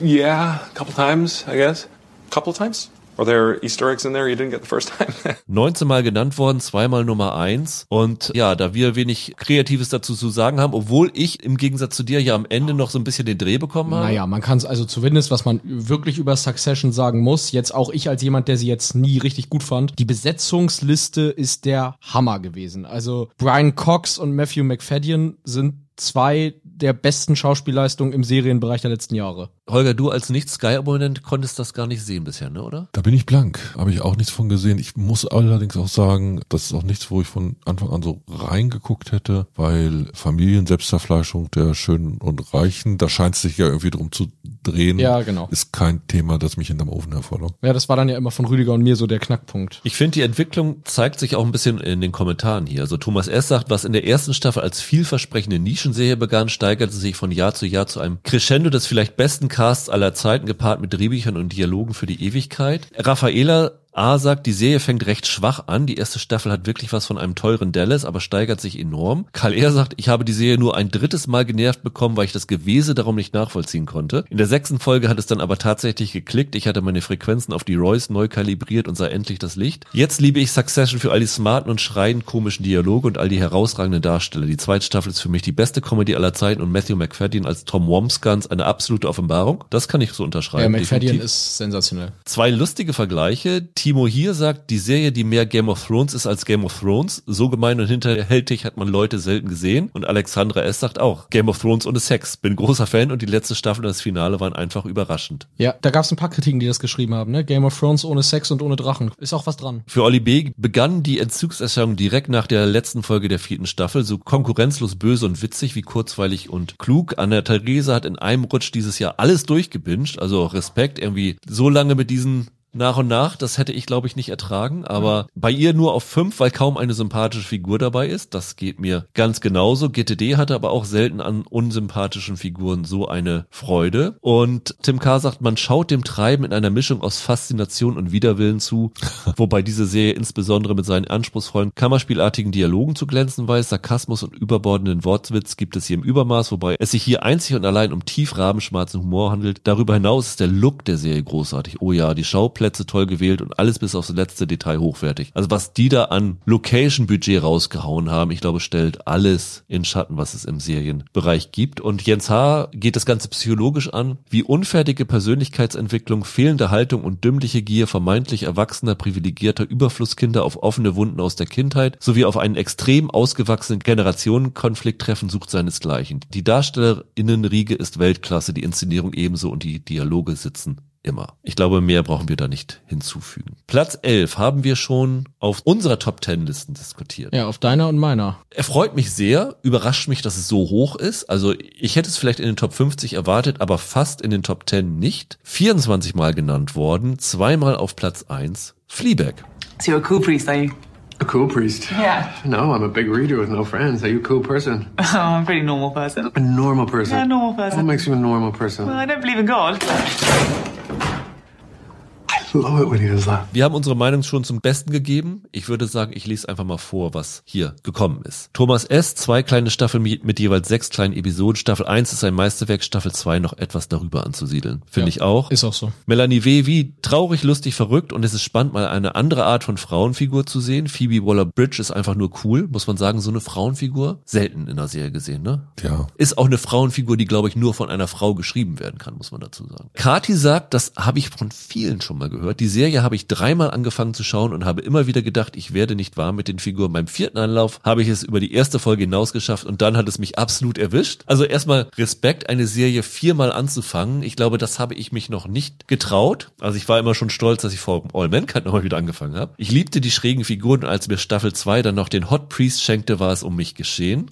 yeah, a couple times, I guess. Couple times? Are there Easter eggs in there you didn't get the first time? 19 Mal genannt worden, zweimal Nummer eins. Und ja, da wir wenig Kreatives dazu zu sagen haben, obwohl ich im Gegensatz zu dir ja am Ende noch so ein bisschen den Dreh bekommen habe. Naja, man kann es also zumindest, was man wirklich über Succession sagen muss, jetzt auch ich als jemand, der sie jetzt nie richtig gut fand, die Besetzungsliste ist der Hammer gewesen. Also Brian Cox und Matthew McFadden sind zwei der besten Schauspielleistungen im Serienbereich der letzten Jahre. Holger, du als Nicht-Sky-Abonnent konntest das gar nicht sehen bisher, ne, oder? Da bin ich blank. Habe ich auch nichts von gesehen. Ich muss allerdings auch sagen, das ist auch nichts, wo ich von Anfang an so reingeguckt hätte, weil Familienselbstverfleischung der Schönen und Reichen, da scheint es sich ja irgendwie drum zu drehen. Ja, genau. Ist kein Thema, das mich hinterm Ofen hervorlockt. Ja, das war dann ja immer von Rüdiger und mir so der Knackpunkt. Ich finde, die Entwicklung zeigt sich auch ein bisschen in den Kommentaren hier. Also Thomas S. sagt, was in der ersten Staffel als vielversprechende Nischenserie begann, steigerte sich von Jahr zu Jahr zu einem Crescendo des vielleicht besten Casts aller Zeiten, gepaart mit Drehbüchern und Dialogen für die Ewigkeit. Raffaela A sagt, die Serie fängt recht schwach an. Die erste Staffel hat wirklich was von einem teuren Dallas, aber steigert sich enorm. Karl R. sagt, ich habe die Serie nur ein drittes Mal genervt bekommen, weil ich das Gewese darum nicht nachvollziehen konnte. In der sechsten Folge hat es dann aber tatsächlich geklickt. Ich hatte meine Frequenzen auf die Royce neu kalibriert und sah endlich das Licht. Jetzt liebe ich Succession für all die smarten und schreiend komischen Dialoge und all die herausragenden Darsteller. Die zweite Staffel ist für mich die beste Comedy aller Zeiten und Matthew McFadden als Tom Womskans eine absolute Offenbarung. Das kann ich so unterschreiben. Ja, McFadden definitiv. ist sensationell. Zwei lustige Vergleiche. Timo hier sagt, die Serie, die mehr Game of Thrones ist als Game of Thrones. So gemein und hinterhältig hat man Leute selten gesehen. Und Alexandra S. sagt auch, Game of Thrones ohne Sex. Bin großer Fan und die letzte Staffel und das Finale waren einfach überraschend. Ja, da gab es ein paar Kritiken, die das geschrieben haben, ne? Game of Thrones ohne Sex und ohne Drachen. Ist auch was dran. Für Oli B. begann die Entzugserscheinung direkt nach der letzten Folge der vierten Staffel, so konkurrenzlos böse und witzig wie kurzweilig und klug. Anna Therese hat in einem Rutsch dieses Jahr alles durchgebinged, also Respekt, irgendwie so lange mit diesen nach und nach, das hätte ich glaube ich nicht ertragen, aber bei ihr nur auf fünf, weil kaum eine sympathische Figur dabei ist. Das geht mir ganz genauso. GTD hatte aber auch selten an unsympathischen Figuren so eine Freude. Und Tim K. sagt, man schaut dem Treiben in einer Mischung aus Faszination und Widerwillen zu, wobei diese Serie insbesondere mit seinen anspruchsvollen, kammerspielartigen Dialogen zu glänzen weiß. Sarkasmus und überbordenden Wortwitz gibt es hier im Übermaß, wobei es sich hier einzig und allein um tief rabenschwarzen Humor handelt. Darüber hinaus ist der Look der Serie großartig. Oh ja, die Schauplätze toll gewählt und alles bis aufs letzte Detail hochwertig. Also was die da an Location-Budget rausgehauen haben, ich glaube, stellt alles in Schatten, was es im Serienbereich gibt. Und Jens H. geht das Ganze psychologisch an, wie unfertige Persönlichkeitsentwicklung, fehlende Haltung und dümmliche Gier vermeintlich erwachsener, privilegierter Überflusskinder auf offene Wunden aus der Kindheit sowie auf einen extrem ausgewachsenen Generationenkonflikt treffen, sucht seinesgleichen. Die Darstellerinnenriege ist Weltklasse, die Inszenierung ebenso und die Dialoge sitzen immer. Ich glaube, mehr brauchen wir da nicht hinzufügen. Platz 11 haben wir schon auf unserer Top 10 Listen diskutiert. Ja, auf deiner und meiner. Er freut mich sehr, überrascht mich, dass es so hoch ist. Also ich hätte es vielleicht in den Top 50 erwartet, aber fast in den Top 10 nicht. 24 Mal genannt worden, zweimal auf Platz 1. Fleabag. So you're a cool priest, are you? A cool priest? Yeah. No, I'm a big reader with no friends. Are you a cool person? Oh, I'm a pretty normal person. A normal person? Yeah, a normal person. What makes you a normal person? Well, I don't believe in God. Love it when he does that. Wir haben unsere Meinung schon zum Besten gegeben. Ich würde sagen, ich lese einfach mal vor, was hier gekommen ist. Thomas S., zwei kleine Staffeln mit, mit jeweils sechs kleinen Episoden. Staffel 1 ist ein Meisterwerk, Staffel 2 noch etwas darüber anzusiedeln. Finde Ja, ich auch. Ist auch so. Melanie W. wie traurig, lustig, verrückt und es ist spannend, mal eine andere Art von Frauenfigur zu sehen. Phoebe Waller-Bridge ist einfach nur cool, muss man sagen, so eine Frauenfigur. Selten in der Serie gesehen, ne? Ja. Ist auch eine Frauenfigur, die, glaube ich, nur von einer Frau geschrieben werden kann, muss man dazu sagen. Kati sagt, das habe ich von vielen schon mal gehört. Die Serie habe ich dreimal angefangen zu schauen und habe immer wieder gedacht, ich werde nicht warm mit den Figuren. Beim vierten Anlauf habe ich es über die erste Folge hinaus geschafft und dann hat es mich absolut erwischt. Also erstmal Respekt, eine Serie viermal anzufangen. Ich glaube, das habe ich mich noch nicht getraut. Also ich war immer schon stolz, dass ich vor All Mankind nochmal wieder angefangen habe. Ich liebte die schrägen Figuren und als mir Staffel 2 dann noch den Hot Priest schenkte, war es um mich geschehen.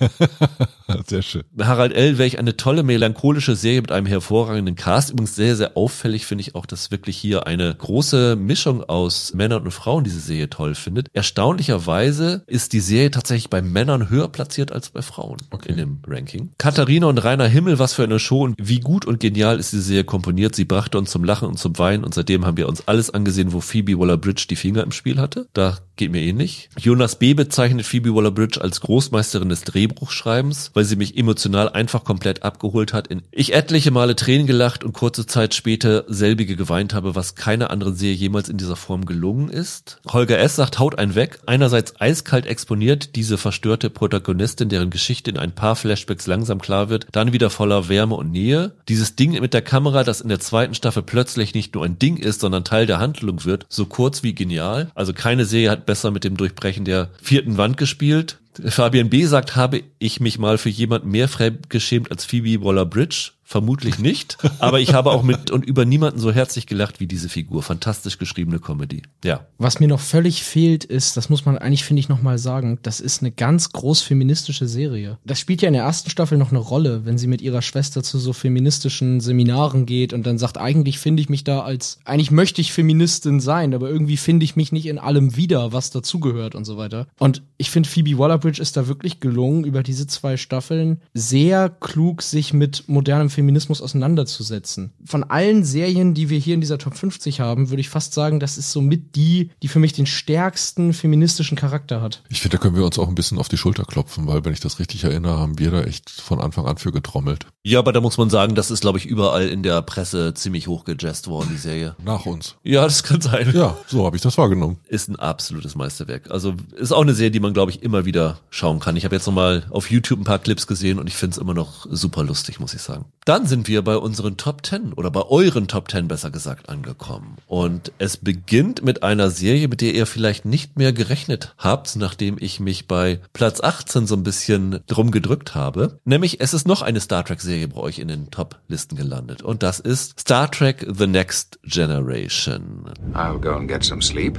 Sehr schön. Harald L., welch eine tolle melancholische Serie mit einem hervorragenden Cast. Übrigens sehr, sehr auffällig finde ich auch, dass wirklich hier eine große Mischung aus Männern und Frauen diese Serie toll findet. Erstaunlicherweise ist die Serie tatsächlich bei Männern höher platziert als bei Frauen in dem Ranking. Katharina und Rainer Himmel, was für eine Show und wie gut und genial ist die Serie komponiert. Sie brachte uns zum Lachen und zum Weinen und seitdem haben wir uns alles angesehen, wo Phoebe Waller-Bridge die Finger im Spiel hatte. Da geht mir ähnlich. Jonas B. bezeichnet Phoebe Waller-Bridge als Großmeisterin des Drehbuchschreibens, weil sie mich emotional einfach komplett abgeholt hat. In ich etliche Male Tränen gelacht und kurze Zeit später selbige geweint habe, was keiner anderen Serie jemals in dieser Form gelungen ist. Holger S. sagt, haut ein weg. Einerseits eiskalt exponiert diese verstörte Protagonistin, deren Geschichte in ein paar Flashbacks langsam klar wird, dann wieder voller Wärme und Nähe. Dieses Ding mit der Kamera, das in der zweiten Staffel plötzlich nicht nur ein Ding ist, sondern Teil der Handlung wird, so kurz wie genial. Also keine Serie hat besser mit dem Durchbrechen der vierten Wand gespielt. Fabian B. sagt, habe ich mich mal für jemand mehr fremdgeschämt als Phoebe Waller-Bridge? Vermutlich nicht. Aber ich habe auch mit und über niemanden so herzlich gelacht wie diese Figur. Fantastisch geschriebene Comedy. Ja. Was mir noch völlig fehlt, ist, das muss man eigentlich, finde ich, nochmal sagen, das ist eine ganz groß feministische Serie. Das spielt ja in der ersten Staffel noch eine Rolle, wenn sie mit ihrer Schwester zu so feministischen Seminaren geht und dann sagt, eigentlich finde ich mich da als, eigentlich möchte ich Feministin sein, aber irgendwie finde ich mich nicht in allem wieder, was dazugehört und so weiter. Und ich finde, Phoebe Waller-Bridge ist da wirklich gelungen, über diese zwei Staffeln sehr klug sich mit modernem Feminismus auseinanderzusetzen. Von allen Serien, die wir hier in dieser Top 50 haben, würde ich fast sagen, das ist somit die, die für mich den stärksten feministischen Charakter hat. Ich finde, da können wir uns auch ein bisschen auf die Schulter klopfen, weil, wenn ich das richtig erinnere, haben wir da echt von Anfang an für getrommelt. Ja, aber da muss man sagen, das ist, glaube ich, überall in der Presse ziemlich hochgejazzt worden, die Serie. Nach uns. Ja, das kann sein. Ja, so habe ich das wahrgenommen. Ist ein absolutes Meisterwerk. Also ist auch eine Serie, die man, glaube ich, immer wieder schauen kann. Ich habe jetzt nochmal auf YouTube ein paar Clips gesehen und ich finde es immer noch super lustig, muss ich sagen. Dann sind wir bei unseren Top 10 oder bei euren Top 10 besser gesagt angekommen. Und es beginnt mit einer Serie, mit der ihr vielleicht nicht mehr gerechnet habt, nachdem ich mich bei Platz 18 so ein bisschen drum gedrückt habe. Nämlich es ist noch eine Star Trek Serie bei euch in den Top-Listen gelandet. Und das ist Star Trek The Next Generation. I'll go and get some sleep.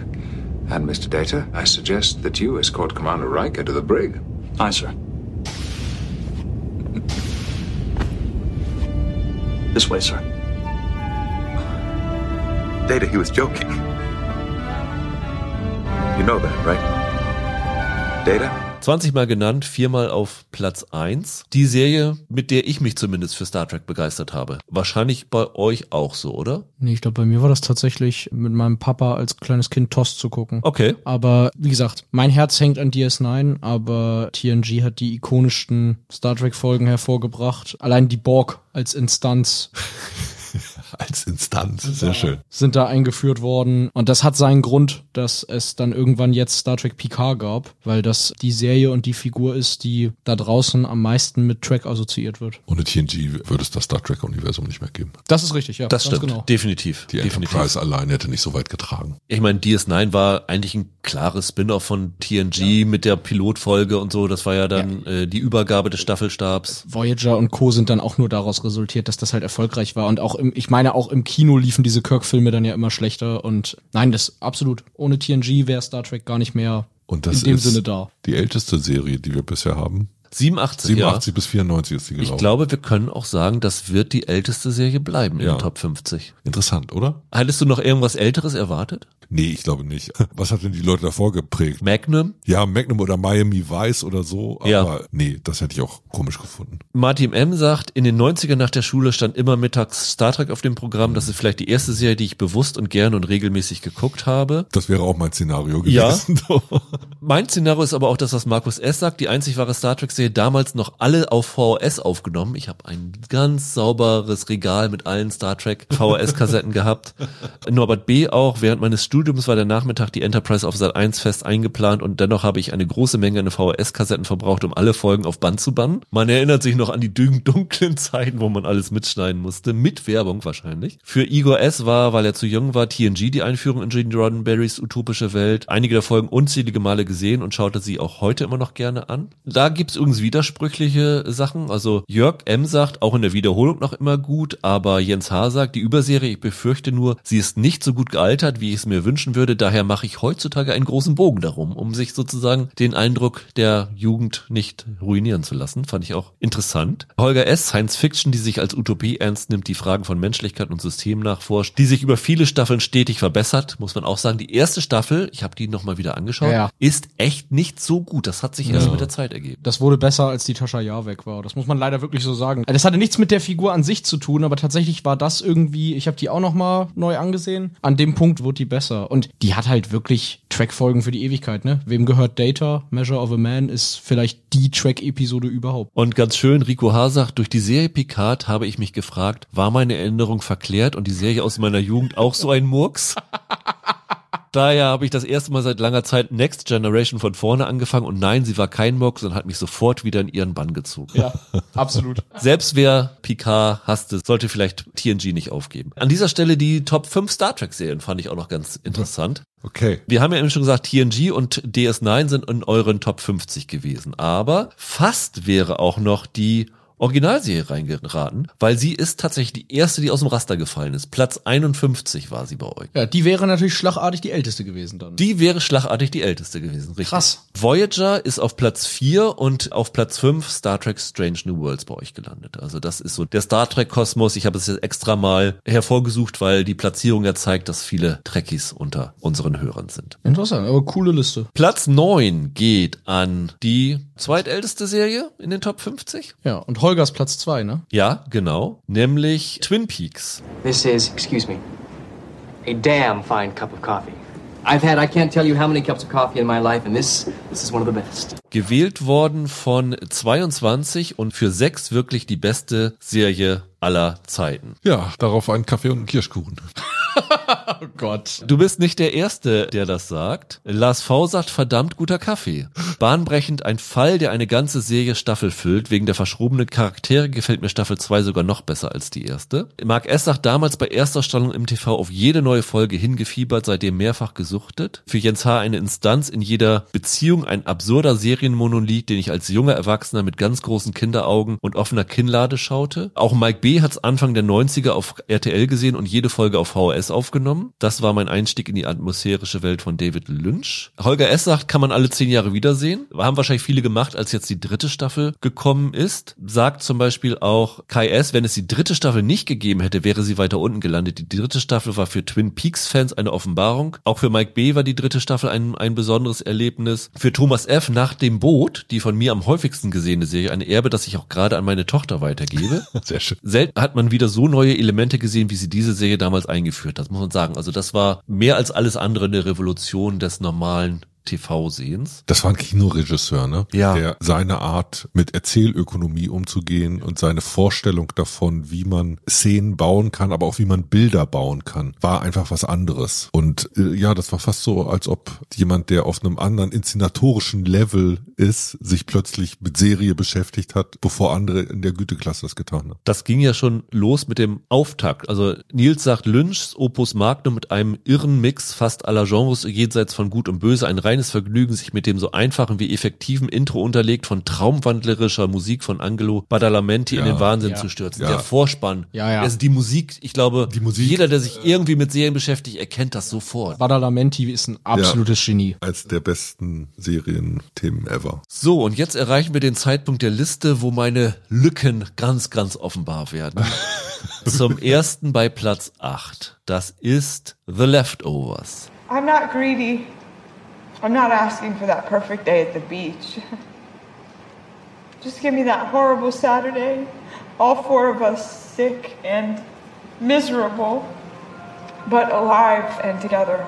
And, Mr. Data, I suggest that you escort Commander Riker to the brig. Aye, sir. This way, sir. Data, he was joking. You know that, right? Data? 20 Mal genannt, viermal auf Platz 1. Die Serie, mit der ich mich zumindest für Star Trek begeistert habe. Wahrscheinlich bei euch auch so, oder? Nee, ich glaube, bei mir war das tatsächlich mit meinem Papa als kleines Kind Tost zu gucken. Okay. Aber wie gesagt, mein Herz hängt an DS9, aber TNG hat die ikonischsten Star Trek Folgen hervorgebracht. Allein die Borg als Instanz Als Instanz, sehr schön. sind da eingeführt worden. Und das hat seinen Grund, dass es dann irgendwann jetzt Star Trek Picard gab, weil das die Serie und die Figur ist, die da draußen am meisten mit Trek assoziiert wird. Ohne TNG würde es das Star Trek-Universum nicht mehr geben. Das ist richtig, ja. Das stimmt. Genau. Definitiv. Die Definitiv. Enterprise allein hätte nicht so weit getragen. Ich meine, DS9 war eigentlich ein klares Spin-off von TNG mit der Pilotfolge und so. Das war ja dann Äh, die Übergabe des Staffelstabs. Voyager und Co. sind dann auch nur daraus resultiert, dass das halt erfolgreich war. Und auch im, ich meine, auch im Kino liefen diese Kirk-Filme dann ja immer schlechter. Und nein, das absolut. Ohne TNG wäre Star Trek gar nicht mehr Und das in dem ist Sinne da. die älteste Serie, die wir bisher haben. 87, 87 bis 94 ist die ja. gelaufen. Ich glaube, wir können auch sagen, das wird die älteste Serie bleiben in Ja. den Top 50. Interessant, oder? Hattest du noch irgendwas Älteres erwartet? Nee, ich glaube nicht. Was hat denn die Leute davor geprägt? Magnum? Ja, Magnum oder Miami Vice oder so. Aber Ja. nee, das hätte ich auch komisch gefunden. Martin M. sagt, in den 90ern nach der Schule stand immer mittags Star Trek auf dem Programm. Das ist vielleicht die erste Serie, die ich bewusst und gern und regelmäßig geguckt habe. Das wäre auch mein Szenario Ja. gewesen. Mein Szenario ist aber auch das, was Markus S. sagt. Die einzig wahre Star Trek-Serie damals noch alle auf VHS aufgenommen. Ich habe ein ganz sauberes Regal mit allen Star Trek VHS-Kassetten gehabt. Norbert B. auch. Während meines Studiums war der Nachmittag die Enterprise auf Sat 1 fest eingeplant und dennoch habe ich eine große Menge an VHS-Kassetten verbraucht, um alle Folgen auf Band zu bannen. Man erinnert sich noch an die dunklen Zeiten, wo man alles mitschneiden musste. Mit Werbung wahrscheinlich. Für Igor S. war, weil er zu jung war, TNG die Einführung in Gene Roddenberrys utopische Welt. Einige der Folgen unzählige Male gesehen und schaute sie auch heute immer noch gerne an. Da gibt's übrigens widersprüchliche Sachen. Also Jörg M. sagt, auch in der Wiederholung noch immer gut, aber Jens H. sagt, die Überserie, ich befürchte nur, sie ist nicht so gut gealtert, wie ich es mir wünschen würde. Daher mache ich heutzutage einen großen Bogen darum, um sich sozusagen den Eindruck der Jugend nicht ruinieren zu lassen. Fand ich auch interessant. Holger S. Science Fiction, die sich als Utopie ernst nimmt, die Fragen von Menschlichkeit und System nachforscht, die sich über viele Staffeln stetig verbessert, muss man auch sagen. Die erste Staffel, ich habe die nochmal wieder angeschaut, Ja. ist echt nicht so gut. Das hat sich erst Ja. mit der Zeit ergeben. Das wurde besser, als die Tascha Jahr weg war. Das muss man leider wirklich so sagen. Das hatte nichts mit der Figur an sich zu tun, aber tatsächlich war das irgendwie, ich habe die auch noch mal neu angesehen. An dem Punkt wurde die besser. Und die hat halt wirklich Trackfolgen für die Ewigkeit, ne? Wem gehört Data? Measure of a Man ist vielleicht die Track-Episode überhaupt. Und ganz schön, Rico H. sagt, durch die Serie Picard habe ich mich gefragt, war meine Erinnerung verklärt und die Serie aus meiner Jugend auch so ein Murks? Daher habe ich das erste Mal seit langer Zeit Next Generation von vorne angefangen und nein, sie war kein Murks und hat mich sofort wieder in ihren Bann gezogen. Ja, absolut. Selbst wer Picard hasste, sollte vielleicht TNG nicht aufgeben. An dieser Stelle die Top 5 Star Trek Serien fand ich auch noch ganz interessant. Okay. Wir haben ja eben schon gesagt, TNG und DS9 sind in euren Top 50 gewesen. Aber fast wäre auch noch die Originalserie reingeraten, weil sie ist tatsächlich die erste, die aus dem Raster gefallen ist. Platz 51 war sie bei euch. Ja, die wäre natürlich schlagartig die älteste gewesen dann. Die wäre schlagartig die älteste gewesen, richtig. Krass. Voyager ist auf Platz 4 und auf Platz 5 Star Trek Strange New Worlds bei euch gelandet. Also das ist so der Star Trek Kosmos. Ich habe es jetzt extra mal hervorgesucht, weil die Platzierung ja zeigt, dass viele Trekkies unter unseren Hörern sind. Interessant, aber coole Liste. Platz 9 geht an die zweitälteste Serie in den Top 50. Ja, und Holgers Platz zwei, ne? Ja, genau. Nämlich Twin Peaks. This is, excuse me, a damn fine cup of coffee. I've had I can't tell you how many cups of coffee in my life, and this this is one of the best. Gewählt worden von 22 und für 6 wirklich die beste Serie aller Zeiten. Ja, darauf einen Kaffee und einen Kirschkuchen. Oh Gott. Du bist nicht der Erste, der das sagt. Lars V. sagt verdammt guter Kaffee. Bahnbrechend ein Fall, der eine ganze Serie Staffel füllt. Wegen der verschrobenen Charaktere gefällt mir Staffel 2 sogar noch besser als die erste. Mark S. sagt damals bei Erstausstrahlung im TV auf jede neue Folge hingefiebert, seitdem mehrfach gesuchtet. Für Jens H. eine Instanz in jeder Beziehung, ein absurder Serienmonolith, den ich als junger Erwachsener mit ganz großen Kinderaugen und offener Kinnlade schaute. Auch Mike B. hat's Anfang der 90er auf RTL gesehen und jede Folge auf VHS aufgenommen. Das war mein Einstieg in die atmosphärische Welt von David Lynch. Holger S. sagt, kann man alle zehn Jahre wiedersehen. Haben wahrscheinlich viele gemacht, als jetzt die dritte Staffel gekommen ist. Sagt zum Beispiel auch Kai S., wenn es die dritte Staffel nicht gegeben hätte, wäre sie weiter unten gelandet. Die dritte Staffel war für Twin Peaks-Fans eine Offenbarung. Auch für Mike B. war die dritte Staffel ein, ein besonderes Erlebnis. Für Thomas F. nach dem Boot, die von mir am häufigsten gesehene Serie, eine Erbe, das ich auch gerade an meine Tochter weitergebe. Sehr schön. Selten hat man wieder so neue Elemente gesehen, wie sie diese Serie damals eingeführt hat, muss man sagen. Also das war mehr als alles andere eine Revolution des normalen TV-Sehens. Das war ein Kinoregisseur, ne? Ja. Der seine Art mit Erzählökonomie umzugehen und seine Vorstellung davon, wie man Szenen bauen kann, aber auch wie man Bilder bauen kann, war einfach was anderes. Und äh, ja, das war fast so, als ob jemand, der auf einem anderen inszenatorischen Level ist, sich plötzlich mit Serie beschäftigt hat, bevor andere in der Güteklasse das getan haben. Das ging ja schon los mit dem Auftakt. Also Nils sagt Lynchs Opus Magnum mit einem irren Mix fast aller Genres jenseits von Gut und Böse, ein reines Vergnügen, sich mit dem so einfachen wie effektiven Intro unterlegt von traumwandlerischer Musik von Angelo Badalamenti in Ja. den Wahnsinn Ja. zu stürzen. Ja. Der Vorspann. Ja, ja. Also die Musik, ich glaube, jeder, der sich irgendwie mit Serien beschäftigt, erkennt das sofort. Badalamenti ist ein absolutes Genie. Als der besten Serienthemen ever. So, und jetzt erreichen wir den Zeitpunkt der Liste, wo meine Lücken ganz, ganz offenbar werden. Zum ersten bei Platz 8. Das ist The Leftovers. I'm not greedy. I'm not asking for that perfect day at the beach. Just give me that horrible Saturday, all four of us sick and miserable, but alive and together.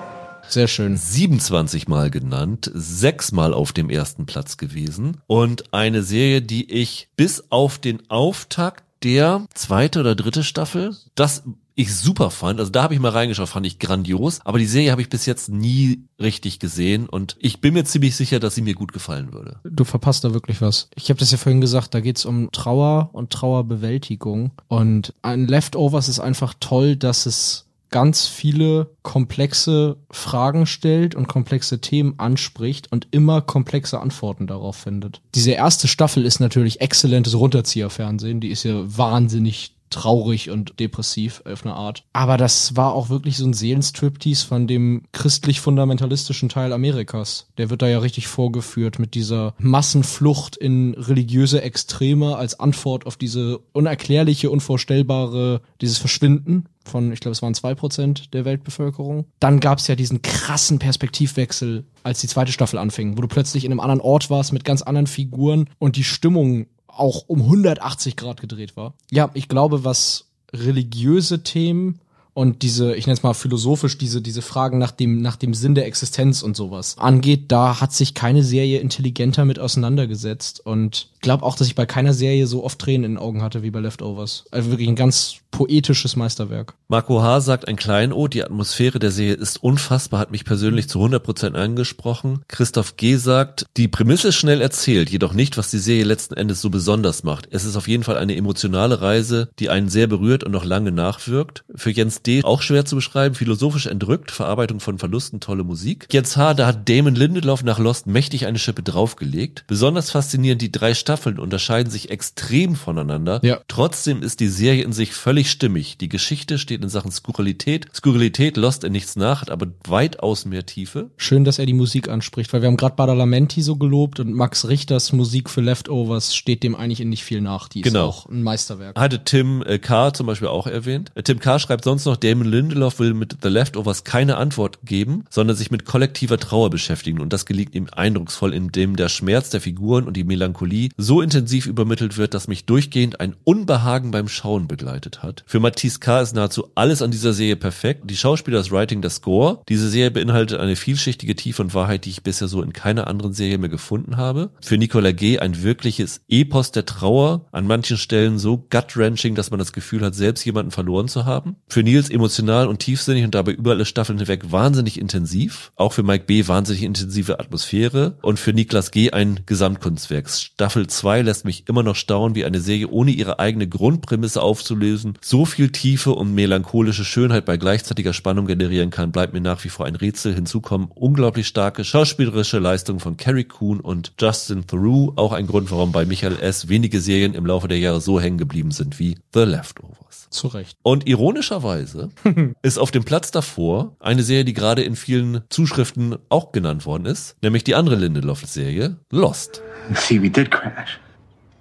Sehr schön. 27 Mal genannt, sechsmal auf dem ersten Platz gewesen und eine Serie, die ich bis auf den Auftakt der zweite oder dritte Staffel, das ich super fand, also da habe ich mal reingeschaut, fand ich grandios, aber die Serie habe ich bis jetzt nie richtig gesehen und ich bin mir ziemlich sicher, dass sie mir gut gefallen würde. Du verpasst da wirklich was. Ich habe das ja vorhin gesagt, da geht's um Trauer und Trauerbewältigung. Und ein Leftovers ist einfach toll, dass es ganz viele komplexe Fragen stellt und komplexe Themen anspricht und immer komplexe Antworten darauf findet. Diese erste Staffel ist natürlich exzellentes Runterzieherfernsehen. Die ist ja wahnsinnig traurig und depressiv auf eine Art. Aber das war auch wirklich so ein Seelenstriptease von dem christlich-fundamentalistischen Teil Amerikas. Der wird da ja richtig vorgeführt mit dieser Massenflucht in religiöse Extreme als Antwort auf diese unerklärliche, unvorstellbare, dieses Verschwinden von, ich glaube, es waren zwei Prozent der Weltbevölkerung. Dann gab es ja diesen krassen Perspektivwechsel, als die zweite Staffel anfing, wo du plötzlich in einem anderen Ort warst mit ganz anderen Figuren und die Stimmung auch um 180 Grad gedreht war. Ja, ich glaube, was religiöse Themen und diese, ich nenne es mal philosophisch, diese, diese Fragen nach dem, nach dem Sinn der Existenz und sowas angeht, da hat sich keine Serie intelligenter mit auseinandergesetzt. Und glaube auch, dass ich bei keiner Serie so oft Tränen in den Augen hatte wie bei Leftovers. Also wirklich ein ganz poetisches Meisterwerk. Marco H. sagt ein Kleinod, die Atmosphäre der Serie ist unfassbar, hat mich persönlich zu 100% angesprochen. Christoph G. sagt, die Prämisse ist schnell erzählt, jedoch nicht, was die Serie letzten Endes so besonders macht. Es ist auf jeden Fall eine emotionale Reise, die einen sehr berührt und noch lange nachwirkt. Für Jens D. auch schwer zu beschreiben, philosophisch entrückt, Verarbeitung von Verlusten, tolle Musik. Jens H. da hat Damon Lindelof nach Lost mächtig eine Schippe draufgelegt. Besonders faszinierend, die drei Staffeln unterscheiden sich extrem voneinander. Ja. Trotzdem ist die Serie in sich völlig stimmig. Die Geschichte steht in Sachen Skurrilität. Skurrilität lost in nichts nach, hat aber weitaus mehr Tiefe. Schön, dass er die Musik anspricht, weil wir haben gerade Badalamenti so gelobt und Max Richters Musik für Leftovers steht dem eigentlich in nicht viel nach. Die ist Genau. auch ein Meisterwerk. Hatte Tim äh, K. zum Beispiel auch erwähnt. Äh, Tim K. schreibt sonst noch, Damon Lindelof will mit The Leftovers keine Antwort geben, sondern sich mit kollektiver Trauer beschäftigen. Und das gelingt ihm eindrucksvoll, indem der Schmerz der Figuren und die Melancholie so intensiv übermittelt wird, dass mich durchgehend ein Unbehagen beim Schauen begleitet hat. Für Matisse K. ist nahezu alles an dieser Serie perfekt. Die Schauspieler, das Writing, der Score. Diese Serie beinhaltet eine vielschichtige Tiefe und Wahrheit, die ich bisher so in keiner anderen Serie mehr gefunden habe. Für Nicola G. ein wirkliches Epos der Trauer. An manchen Stellen so gut-wrenching, dass man das Gefühl hat, selbst jemanden verloren zu haben. Für Nils emotional und tiefsinnig und dabei über alle Staffeln hinweg wahnsinnig intensiv. Auch für Mike B. wahnsinnig intensive Atmosphäre. Und für Niklas G. ein Gesamtkunstwerk. Staffel 2 lässt mich immer noch staunen, wie eine Serie ohne ihre eigene Grundprämisse aufzulösen so viel Tiefe und melancholische Schönheit bei gleichzeitiger Spannung generieren kann, bleibt mir nach wie vor ein Rätsel. Hinzu kommen unglaublich starke schauspielerische Leistungen von Carrie Coon und Justin Theroux. Auch ein Grund, warum bei Michael S. wenige Serien im Laufe der Jahre so hängen geblieben sind wie The Leftovers. Zu Recht. Und ironischerweise ist auf dem Platz davor eine Serie, die gerade in vielen Zuschriften auch genannt worden ist, nämlich die andere Lindelof-Serie, Lost. See, we did crash.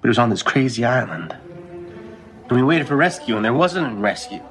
But it was on this crazy island. And we waited for rescue, and there wasn't a rescue.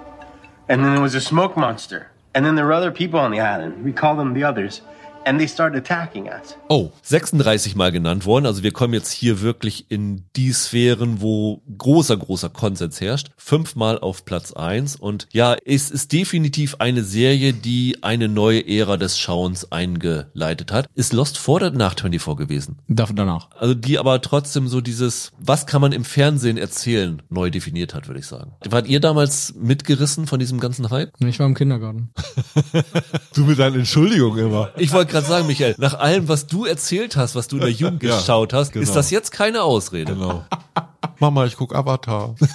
And then there was a smoke monster. And then there were other people on the island. We called them the others. And they started attacking us. Oh, 36 Mal genannt worden. Also wir kommen jetzt hier wirklich in die Sphären, wo großer, großer Konsens herrscht. Fünfmal auf Platz eins Und ja, es ist definitiv eine Serie, die eine neue Ära des Schauens eingeleitet hat. Ist Lost vor oder nach 24 gewesen? Darf danach. Also die aber trotzdem so dieses, was kann man im Fernsehen erzählen, neu definiert hat, würde ich sagen. Wart ihr damals mitgerissen von diesem ganzen Hype? Ich war im Kindergarten. Du mit deinen Entschuldigungen immer. Ich wollte gerade sagen, Michael, nach allem, was du erzählt hast, was du in der Jugend Ja, geschaut hast, genau. ist das jetzt keine Ausrede. Genau. Mama, ich guck Avatar.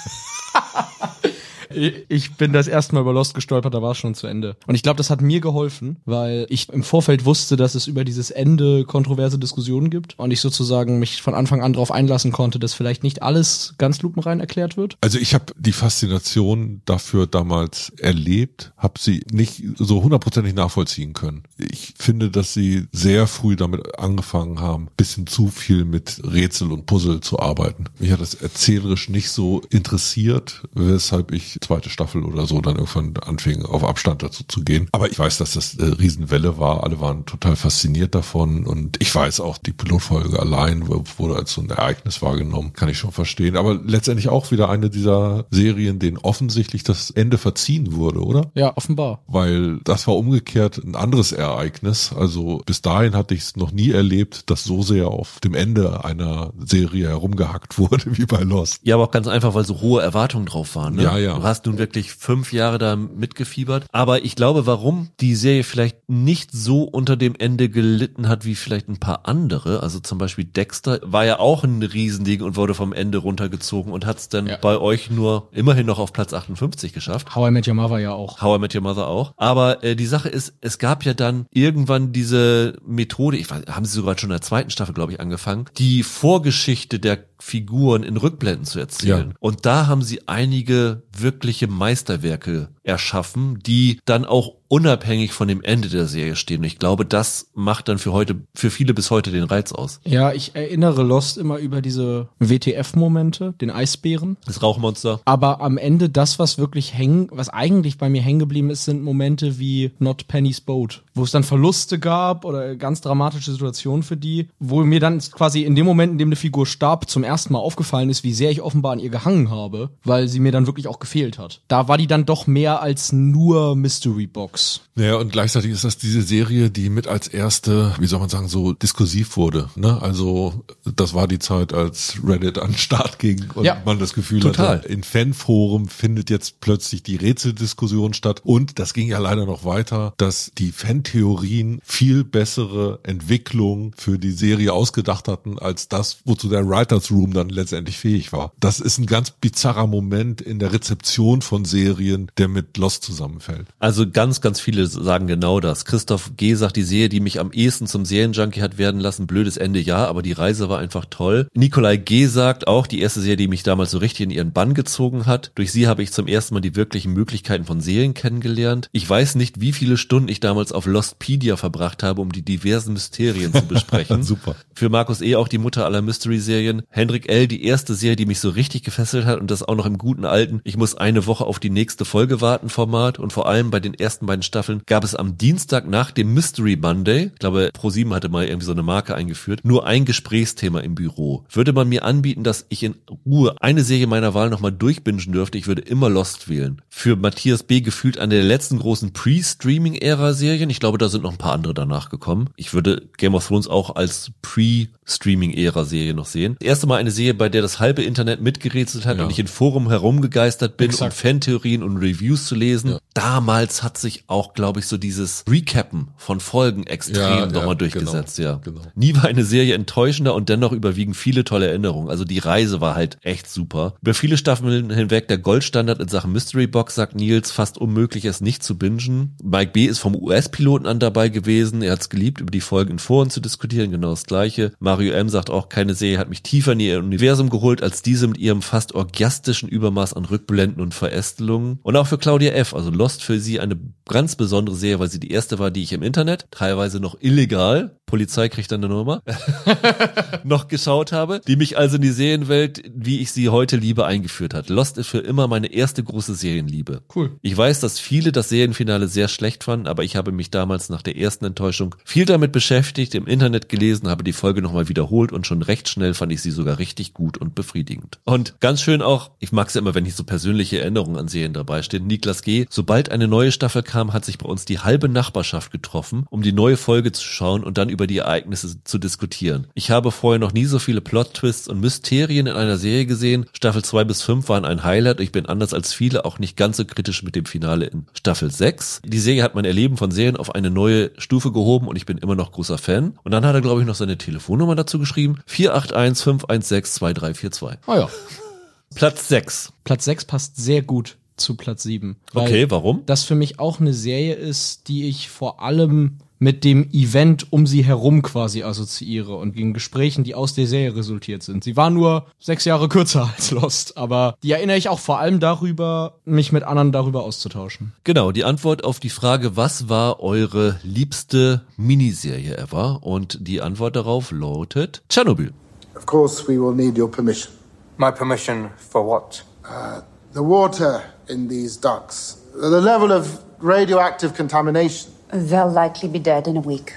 Ich bin das erste Mal über Lost gestolpert, da war es schon zu Ende. Und ich glaube, das hat mir geholfen, weil ich im Vorfeld wusste, dass es über dieses Ende kontroverse Diskussionen gibt und ich sozusagen mich von Anfang an darauf einlassen konnte, dass vielleicht nicht alles ganz lupenrein erklärt wird. Also ich habe die Faszination dafür damals erlebt, habe sie nicht so hundertprozentig nachvollziehen können. Ich finde, dass sie sehr früh damit angefangen haben, bisschen zu viel mit Rätsel und Puzzle zu arbeiten. Mich hat das erzählerisch nicht so interessiert, weshalb ich zweite Staffel oder so dann irgendwann anfing, auf Abstand dazu zu gehen. Aber ich weiß, dass das eine Riesenwelle war. Alle waren total fasziniert davon und ich weiß auch, die Pilotfolge allein wurde als so ein Ereignis wahrgenommen. Kann ich schon verstehen. Aber letztendlich auch wieder eine dieser Serien, denen offensichtlich das Ende verziehen wurde, oder? Ja, offenbar. Weil das war umgekehrt ein anderes Ereignis. Also bis dahin hatte ich es noch nie erlebt, dass so sehr auf dem Ende einer Serie herumgehackt wurde wie bei Lost. Ja, aber auch ganz einfach, weil so hohe Erwartungen drauf waren. Ne? Ja, ja. Hast nun wirklich fünf Jahre da mitgefiebert. Aber ich glaube, warum die Serie vielleicht nicht so unter dem Ende gelitten hat wie vielleicht ein paar andere, also zum Beispiel Dexter, war ja auch ein Riesending und wurde vom Ende runtergezogen und hat es dann Ja. bei euch nur immerhin noch auf Platz 58 geschafft. How I Met Your Mother ja auch. How I Met Your Mother auch. Aber äh, die Sache ist, es gab ja dann irgendwann diese Methode, ich weiß, haben sie sogar schon in der zweiten Staffel, glaube ich, angefangen, die Vorgeschichte der Figuren in Rückblenden zu erzählen. Ja. Und da haben sie einige wirkliche Meisterwerke erschaffen, die dann auch unabhängig von dem Ende der Serie stehen. Und ich glaube, das macht dann für heute, für viele bis heute den Reiz aus. Ja, ich erinnere Lost immer über diese WTF-Momente, den Eisbären. Das Rauchmonster. Aber am Ende das, was wirklich hängen, was eigentlich bei mir hängen geblieben ist, sind Momente wie Not Penny's Boat, wo es dann Verluste gab oder ganz dramatische Situationen für die, wo mir dann quasi in dem Moment, in dem eine Figur starb, zum ersten Mal aufgefallen ist, wie sehr ich offenbar an ihr gehangen habe, weil sie mir dann wirklich auch gefehlt hat. Da war die dann doch mehr als nur Mystery Box. Naja, und gleichzeitig ist das diese Serie, die mit als erste, wie soll man sagen, so diskursiv wurde. Ne? Also das war die Zeit, als Reddit an den Start ging und Ja, man das Gefühl total. hatte, in Fanforum findet jetzt plötzlich die Rätseldiskussion statt. Und das ging ja leider noch weiter, dass die Fantheorien viel bessere Entwicklung für die Serie ausgedacht hatten, als das, wozu der Writers Room dann letztendlich fähig war. Das ist ein ganz bizarrer Moment in der Rezeption von Serien, der mit Lost zusammenfällt. Also ganz, ganz viele sagen genau das. Christoph G. sagt, die Serie, die mich am ehesten zum Serienjunkie hat werden lassen, blödes Ende, ja, aber die Reise war einfach toll. Nikolai G. sagt auch, die erste Serie, die mich damals so richtig in ihren Bann gezogen hat. Durch sie habe ich zum ersten Mal die wirklichen Möglichkeiten von Serien kennengelernt. Ich weiß nicht, wie viele Stunden ich damals auf Lostpedia verbracht habe, um die diversen Mysterien zu besprechen. Super. Für Markus E. auch die Mutter aller Mystery-Serien. Hendrik L. die erste Serie, die mich so richtig gefesselt hat und das auch noch im guten alten, ich muss eine Woche auf die nächste Folge warten Format und vor allem bei den ersten beiden Staffeln gab es am Dienstag nach dem Mystery Monday, ich glaube Pro7 hatte mal irgendwie so eine Marke eingeführt, nur ein Gesprächsthema im Büro. Würde man mir anbieten, dass ich in Ruhe eine Serie meiner Wahl nochmal durchbingen dürfte, ich würde immer Lost wählen. Für Matthias B. gefühlt eine der letzten großen Pre-Streaming-Ära-Serien. Ich glaube, da sind noch ein paar andere danach gekommen. Ich würde Game of Thrones auch als Pre-Streaming-Ära-Serie noch sehen. Das erste Mal eine Serie, bei der das halbe Internet mitgerätselt hat Ja. und ich in Forum herumgegeistert bin, Exakt. um Fantheorien und Reviews zu lesen. Damals hat sich auch, glaube ich, so dieses Recappen von Folgen extrem Ja, nochmal ja, durchgesetzt, genau, ja. genau. Nie war eine Serie enttäuschender und dennoch überwiegen viele tolle Erinnerungen. Also die Reise war halt echt super. Über viele Staffeln hinweg der Goldstandard in Sachen Mystery Box, sagt Nils, fast unmöglich es nicht zu bingen. Mike B. ist vom US-Piloten an dabei gewesen. Er hat es geliebt, über die Folgen in Foren zu diskutieren, genau das gleiche. Mario M. sagt auch, keine Serie hat mich tiefer in ihr Universum geholt, als diese mit ihrem fast orgiastischen Übermaß an Rückblenden und Verästelungen. Und auch für Claudia F., also Lost für sie eine ganz besondere Serie, weil sie die erste war, die ich im Internet, teilweise noch illegal, Polizei kriegt dann eine Nummer, noch geschaut habe, die mich also in die Serienwelt, wie ich sie heute liebe, eingeführt hat. Lost ist für immer meine erste große Serienliebe. Cool. Ich weiß, dass viele das Serienfinale sehr schlecht fanden, aber ich habe mich damals nach der ersten Enttäuschung viel damit beschäftigt, im Internet gelesen, habe die Folge nochmal wiederholt und schon recht schnell fand ich sie sogar richtig gut und befriedigend. Und ganz schön auch, ich mag es ja immer, wenn nicht so persönliche Erinnerungen an Serien dabei stehen, Niklas G., sobald eine neue Staffel kam, hat sich bei uns die halbe Nachbarschaft getroffen, um die neue Folge zu schauen und dann über die Ereignisse zu diskutieren. Ich habe vorher noch nie so viele Plot-Twists und Mysterien in einer Serie gesehen. Staffel 2 bis 5 waren ein Highlight. Ich bin anders als viele auch nicht ganz so kritisch mit dem Finale in Staffel 6. Die Serie hat mein Erleben von Serien auf eine neue Stufe gehoben und ich bin immer noch großer Fan. Und dann hat er, glaube ich, noch seine Telefonnummer dazu geschrieben. 481 516 2342. Ah ja. Platz 6. Platz 6 passt sehr gut zu Platz 7. Okay, warum? Das für mich auch eine Serie ist, die ich vor allem mit dem Event um sie herum quasi assoziiere und gegen Gesprächen, die aus der Serie resultiert sind. Sie war nur sechs Jahre kürzer als Lost, aber die erinnere ich auch vor allem darüber, mich mit anderen darüber auszutauschen. Genau, die Antwort auf die Frage, was war eure liebste Miniserie ever? Und die Antwort darauf lautet Tschernobyl. Of course, we will need your permission. My permission for what? Uh, the water in these ducts, the level of radioactive contamination. They'll likely be dead in a week.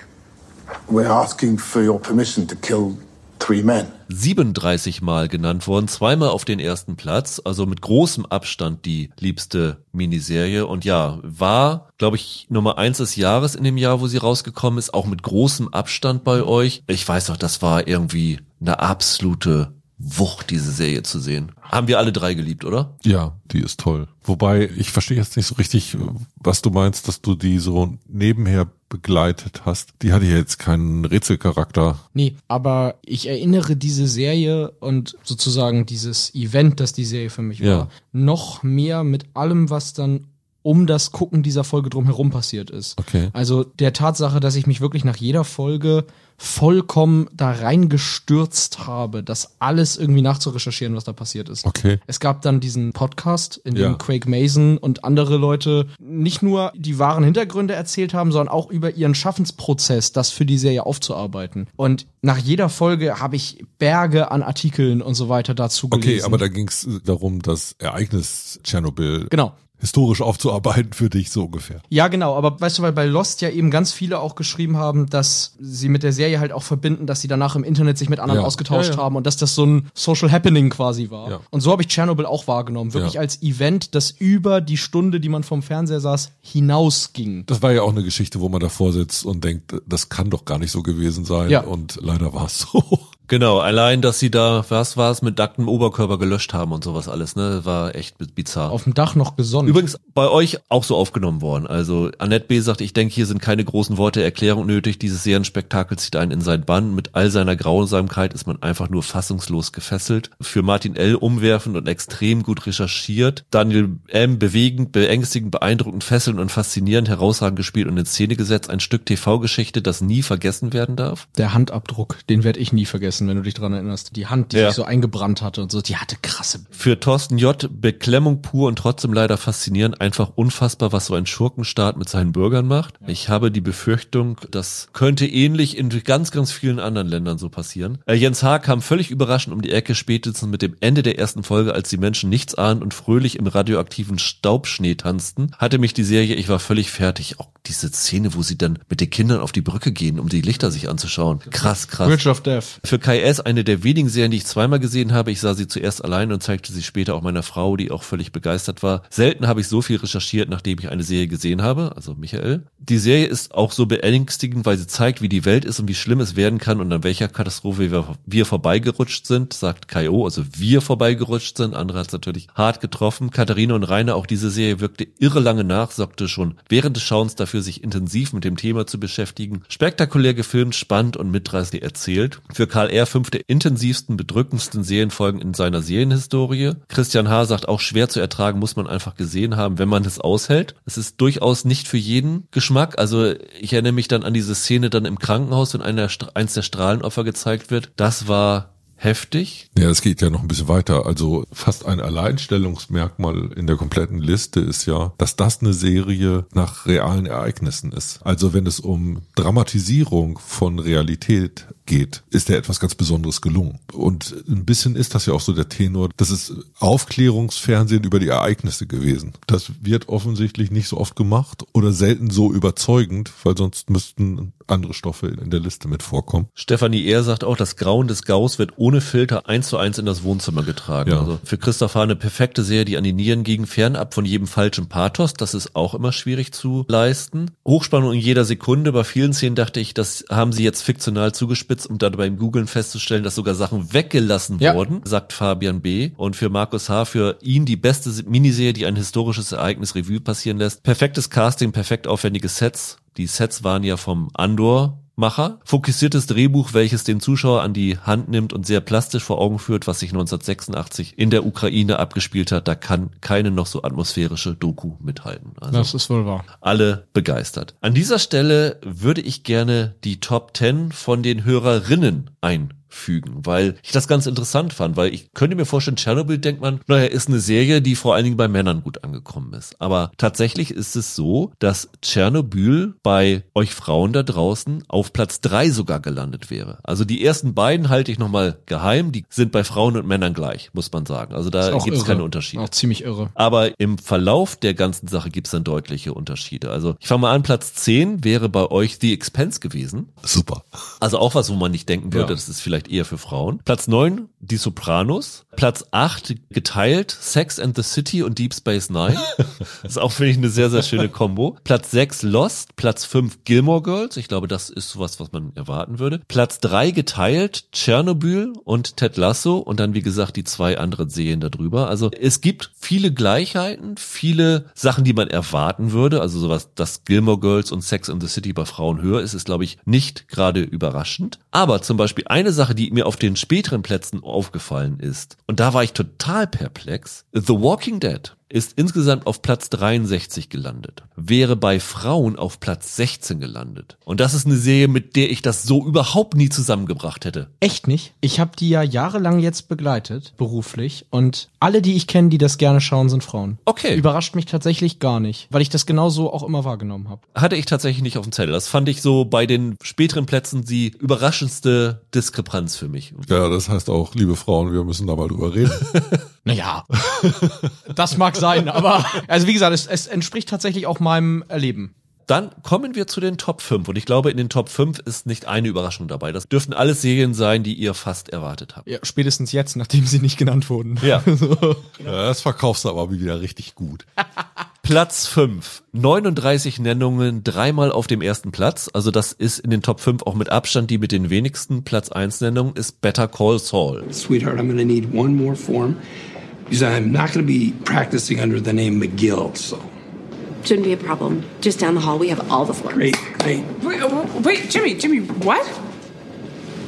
We're asking for your permission to kill three men. 37 Mal genannt worden, zweimal auf den ersten Platz, also mit großem Abstand die liebste Miniserie und ja, war, glaube ich, Nummer eins des Jahres in dem Jahr, wo sie rausgekommen ist, auch mit großem Abstand bei euch. Ich weiß noch, das war irgendwie eine absolute Wucht, diese Serie zu sehen. Haben wir alle drei geliebt, oder? Ja, die ist toll. Wobei, ich verstehe jetzt nicht so richtig, was du meinst, dass du die so nebenher begleitet hast. Die hatte ja jetzt keinen Rätselcharakter. Nee, aber ich erinnere diese Serie und sozusagen dieses Event, das die Serie für mich Ja. war, noch mehr mit allem, was dann um das Gucken dieser Folge drumherum passiert ist. Okay. Also der Tatsache, dass ich mich wirklich nach jeder Folge vollkommen da reingestürzt habe, das alles irgendwie nachzurecherchieren, was da passiert ist. Okay. Es gab dann diesen Podcast, in dem Ja. Craig Mason und andere Leute nicht nur die wahren Hintergründe erzählt haben, sondern auch über ihren Schaffensprozess, das für die Serie aufzuarbeiten. Und nach jeder Folge habe ich Berge an Artikeln und so weiter dazu gelesen. Okay, aber da ging es darum, das Ereignis Tschernobyl Genau. Historisch aufzuarbeiten für dich so ungefähr. Ja, genau, aber weißt du, weil bei Lost ja eben ganz viele auch geschrieben haben, dass sie mit der Serie halt auch verbinden, dass sie danach im Internet sich mit anderen Ja. ausgetauscht Ja, ja. haben und dass das so ein Social Happening quasi war. Ja. Und so habe ich Tschernobyl auch wahrgenommen, wirklich Ja. als Event, das über die Stunde, die man vom Fernseher saß, hinausging. Das war ja auch eine Geschichte, wo man davor sitzt und denkt, das kann doch gar nicht so gewesen sein. Ja. Und leider war es so. Genau, allein, dass sie da, was war es, mit nacktem Oberkörper gelöscht haben und sowas alles, ne, war echt bizarr. Auf dem Dach noch gesonnen. Übrigens bei euch auch so aufgenommen worden. Also Annette B. sagt, ich denke, hier sind keine großen Worte Erklärung nötig. Dieses Serienspektakel zieht einen in seinen Bann. Mit all seiner Grausamkeit ist man einfach nur fassungslos gefesselt. Für Martin L. umwerfend und extrem gut recherchiert. Daniel M. bewegend, beängstigend, beeindruckend, fesselnd und faszinierend, herausragend gespielt und in Szene gesetzt. Ein Stück TV-Geschichte, das nie vergessen werden darf. Der Handabdruck, den werde ich nie vergessen, wenn du dich dran erinnerst. Die Hand, die Ja. sich so eingebrannt hatte und so, die hatte krasse. Für Thorsten J. Beklemmung pur und trotzdem leider faszinierend. Einfach unfassbar, was so ein Schurkenstaat mit seinen Bürgern macht. Ich habe die Befürchtung, das könnte ähnlich in ganz, ganz vielen anderen Ländern so passieren. Äh, Jens H. kam völlig überraschend um die Ecke, spätestens mit dem Ende der ersten Folge, als die Menschen nichts ahnen und fröhlich im radioaktiven Staubschnee tanzten, hatte mich die Serie, ich war völlig fertig. Auch diese Szene, wo sie dann mit den Kindern auf die Brücke gehen, um die Lichter sich anzuschauen. Krass, krass. Bridge of Death. Für KS eine der wenigen Serien, die ich zweimal gesehen habe. Ich sah sie zuerst allein und zeigte sie später auch meiner Frau, die auch völlig begeistert war. Selten habe ich so viel recherchiert, nachdem ich eine Serie gesehen habe, also Michael. Die Serie ist auch so beängstigend, weil sie zeigt, wie die Welt ist und wie schlimm es werden kann und an welcher Katastrophe wir, wir vorbeigerutscht sind, sagt K.O., also wir vorbeigerutscht sind. Andere hat es natürlich hart getroffen. Katharina und Rainer, auch diese Serie wirkte irre lange nach, sorgte schon während des Schauens dafür, sich intensiv mit dem Thema zu beschäftigen. Spektakulär gefilmt, spannend und mitreißend erzählt. Für Karl. Fünf der intensivsten, bedrückendsten Serienfolgen in seiner Serienhistorie. Christian H. sagt auch schwer zu ertragen, muss man einfach gesehen haben, wenn man es aushält. Es ist durchaus nicht für jeden Geschmack. Also ich erinnere mich dann an diese Szene dann im Krankenhaus, wenn einer, eins der Strahlenopfer gezeigt wird. Das war heftig. Ja, es geht ja noch ein bisschen weiter. Also fast ein Alleinstellungsmerkmal in der kompletten Liste ist ja, dass das eine Serie nach realen Ereignissen ist. Also wenn es um Dramatisierung von Realität geht, ist der etwas ganz Besonderes gelungen. Und ein bisschen ist das ja auch so der Tenor. Das ist Aufklärungsfernsehen über die Ereignisse gewesen. Das wird offensichtlich nicht so oft gemacht oder selten so überzeugend, weil sonst müssten andere Stoffe in der Liste mit vorkommen. Stefanie Ehr sagt auch, das Grauen des Gaus wird ohne Filter eins zu eins in das Wohnzimmer getragen. Ja. Also für Christoph eine perfekte Serie, die an die Nieren ging, fernab von jedem falschen Pathos. Das ist auch immer schwierig zu leisten. Hochspannung in jeder Sekunde. Bei vielen Szenen dachte ich, das haben sie jetzt fiktional zugespitzt, um dann beim Googlen festzustellen, dass sogar Sachen weggelassen Ja. wurden, sagt Fabian B. Und für Markus H. für ihn die beste Miniserie, die ein historisches Ereignis Revue passieren lässt. Perfektes Casting, perfekt aufwendige Sets. Die Sets waren ja vom Andor Macher, fokussiertes Drehbuch, welches den Zuschauer an die Hand nimmt und sehr plastisch vor Augen führt, was sich 1986 in der Ukraine abgespielt hat. Da kann keine noch so atmosphärische Doku mithalten. Also Das ist wohl wahr. alle begeistert. An dieser Stelle würde ich gerne die Top 10 von den Hörerinnen einfügen, weil ich das ganz interessant fand, weil ich könnte mir vorstellen, Tschernobyl denkt man, naja, ist eine Serie, die vor allen Dingen bei Männern gut angekommen ist. Aber tatsächlich ist es so, dass Tschernobyl bei euch Frauen da draußen auf Platz drei sogar gelandet wäre. Also die ersten beiden halte ich nochmal geheim, die sind bei Frauen und Männern gleich, muss man sagen. Also da gibt es keine Unterschiede. Auch ziemlich irre. Aber im Verlauf der ganzen Sache gibt es dann deutliche Unterschiede. Also ich fange mal an, Platz 10 wäre bei euch The Expense gewesen. Super. Also auch was, wo man nicht denken würde, Ja. das ist vielleicht eher für Frauen. Platz 9, Die Sopranos. Platz 8, geteilt, Sex and the City und Deep Space Nine. das ist auch, finde ich, eine sehr, sehr schöne Kombo. Platz 6, Lost. Platz 5, Gilmore Girls. Ich glaube, das ist sowas, was man erwarten würde. Platz 3, geteilt, Tschernobyl und Ted Lasso. Und dann, wie gesagt, die zwei anderen Serien darüber. Also es gibt viele Gleichheiten, viele Sachen, die man erwarten würde. Also sowas, dass Gilmore Girls und Sex and the City bei Frauen höher ist, ist, glaube ich, nicht gerade überraschend. Aber zum Beispiel eine Sache, die mir auf den späteren Plätzen aufgefallen ist, und da war ich total perplex, The Walking Dead ist insgesamt auf Platz 63 gelandet, wäre bei Frauen auf Platz 16 gelandet. Und das ist eine Serie, mit der ich das so überhaupt nie zusammengebracht hätte. Echt nicht? Ich habe die ja jahrelang jetzt begleitet, beruflich. Und alle, die ich kenne, die das gerne schauen, sind Frauen. Okay. Überrascht mich tatsächlich gar nicht, weil ich das genauso auch immer wahrgenommen habe. Hatte ich tatsächlich nicht auf dem Zettel. Das fand ich so bei den späteren Plätzen die überraschendste Diskrepanz für mich. Ja, das heißt auch, liebe Frauen, wir müssen da mal drüber reden. Naja, das mag sein, aber also wie gesagt, es, es entspricht tatsächlich auch meinem Erleben. Dann kommen wir zu den Top 5 und ich glaube, in den Top 5 ist nicht eine Überraschung dabei. Das dürften alles Serien sein, die ihr fast erwartet habt. Ja, spätestens jetzt, nachdem sie nicht genannt wurden. Ja. Ja, das verkaufst du aber wieder richtig gut. Platz 5. 39 Nennungen, dreimal auf dem ersten Platz. Also das ist in den Top 5 auch mit Abstand die mit den wenigsten. Platz 1 Nennungen ist Better Call Saul. Sweetheart, I'm going to need one more form because I'm not going to be practicing under the name McGill. So Shouldn't be a problem. Just down the hall, we have all the forms. great, great. Wait, oh, wait, Jimmy, Jimmy, what?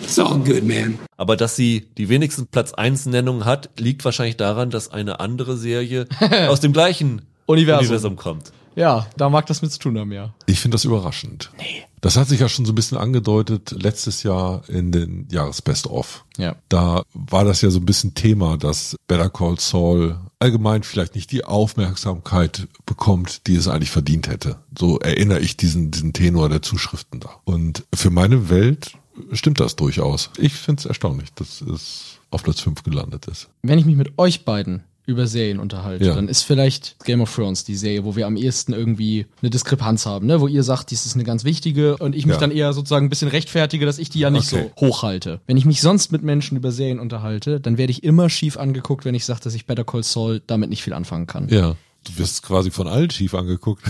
It's all good, man. Aber dass sie die wenigsten Platz 1 Nennungen hat, liegt wahrscheinlich daran, dass eine andere Serie aus dem gleichen Universum. Universum kommt. Ja, da mag das mit zu tun haben, ja. Ich finde das überraschend. Nee. Das hat sich ja schon so ein bisschen angedeutet letztes Jahr in den Jahresbest-of. Ja. Da war das ja so ein bisschen Thema, dass Better Call Saul allgemein vielleicht nicht die Aufmerksamkeit bekommt, die es eigentlich verdient hätte. So erinnere ich diesen, diesen Tenor der Zuschriften da. Und für meine Welt stimmt das durchaus. Ich finde es erstaunlich, dass es auf Platz 5 gelandet ist. Wenn ich mich mit euch beiden über Serien unterhalte, Ja. dann ist vielleicht Game of Thrones die Serie, wo wir am ehesten irgendwie eine Diskrepanz haben, ne? wo ihr sagt, dies ist eine ganz wichtige und ich mich Ja. dann eher sozusagen ein bisschen rechtfertige, dass ich die ja nicht Okay. so hochhalte. Wenn ich mich sonst mit Menschen über Serien unterhalte, dann werde ich immer schief angeguckt, wenn ich sage, dass ich Better Call Saul damit nicht viel anfangen kann. Ja. Du wirst quasi von allen schief angeguckt.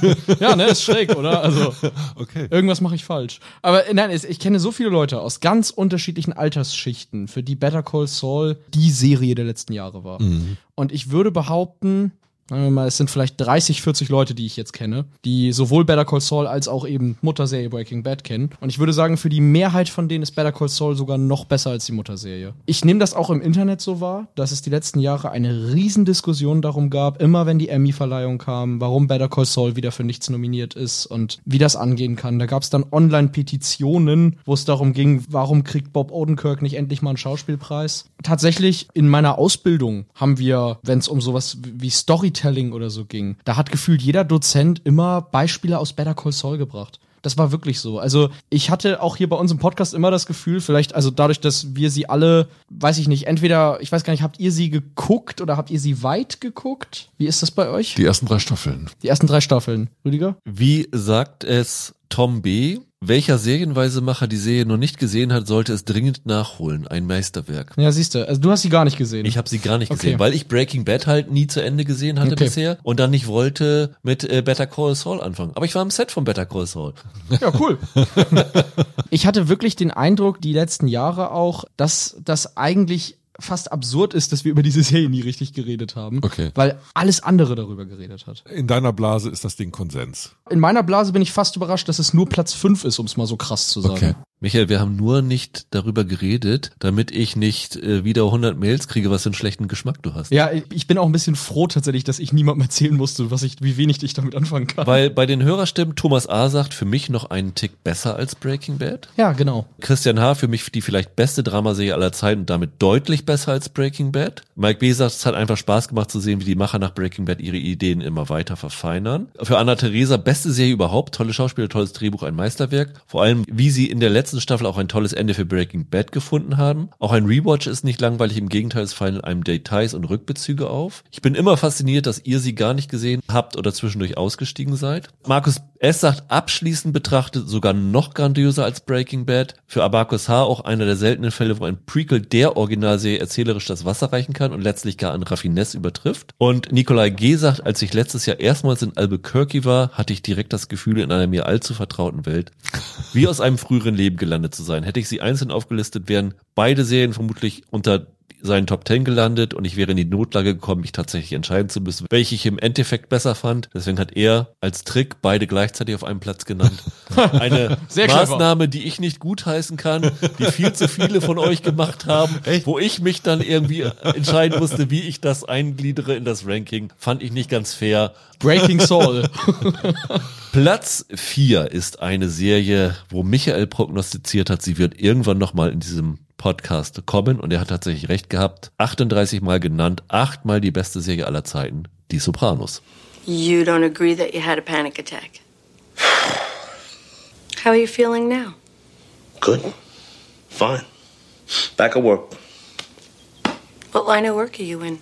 Ja, ne, ist schräg, oder? Also Okay. irgendwas mache ich falsch. Aber nein, ich kenne so viele Leute aus ganz unterschiedlichen Altersschichten, für die Better Call Saul die Serie der letzten Jahre war. Mhm. Und ich würde behaupten, sagen wir mal, es sind vielleicht 30, 40 Leute, die ich jetzt kenne, die sowohl Better Call Saul als auch eben Mutterserie Breaking Bad kennen. Und ich würde sagen, für die Mehrheit von denen ist Better Call Saul sogar noch besser als die Mutterserie. Ich nehme das auch im Internet so wahr, dass es die letzten Jahre eine Riesendiskussion darum gab, immer wenn die Emmy-Verleihung kam, warum Better Call Saul wieder für nichts nominiert ist und wie das angehen kann. Da gab es dann Online-Petitionen, wo es darum ging, warum kriegt Bob Odenkirk nicht endlich mal einen Schauspielpreis? Tatsächlich in meiner Ausbildung haben wir, wenn es um sowas wie Storytelling oder so ging, da hat gefühlt jeder Dozent immer Beispiele aus Better Call Saul gebracht. Das war wirklich so. Also ich hatte auch hier bei uns im Podcast immer das Gefühl, vielleicht, also dadurch, dass wir sie alle, weiß ich nicht, entweder, ich weiß gar nicht, habt ihr sie geguckt oder habt ihr sie weit geguckt? Wie ist das bei euch? Die ersten drei Staffeln. Die ersten drei Staffeln. Rüdiger? Wie sagt es Tom B., welcher Serienweisemacher die Serie noch nicht gesehen hat, sollte es dringend nachholen. Ein Meisterwerk. Ja, siehst du, also du hast sie gar nicht gesehen. Ich habe sie gar nicht Okay. gesehen, weil ich Breaking Bad halt nie zu Ende gesehen hatte Okay. bisher und dann nicht wollte mit äh, Better Call Saul anfangen. Aber ich war im Set von Better Call Saul. Ja, cool. ich hatte wirklich den Eindruck, die letzten Jahre auch, dass das eigentlich fast absurd ist, dass wir über diese Serie nie richtig geredet haben. Okay. Weil alles andere darüber geredet hat. In deiner Blase ist das Ding Konsens. In meiner Blase bin ich fast überrascht, dass es nur Platz 5 ist, um es mal so krass zu sagen. Okay. Michael, wir haben nur nicht darüber geredet, damit ich nicht äh, wieder 100 Mails kriege, was für einen schlechten Geschmack du hast. Ja, ich- bin auch ein bisschen froh tatsächlich, dass ich niemandem erzählen musste, was ich, wie wenig ich damit anfangen kann. Weil bei den Hörerstimmen Thomas A. sagt, für mich noch einen Tick besser als Breaking Bad. ja, genau. Christian H. für mich die vielleicht beste Dramaserie aller Zeiten und damit deutlich besser als Breaking Bad. Mike B. sagt, es hat einfach Spaß gemacht zu sehen, wie die Macher nach Breaking Bad ihre Ideen immer weiter verfeinern. Für Anna Theresa beste Serie überhaupt, tolle Schauspieler, tolles Drehbuch, ein Meisterwerk. Vor allem, wie sie in der letzten Staffel auch ein tolles Ende für Breaking Bad gefunden haben. Auch ein Rewatch ist nicht langweilig, im Gegenteil, es fallen einem Details und Rückbezüge auf. Ich bin immer fasziniert, dass ihr sie gar nicht gesehen habt oder zwischendurch ausgestiegen seid. Markus S. sagt, abschließend betrachtet sogar noch grandioser als Breaking Bad. Für Abacus H. auch einer der seltenen Fälle, wo ein Prequel der Originalserie erzählerisch das Wasser reichen kann und letztlich gar an Raffinesse übertrifft. Und Nikolai G. sagt, als ich letztes Jahr erstmals in Albuquerque war, hatte ich direkt das Gefühl, in einer mir allzu vertrauten Welt wie aus einem früheren Leben gelandet zu sein. Hätte ich sie einzeln aufgelistet, wären beide Serien vermutlich unter seinen Top Ten gelandet und ich wäre in die Notlage gekommen, mich tatsächlich entscheiden zu müssen, welche ich im Endeffekt besser fand. Deswegen hat er als Trick beide gleichzeitig auf einem Platz genannt. Eine. Maßnahme, die ich nicht gutheißen kann, die viel zu viele von euch gemacht haben, wo ich mich dann irgendwie entscheiden musste, wie ich das eingliedere in das Ranking, fand ich nicht ganz fair. Breaking Soul. Platz 4 ist eine Serie, wo Michael prognostiziert hat, sie wird irgendwann nochmal in diesem Podcast kommen und er hat tatsächlich recht gehabt. 38 Mal genannt, achtmal die beste Serie aller Zeiten, Die Sopranos. You don't agree that you had a panic attack. How are you feeling now? Good. Fine. Back at work. What line of work are you in?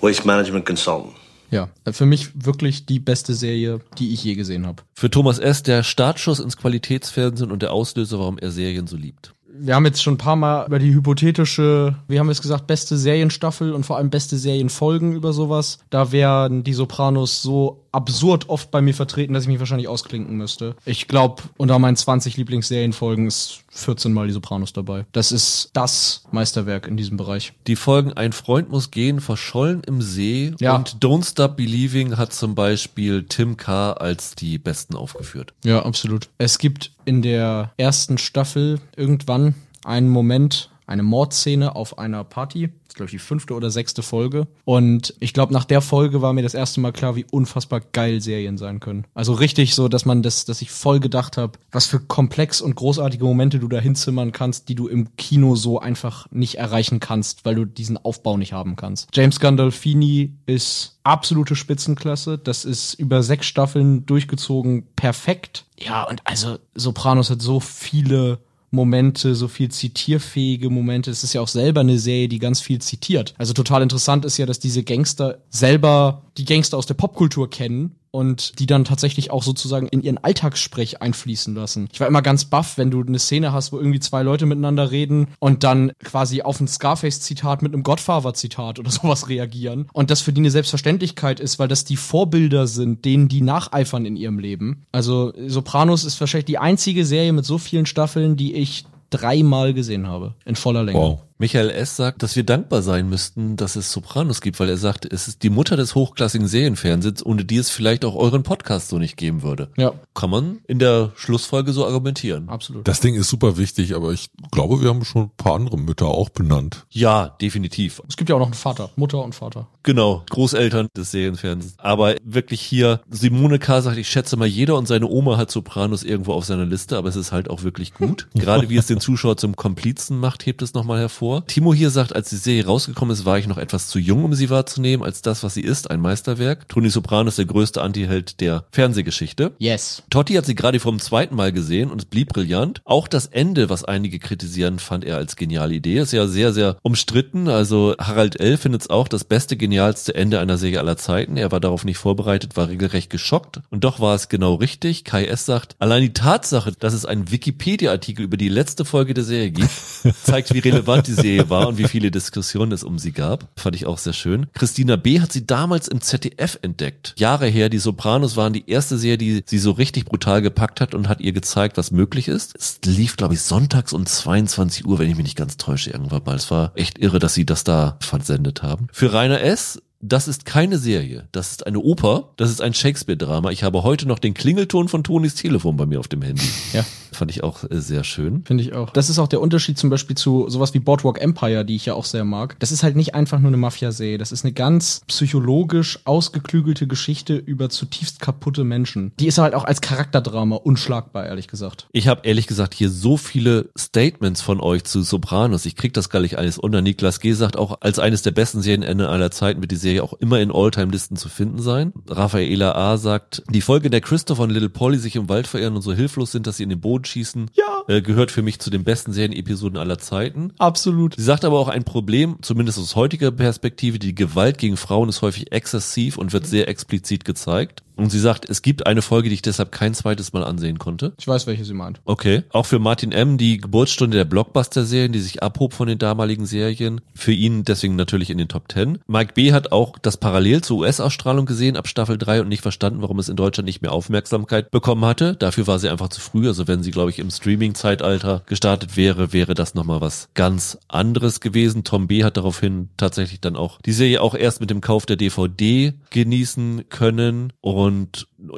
Waste Management Consultant. Ja, für mich wirklich die beste Serie, die ich je gesehen habe. Für Thomas S. der Startschuss ins Qualitätsfernsehen und der Auslöser, warum er Serien so liebt. Wir haben jetzt schon ein paar Mal über die hypothetische, wie haben wir es gesagt, beste Serienstaffel und vor allem beste Serienfolgen über sowas. Da wären die Sopranos so absurd oft bei mir vertreten, dass ich mich wahrscheinlich ausklinken müsste. Ich glaube, unter meinen 20 Lieblingsserienfolgen ist 14 Mal die Sopranos dabei. Das ist das Meisterwerk in diesem Bereich. Die Folgen Ein Freund muss gehen, Verschollen im See Ja. und Don't Stop Believing hat zum Beispiel Tim K. als die besten aufgeführt. Ja, absolut. Es gibt in der ersten Staffel irgendwann einen Moment, eine Mordszene auf einer Party. Das ist, glaube ich, die fünfte oder sechste Folge. Und ich glaube, nach der Folge war mir das erste Mal klar, wie unfassbar geil Serien sein können. Also richtig so, dass man das, dass ich voll gedacht habe, was für komplex und großartige Momente du da hinzimmern kannst, die du im Kino so einfach nicht erreichen kannst, weil du diesen Aufbau nicht haben kannst. James Gandolfini ist absolute Spitzenklasse. Das ist über sechs Staffeln durchgezogen perfekt. Ja, und also Sopranos hat so viele Momente, so viel zitierfähige Momente. Es ist ja auch selber eine Serie, die ganz viel zitiert. Also total interessant ist ja, dass diese Gangster selber die Gangster aus der Popkultur kennen und die dann tatsächlich auch sozusagen in ihren Alltagssprech einfließen lassen. Ich war immer ganz baff, wenn du eine Szene hast, wo irgendwie zwei Leute miteinander reden und dann quasi auf ein Scarface-Zitat mit einem Godfather-Zitat oder sowas reagieren. Und das für die eine Selbstverständlichkeit ist, weil das die Vorbilder sind, denen die nacheifern in ihrem Leben. Also Sopranos ist wahrscheinlich die einzige Serie mit so vielen Staffeln, die ich dreimal gesehen habe. In voller Länge. Wow. Michael S. sagt, dass wir dankbar sein müssten, dass es Sopranos gibt, weil er sagt, es ist die Mutter des hochklassigen Serienfernsehens, ohne die es vielleicht auch euren Podcast so nicht geben würde. Ja. Kann man in der Schlussfolge so argumentieren. Absolut. Das Ding ist super wichtig, aber ich glaube, wir haben schon ein paar andere Mütter auch benannt. Ja, definitiv. Es gibt ja auch noch einen Vater, Mutter und Vater. Genau, Großeltern des Serienfernsehens. Aber wirklich hier, Simone K. sagt, ich schätze mal, jeder und seine Oma hat Sopranos irgendwo auf seiner Liste, aber es ist halt auch wirklich gut. Gerade wie es den Zuschauer zum Komplizen macht, hebt es nochmal hervor. Timo hier sagt, als die Serie rausgekommen ist, war ich noch etwas zu jung, um sie wahrzunehmen, als das, was sie ist, ein Meisterwerk. Tony Soprano ist der größte Antiheld der Fernsehgeschichte. Yes. Totti hat sie gerade vom zweiten Mal gesehen und es blieb brillant. Auch das Ende, was einige kritisieren, fand er als geniale Idee. Ist ja sehr, sehr umstritten. Also Harald L. findet es auch das beste, genialste Ende einer Serie aller Zeiten. Er war darauf nicht vorbereitet, war regelrecht geschockt. Und doch war es genau richtig. Kai S. sagt, allein die Tatsache, dass es einen Wikipedia-Artikel über die letzte Folge der Serie gibt, zeigt, wie relevant die Serie war und wie viele Diskussionen es um sie gab. Fand ich auch sehr schön. Christina B. hat sie damals im ZDF entdeckt. Jahre her, die Sopranos waren die erste Serie, die sie so richtig brutal gepackt hat und hat ihr gezeigt, was möglich ist. Es lief, glaube ich, sonntags um 22 Uhr, wenn ich mich nicht ganz täusche, irgendwann mal. Es war echt irre, dass sie das da versendet haben. Für Rainer S das ist keine Serie. Das ist eine Oper. Das ist ein Shakespeare-Drama. Ich habe heute noch den Klingelton von Tonis Telefon bei mir auf dem Handy. Ja. Fand ich auch äh, sehr schön. Finde ich auch. Das ist auch der Unterschied zum Beispiel zu sowas wie Boardwalk Empire, die ich ja auch sehr mag. Das ist halt nicht einfach nur eine Mafia-Serie. Das ist eine ganz psychologisch ausgeklügelte Geschichte über zutiefst kaputte Menschen. Die ist halt auch als Charakterdrama unschlagbar, ehrlich gesagt. Ich habe ehrlich gesagt hier so viele Statements von euch zu Sopranos. Ich krieg das gar nicht alles unter. Niklas G. sagt auch, als eines der besten Serienende aller Zeiten wird die Serie auch immer in Alltime-Listen zu finden sein. Raffaela A. sagt, die Folge, in der Christopher und Little Polly sich im Wald verirren und so hilflos sind, dass sie in den Boden schießen, ja. äh, gehört für mich zu den besten Serienepisoden aller Zeiten. Absolut. Sie sagt aber auch ein Problem, zumindest aus heutiger Perspektive, die Gewalt gegen Frauen ist häufig exzessiv und wird sehr explizit gezeigt. Und sie sagt, es gibt eine Folge, die ich deshalb kein zweites Mal ansehen konnte. Ich weiß, welche sie meint. Okay. Auch für Martin M. die Geburtsstunde der Blockbuster-Serien, die sich abhob von den damaligen Serien. Für ihn deswegen natürlich in den Top Ten. Mike B. hat auch das parallel zur US-Ausstrahlung gesehen ab Staffel 3 und nicht verstanden, warum es in Deutschland nicht mehr Aufmerksamkeit bekommen hatte. Dafür war sie einfach zu früh. Also wenn sie, glaube ich, im Streaming-Zeitalter gestartet wäre, wäre das nochmal was ganz anderes gewesen. Tom B. hat daraufhin tatsächlich dann auch die Serie auch erst mit dem Kauf der DVD genießen können. Und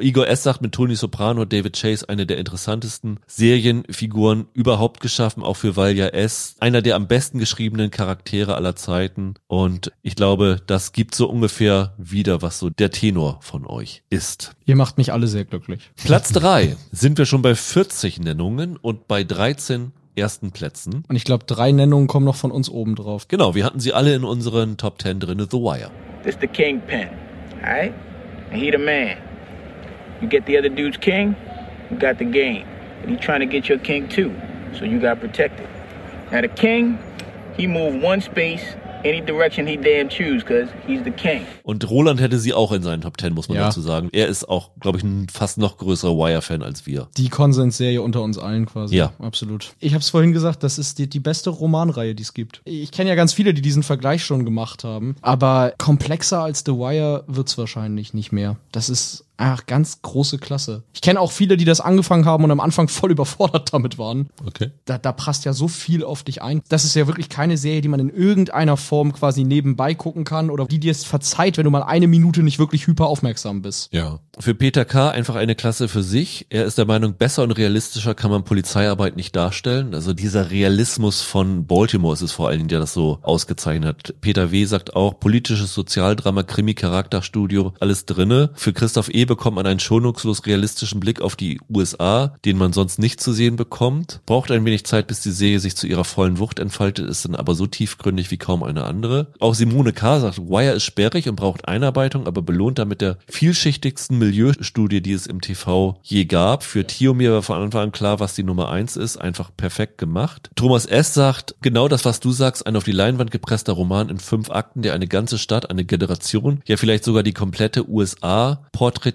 Igor S. sagt mit Tony Soprano und David Chase eine der interessantesten Serienfiguren überhaupt geschaffen, auch für Valja S. Einer der am besten geschriebenen Charaktere aller Zeiten. Und ich glaube, das gibt so ungefähr wieder, was so der Tenor von euch ist. Ihr macht mich alle sehr glücklich. Platz drei sind wir schon bei 40 Nennungen und bei 13 ersten Plätzen. Und ich glaube, drei Nennungen kommen noch von uns oben drauf. Genau, wir hatten sie alle in unseren Top 10 drin, The Wire. This the kingpin, alright? And he the man. You get the other dude's king, you got the game. And he trying to get your king too, so you got protected. Now the king, he move one space any direction he damn choose, cause he's the king. Und Roland hätte sie auch in seinen Top 10, muss man Ja. dazu sagen. Er ist auch, glaube ich, ein fast noch größerer Wire-Fan als wir. Die Konsensserie unter uns allen quasi. Ja. Absolut. Ich habe es vorhin gesagt, das ist die, die beste Romanreihe, die es gibt. Ich kenne ja ganz viele, die diesen Vergleich schon gemacht haben. Aber komplexer als The Wire wird's wahrscheinlich nicht mehr. Das ist einfach ganz große Klasse. Ich kenne auch viele, die das angefangen haben und am Anfang voll überfordert damit waren. Okay. Da, da passt ja so viel auf dich ein. Das ist ja wirklich keine Serie, die man in irgendeiner Form quasi nebenbei gucken kann oder die dir es verzeiht, wenn du mal eine Minute nicht wirklich hyper aufmerksam bist. Ja. Für Peter K. einfach eine Klasse für sich. Er ist der Meinung, besser und realistischer kann man Polizeiarbeit nicht darstellen. Also dieser Realismus von Baltimore ist es vor allen Dingen, der das so ausgezeichnet hat. Peter W. sagt auch, politisches Sozialdrama, Krimi, Charakterstudio, alles drinne. Für Christoph E. bekommt man einen schonungslos realistischen Blick auf die USA, den man sonst nicht zu sehen bekommt. Braucht ein wenig Zeit, bis die Serie sich zu ihrer vollen Wucht entfaltet, ist dann aber so tiefgründig wie kaum eine andere. Auch Simone K. sagt, Wire ist sperrig und braucht Einarbeitung, aber belohnt damit der vielschichtigsten Milieustudie, die es im TV je gab. Für Tiomir war von Anfang an klar, was die Nummer eins ist. Einfach perfekt gemacht. Thomas S. sagt, genau das, was du sagst, ein auf die Leinwand gepresster Roman in fünf Akten, der eine ganze Stadt, eine Generation, ja vielleicht sogar die komplette USA porträtiert.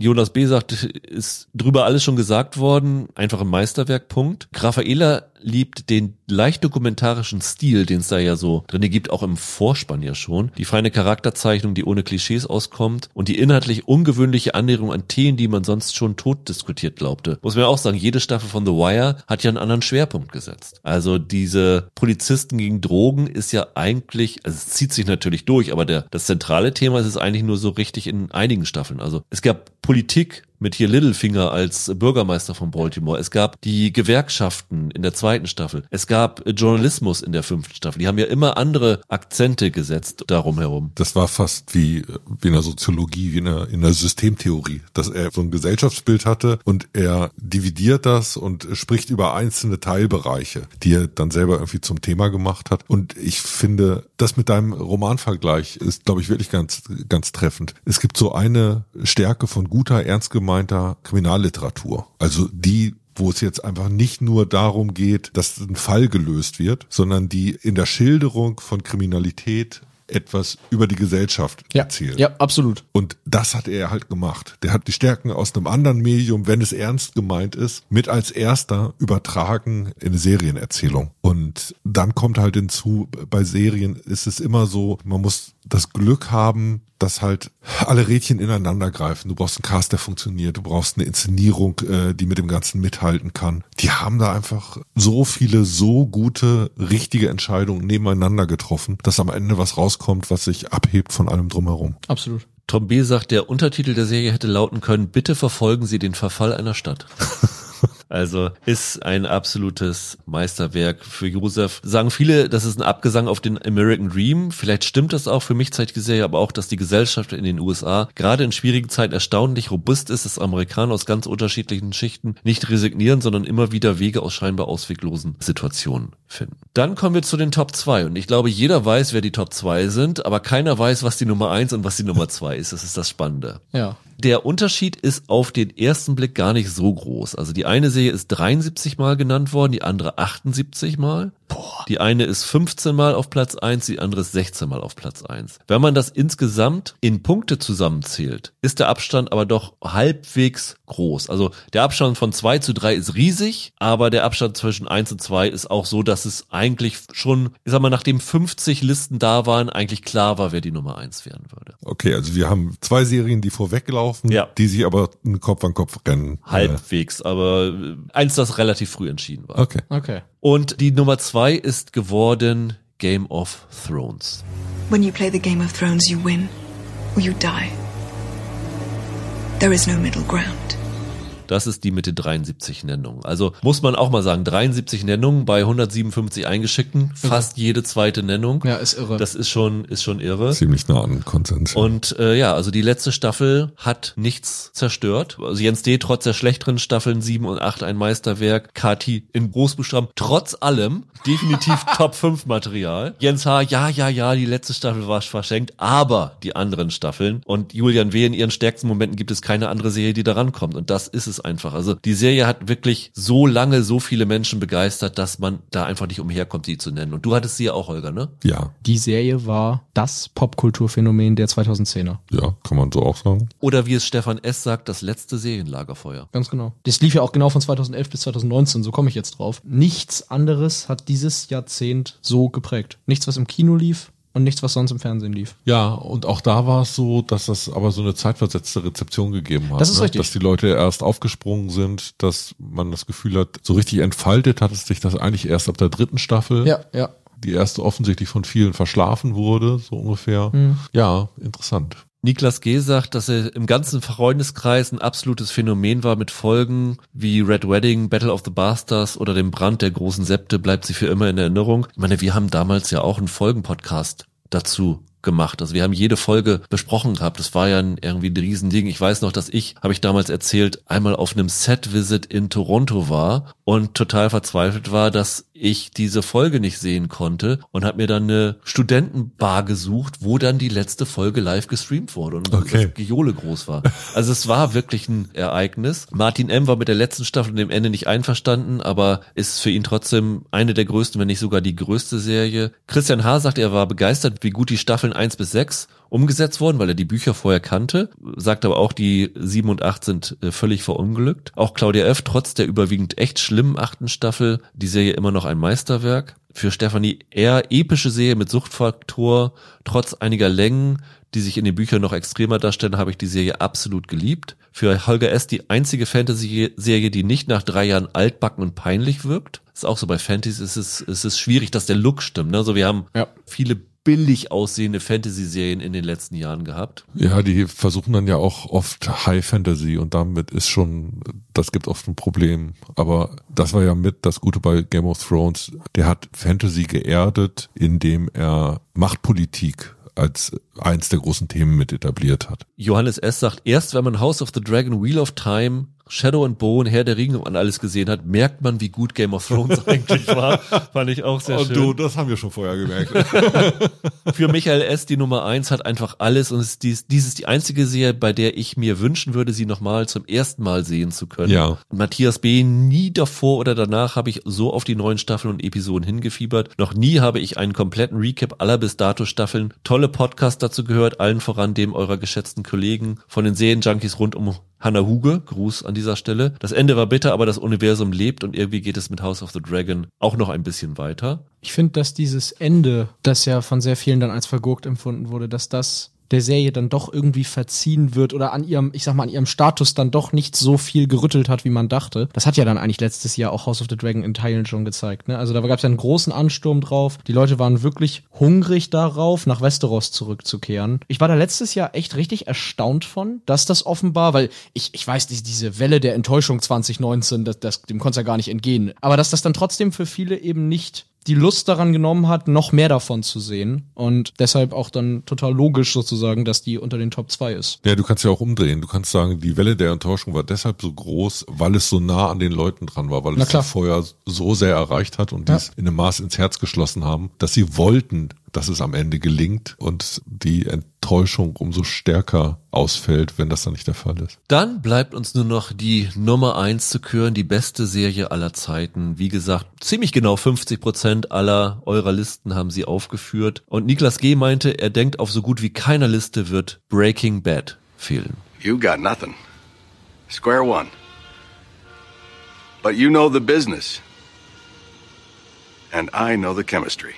Jonas B. sagt, ist drüber alles schon gesagt worden. Einfach ein Meisterwerk, Punkt. Raffaela liebt den leicht dokumentarischen Stil, den es da ja so drin gibt, auch im Vorspann ja schon. Die feine Charakterzeichnung, die ohne Klischees auskommt und die inhaltlich ungewöhnliche Annäherung an Themen, die man sonst schon tot diskutiert glaubte. Muss man auch sagen, jede Staffel von The Wire hat ja einen anderen Schwerpunkt gesetzt. Also diese Polizisten gegen Drogen ist ja eigentlich, also es zieht sich natürlich durch, aber der, das zentrale Thema ist es eigentlich nur so richtig in einigen Staffeln. Also es gab Politik mit hier Littlefinger als Bürgermeister von Baltimore. Es gab die Gewerkschaften in der zweiten Staffel. Es gab Journalismus in der fünften Staffel. Die haben ja immer andere Akzente gesetzt darum herum. Das war fast wie, wie in der Soziologie, wie in der, in der Systemtheorie, dass er so ein Gesellschaftsbild hatte und er dividiert das und spricht über einzelne Teilbereiche, die er dann selber irgendwie zum Thema gemacht hat. Und ich finde, das mit deinem Romanvergleich ist, glaube ich, wirklich ganz, ganz treffend. Es gibt so eine Stärke von guter, ernst gemeinter Kriminalliteratur. Also die wo es jetzt einfach nicht nur darum geht, dass ein Fall gelöst wird, sondern die in der Schilderung von Kriminalität etwas über die Gesellschaft Ja. erzählen. Ja, absolut. Und das hat er halt gemacht. Der hat die Stärken aus einem anderen Medium, wenn es ernst gemeint ist, mit als erster übertragen in eine Serienerzählung. Und dann kommt halt hinzu, bei Serien ist es immer so, man muss das Glück haben, dass halt alle Rädchen ineinander greifen. Du brauchst einen Cast, der funktioniert. Du brauchst eine Inszenierung, äh, die mit dem Ganzen mithalten kann. Die haben da einfach so viele, so gute, richtige Entscheidungen nebeneinander getroffen, dass am Ende was rauskommt, was sich abhebt von allem drumherum. Absolut. Tom B. sagt, der Untertitel der Serie hätte lauten können, bitte verfolgen Sie den Verfall einer Stadt. Also ist ein absolutes Meisterwerk für Josef. Sagen viele, das ist ein Abgesang auf den American Dream. Vielleicht stimmt das auch. Für mich zeigt die Serie aber auch, dass die Gesellschaft in den USA gerade in schwierigen Zeiten erstaunlich robust ist, dass Amerikaner aus ganz unterschiedlichen Schichten nicht resignieren, sondern immer wieder Wege aus scheinbar ausweglosen Situationen finden. Dann kommen wir zu den Top 2 und ich glaube, jeder weiß, wer die Top 2 sind, aber keiner weiß, was die Nummer 1 und was die Nummer 2 ist. Das ist das Spannende. Ja. Der Unterschied ist auf den ersten Blick gar nicht so groß. Also die eine Serie ist 73 Mal genannt worden, die andere 78 Mal. Die eine ist 15 Mal auf Platz 1, die andere ist 16 Mal auf Platz 1. Wenn man das insgesamt in Punkte zusammenzählt, ist der Abstand aber doch halbwegs groß. Also der Abstand von 2 zu 3 ist riesig, aber der Abstand zwischen 1 und 2 ist auch so, dass es eigentlich schon, ich sag mal, nachdem 50 Listen da waren, eigentlich klar war, wer die Nummer 1 werden würde. Okay, also wir haben zwei Serien, die vorweglaufen, Ja. die sich aber Kopf an Kopf rennen. Halbwegs, aber äh, eins, das relativ früh entschieden war. Okay. Okay. Und die Nummer zwei ist geworden Game of Thrones. When you play the Game of Thrones, you win or you die. There is no middle ground. Das ist die mit den 73 Nennungen. Also muss man auch mal sagen, 73 Nennungen bei 157 eingeschickten, fast jede zweite Nennung. Ja, ist irre. Das ist schon, ist schon irre. Ziemlich nah an Konsens. Und äh, ja, also die letzte Staffel hat nichts zerstört. Also Jens D. trotz der schlechteren Staffeln 7 und 8 ein Meisterwerk. Kati in Großbuchstaben trotz allem definitiv Top 5 Material. Jens H. ja, ja, ja, die letzte Staffel war verschenkt, aber die anderen Staffeln und Julian W. in ihren stärksten Momenten gibt es keine andere Serie, die da rankommt. Und das ist es einfach. Also die Serie hat wirklich so lange so viele Menschen begeistert, dass man da einfach nicht umherkommt, sie zu nennen. Und du hattest sie ja auch, Holger, ne? Ja, Die Serie war das Popkulturphänomen der 2010er. ja, kann man so auch sagen. Oder wie es Stefan S. sagt, das letzte Serienlagerfeuer. Ganz genau. Das lief ja auch genau von 2011 bis 2019, so komme ich jetzt drauf. Nichts anderes hat dieses Jahrzehnt so geprägt. Nichts, was im Kino lief und nichts, was sonst im Fernsehen lief. Ja, und auch da war es so, dass das aber so eine zeitversetzte Rezeption gegeben hat. Das ist ne? richtig. Dass die Leute erst aufgesprungen sind, dass man das Gefühl hat, so richtig entfaltet hat es sich das eigentlich erst ab der dritten Staffel. Ja, ja. Die erste offensichtlich von vielen verschlafen wurde, so ungefähr. Mhm. Ja, interessant. Niklas G. sagt, dass er im ganzen Freundeskreis ein absolutes Phänomen war mit Folgen wie Red Wedding, Battle of the Bastards oder dem Brand der großen Septe bleibt sie für immer in Erinnerung. Ich meine, wir haben damals ja auch einen Folgenpodcast dazu gemacht. Also wir haben jede Folge besprochen gehabt. Das war ja ein, irgendwie ein Riesending. Ich weiß noch, dass ich, habe ich damals erzählt, einmal auf einem Set-Visit in Toronto war und total verzweifelt war, dass ich diese Folge nicht sehen konnte und habe mir dann eine Studentenbar gesucht, wo dann die letzte Folge live gestreamt wurde und Okay. das Geole groß war. Also es war wirklich ein Ereignis. Martin M. war mit der letzten Staffel und dem Ende nicht einverstanden, aber ist für ihn trotzdem eine der größten, wenn nicht sogar die größte Serie. Christian H. sagt, er war begeistert, wie gut die Staffeln 1 bis 6 umgesetzt wurden, weil er die Bücher vorher kannte, sagt aber auch, die 7 und 8 sind äh, völlig verunglückt. Auch Claudia F., trotz der überwiegend echt schlimmen achten Staffel, die Serie immer noch ein Meisterwerk. Für Stefanie eher epische Serie mit Suchtfaktor, trotz einiger Längen, die sich in den Büchern noch extremer darstellen, habe ich die Serie absolut geliebt. Für Holger S. die einzige Fantasy-Serie, die nicht nach drei Jahren altbacken und peinlich wirkt. Ist auch so bei Fantasy, ist es, ist es schwierig, dass der Look stimmt. Ne? Also wir haben viele billig aussehende Fantasy-Serien in den letzten Jahren gehabt. Ja, die versuchen dann ja auch oft High Fantasy und damit ist schon, das gibt oft ein Problem. Aber das war ja mit das Gute bei Game of Thrones. Der hat Fantasy geerdet, indem er Machtpolitik als eins der großen Themen mit etabliert hat. Johannes S. sagt, erst wenn man House of the Dragon Wheel of Time Shadow and Bone, Herr der Ringe und alles gesehen hat, merkt man, wie gut Game of Thrones eigentlich war. Fand ich auch sehr Und schön. du, das haben wir schon vorher gemerkt. Für Michael S., die Nummer eins, hat einfach alles und ist dies, dies ist die einzige Serie, bei der ich mir wünschen würde, sie nochmal zum ersten Mal sehen zu können. Ja. Matthias B., nie davor oder danach habe ich so auf die neuen Staffeln und Episoden hingefiebert. Noch nie habe ich einen kompletten Recap aller bis dato Staffeln, tolle Podcasts dazu gehört, allen voran dem eurer geschätzten Kollegen von den Serienjunkies rund um Hannah Huge, Gruß an dieser Stelle. Das Ende war bitter, aber das Universum lebt und irgendwie geht es mit House of the Dragon auch noch ein bisschen weiter. Ich finde, dass dieses Ende, das ja von sehr vielen dann als vergurkt empfunden wurde, dass das der Serie dann doch irgendwie verziehen wird oder an ihrem, ich sag mal, an ihrem Status dann doch nicht so viel gerüttelt hat, wie man dachte. Das hat ja dann eigentlich letztes Jahr auch House of the Dragon in Teilen schon gezeigt. Ne? Also da gab es ja einen großen Ansturm drauf. Die Leute waren wirklich hungrig darauf, nach Westeros zurückzukehren. Ich war da letztes Jahr echt richtig erstaunt von, dass das offenbar, weil ich, ich weiß, die, diese Welle der Enttäuschung 2019, das, das, dem konnte ja gar nicht entgehen. Aber dass das dann trotzdem für viele eben nicht die Lust daran genommen hat, noch mehr davon zu sehen. Und deshalb auch dann total logisch sozusagen, dass die unter den Top 2 ist. Ja, du kannst ja auch umdrehen. Du kannst sagen, die Welle der Enttäuschung war deshalb so groß, weil es so nah an den Leuten dran war, weil Na es klar. vorher so sehr erreicht hat und die Ja. es in einem Maß ins Herz geschlossen haben, dass sie wollten, dass es am Ende gelingt und die Enttäuschung umso stärker ausfällt, wenn das dann nicht der Fall ist. Dann bleibt uns nur noch die Nummer eins zu küren, die beste Serie aller Zeiten. Wie gesagt, ziemlich genau 50 Prozent aller eurer Listen haben sie aufgeführt. Und Niklas G. meinte, er denkt, auf so gut wie keiner Liste wird Breaking Bad fehlen. You got nothing. Square one. But you know the business. And I know the chemistry.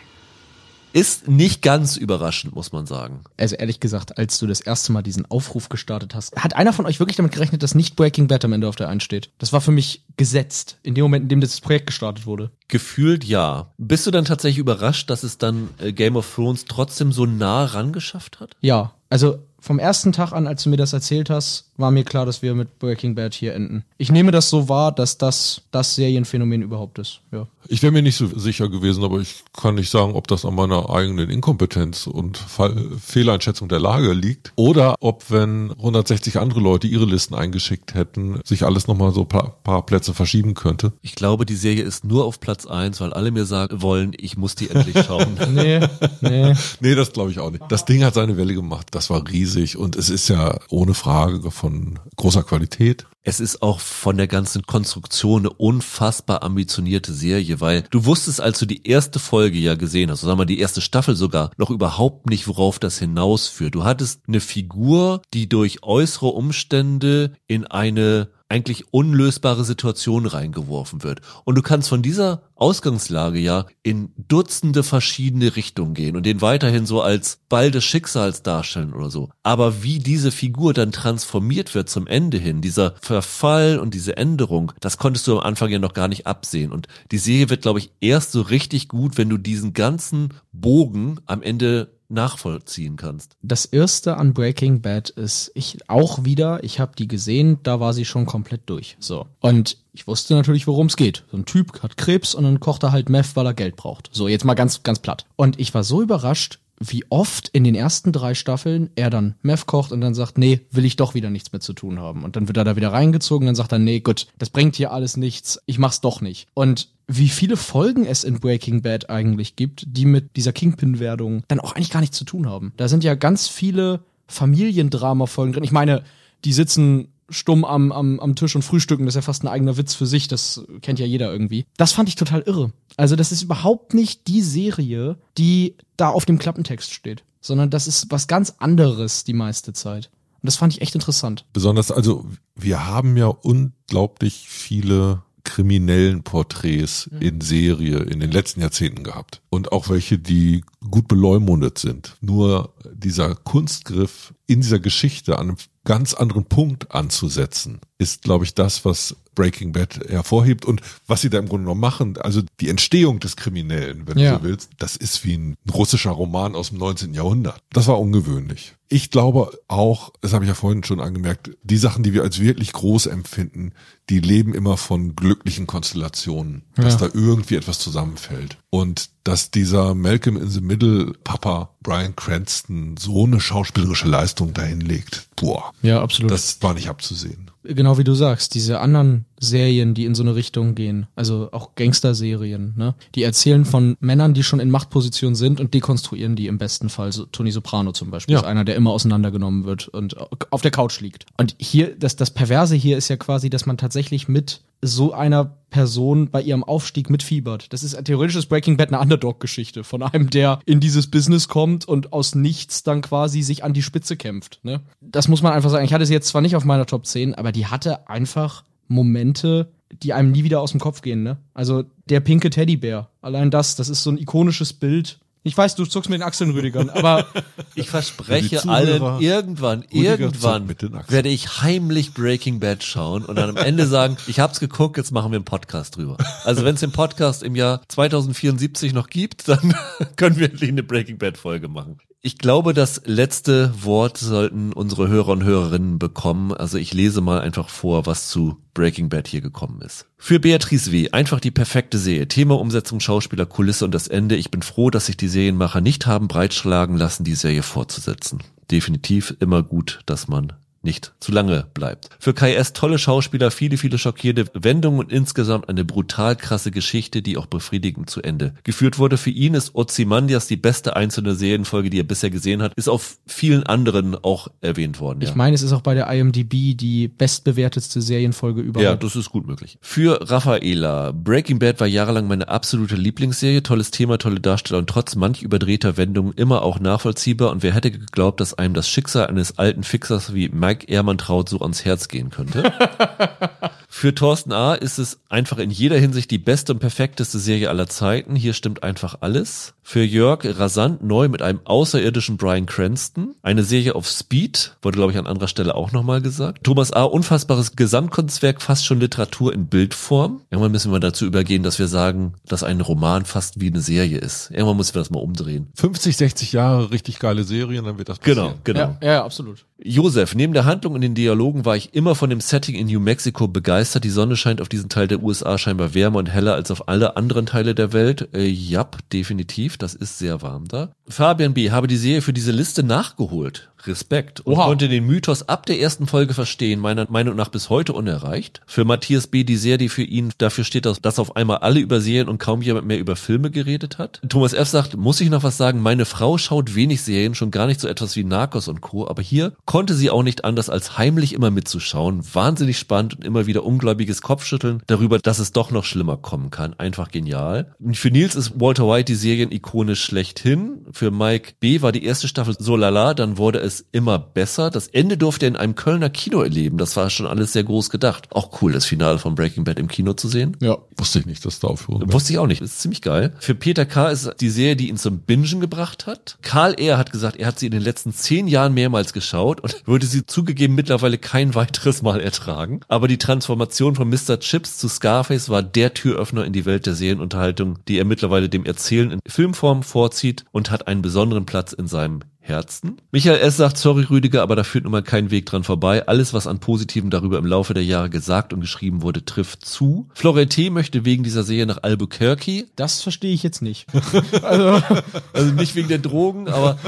Ist nicht ganz überraschend, muss man sagen. Also ehrlich gesagt, als du das erste Mal diesen Aufruf gestartet hast, hat einer von euch wirklich damit gerechnet, dass nicht Breaking Bad am Ende auf der 1 steht? Das war für mich gesetzt, in dem Moment, in dem das Projekt gestartet wurde. Gefühlt ja. Bist du dann tatsächlich überrascht, dass es dann äh, Game of Thrones trotzdem so nah rangeschafft hat? Ja, also vom ersten Tag an, als du mir das erzählt hast, war mir klar, dass wir mit Breaking Bad hier enden. Ich nehme das so wahr, dass das das Serienphänomen überhaupt ist. Ja. Ich wäre mir nicht so sicher gewesen, aber ich kann nicht sagen, ob das an meiner eigenen Inkompetenz und Fall Fehleinschätzung der Lage liegt oder ob, wenn 160 andere Leute ihre Listen eingeschickt hätten, sich alles nochmal so paar, paar Plätze verschieben könnte. Ich glaube, die Serie ist nur auf Platz eins, weil alle mir sagen wollen, ich muss die endlich schauen. nee, nee. Nee, das glaube ich auch nicht. Das Ding hat seine Welle gemacht. Das war riesig und es ist ja ohne Frage von großer Qualität. Es ist auch von der ganzen Konstruktion eine unfassbar ambitionierte Serie, weil du wusstest, als du die erste Folge ja gesehen hast, sagen wir die erste Staffel sogar, noch überhaupt nicht, worauf das hinausführt. Du hattest eine Figur, die durch äußere Umstände in eine eigentlich unlösbare Situation reingeworfen wird. Und du kannst von dieser Ausgangslage ja in Dutzende verschiedene Richtungen gehen und den weiterhin so als Ball des Schicksals darstellen oder so. Aber wie diese Figur dann transformiert wird zum Ende hin, dieser Verfall und diese Änderung, das konntest du am Anfang ja noch gar nicht absehen. Und die Serie wird, glaube ich, erst so richtig gut, wenn du diesen ganzen Bogen am Ende nachvollziehen kannst. Das erste an Breaking Bad ist ich auch wieder, ich habe die gesehen, da war sie schon komplett durch. So. Und ich wusste natürlich, worum es geht. So ein Typ hat Krebs und dann kocht er halt Meth, weil er Geld braucht. So, jetzt mal ganz, ganz platt. Und ich war so überrascht, wie oft in den ersten drei Staffeln er dann Meth kocht und dann sagt, nee, will ich doch wieder nichts mehr zu tun haben. Und dann wird er da wieder reingezogen, dann sagt er, nee, gut, das bringt hier alles nichts, ich mach's doch nicht. Und wie viele Folgen es in Breaking Bad eigentlich gibt, die mit dieser Kingpin-Werdung dann auch eigentlich gar nichts zu tun haben. Da sind ja ganz viele Familiendrama-Folgen drin. Ich meine, die sitzen stumm am, am, am Tisch und frühstücken, das ist ja fast ein eigener Witz für sich, das kennt ja jeder irgendwie. Das fand ich total irre. Also das ist überhaupt nicht die Serie, die da auf dem Klappentext steht, sondern das ist was ganz anderes die meiste Zeit. Und das fand ich echt interessant. Besonders, also wir haben ja unglaublich viele kriminellen Porträts in Serie in den letzten Jahrzehnten gehabt. Und auch welche, die gut beleumundet sind. Nur dieser Kunstgriff in dieser Geschichte an einem ganz anderen Punkt anzusetzen, ist, glaube ich, das, was Breaking Bad hervorhebt und was sie da im Grunde genommen machen. Also die Entstehung des Kriminellen, wenn Ja. du so willst, das ist wie ein russischer Roman aus dem 19. Jahrhundert. Das war ungewöhnlich. Ich glaube auch, das habe ich ja vorhin schon angemerkt, die Sachen, die wir als wirklich groß empfinden, die leben immer von glücklichen Konstellationen, dass Ja. da irgendwie etwas zusammenfällt. Und dass dieser Malcolm in the Middle Papa Brian Cranston so eine schauspielerische Leistung dahin legt, boah. Ja, absolut. Das war nicht abzusehen. Genau wie du sagst, diese anderen Serien, die in so eine Richtung gehen, also auch Gangster-Serien, ne? Die erzählen von Männern, die schon in Machtposition sind und dekonstruieren die im besten Fall. So, Tony Soprano zum Beispiel Ja. ist einer, der immer auseinandergenommen wird und auf der Couch liegt. Und hier, das, das Perverse hier ist ja quasi, dass man tatsächlich mit so einer Person bei ihrem Aufstieg mitfiebert. Das ist theoretisch ist Breaking Bad eine Underdog-Geschichte von einem, der in dieses Business kommt und aus nichts dann quasi sich an die Spitze kämpft. Ne? Das muss man einfach sagen. Ich hatte sie jetzt zwar nicht auf meiner Top 10, aber die hatte einfach Momente, die einem nie wieder aus dem Kopf gehen. Ne? Also der pinke Teddybär, allein das, das ist so ein ikonisches Bild. Ich weiß, du zuckst mit den Achseln, Rüdigern, aber Ich verspreche Zuhörer, allen, irgendwann, Rüdiger irgendwann werde ich heimlich Breaking Bad schauen und dann am Ende sagen, ich hab's geguckt, jetzt machen wir einen Podcast drüber. Also wenn es den Podcast im Jahr 2074 noch gibt, dann können wir endlich eine Breaking Bad Folge machen. Ich glaube, das letzte Wort sollten unsere Hörer und Hörerinnen bekommen. Also ich lese mal einfach vor, was zu Breaking Bad hier gekommen ist. Für Beatrice W. einfach die perfekte Serie. Thema, Umsetzung, Schauspieler, Kulisse und das Ende. Ich bin froh, dass sich die Serienmacher nicht haben breitschlagen lassen, die Serie fortzusetzen. Definitiv immer gut, dass man nicht zu lange bleibt. Für Kai S. tolle Schauspieler, viele, viele schockierende Wendungen und insgesamt eine brutal krasse Geschichte, die auch befriedigend zu Ende geführt wurde. Für ihn ist Ozymandias die beste einzelne Serienfolge, die er bisher gesehen hat, ist auf vielen anderen auch erwähnt worden. ich meine, es ist auch bei der IMDb die bestbewertetste Serienfolge überhaupt. Ja, das ist gut möglich. Für Raffaela, Breaking Bad war jahrelang meine absolute Lieblingsserie. Tolles Thema, tolle Darsteller und trotz manch überdrehter Wendungen immer auch nachvollziehbar. Und wer hätte geglaubt, dass einem das Schicksal eines alten Fixers wie Mike Ehrmantraut so ans Herz gehen könnte? Für Thorsten A. ist es einfach in jeder Hinsicht die beste und perfekteste Serie aller Zeiten. Hier stimmt einfach alles. Für Jörg rasant neu mit einem außerirdischen Brian Cranston. Eine Serie auf Speed, wurde glaube ich an anderer Stelle auch nochmal gesagt. Thomas A. unfassbares Gesamtkunstwerk, fast schon Literatur in Bildform. Irgendwann müssen wir dazu übergehen, dass wir sagen, dass ein Roman fast wie eine Serie ist. Irgendwann müssen wir das mal umdrehen. 50, 60 Jahre richtig geile Serien, dann wird das passieren. Genau, genau. Ja, ja, absolut. Josef, neben der Handlung und den Dialogen war ich immer von dem Setting in New Mexico begeistert. Die Sonne scheint auf diesen Teil der USA scheinbar wärmer und heller als auf alle anderen Teile der Welt. Äh, jap, definitiv. Das ist sehr warm da. Fabian B. habe die Serie für diese Liste nachgeholt. Respekt. Und Oha. konnte den Mythos ab der ersten Folge verstehen, meiner Meinung nach bis heute unerreicht. Für Matthias B. die Serie, die für ihn dafür steht, dass, dass auf einmal alle über Serien und kaum jemand mehr über Filme geredet hat. Thomas F. sagt, muss ich noch was sagen? Meine Frau schaut wenig Serien, schon gar nicht so etwas wie Narcos und Co. Aber hier konnte sie auch nicht anders, als heimlich immer mitzuschauen. Wahnsinnig spannend und immer wieder ungläubiges Kopfschütteln darüber, dass es doch noch schlimmer kommen kann. Einfach genial. Für Nils ist Walter White die Serienikone schlechthin. Für Mike B. war die erste Staffel so lala, dann wurde es immer besser. Das Ende durfte er in einem Kölner Kino erleben. Das war schon alles sehr groß gedacht. Auch cool, das Finale von Breaking Bad im Kino zu sehen. Ja. Wusste ich nicht, dass da Aufführung Wusste ich auch nicht. Das ist ziemlich geil. Für Peter K. ist die Serie, die ihn zum Bingen gebracht hat. Karl R. hat gesagt, er hat sie in den letzten zehn Jahren mehrmals geschaut und würde sie zugegeben mittlerweile kein weiteres Mal ertragen. Aber die Transformation von Mr. Chips zu Scarface war der Türöffner in die Welt der Serienunterhaltung, die er mittlerweile dem Erzählen in Filmform vorzieht und hat einen besonderen Platz in seinem Herzen. Michael S. sagt, sorry Rüdiger, aber da führt nun mal kein Weg dran vorbei. Alles, was an Positiven darüber im Laufe der Jahre gesagt und geschrieben wurde, trifft zu. Florentin möchte wegen dieser Serie nach Albuquerque. Das verstehe ich jetzt nicht. also, also nicht wegen der Drogen, aber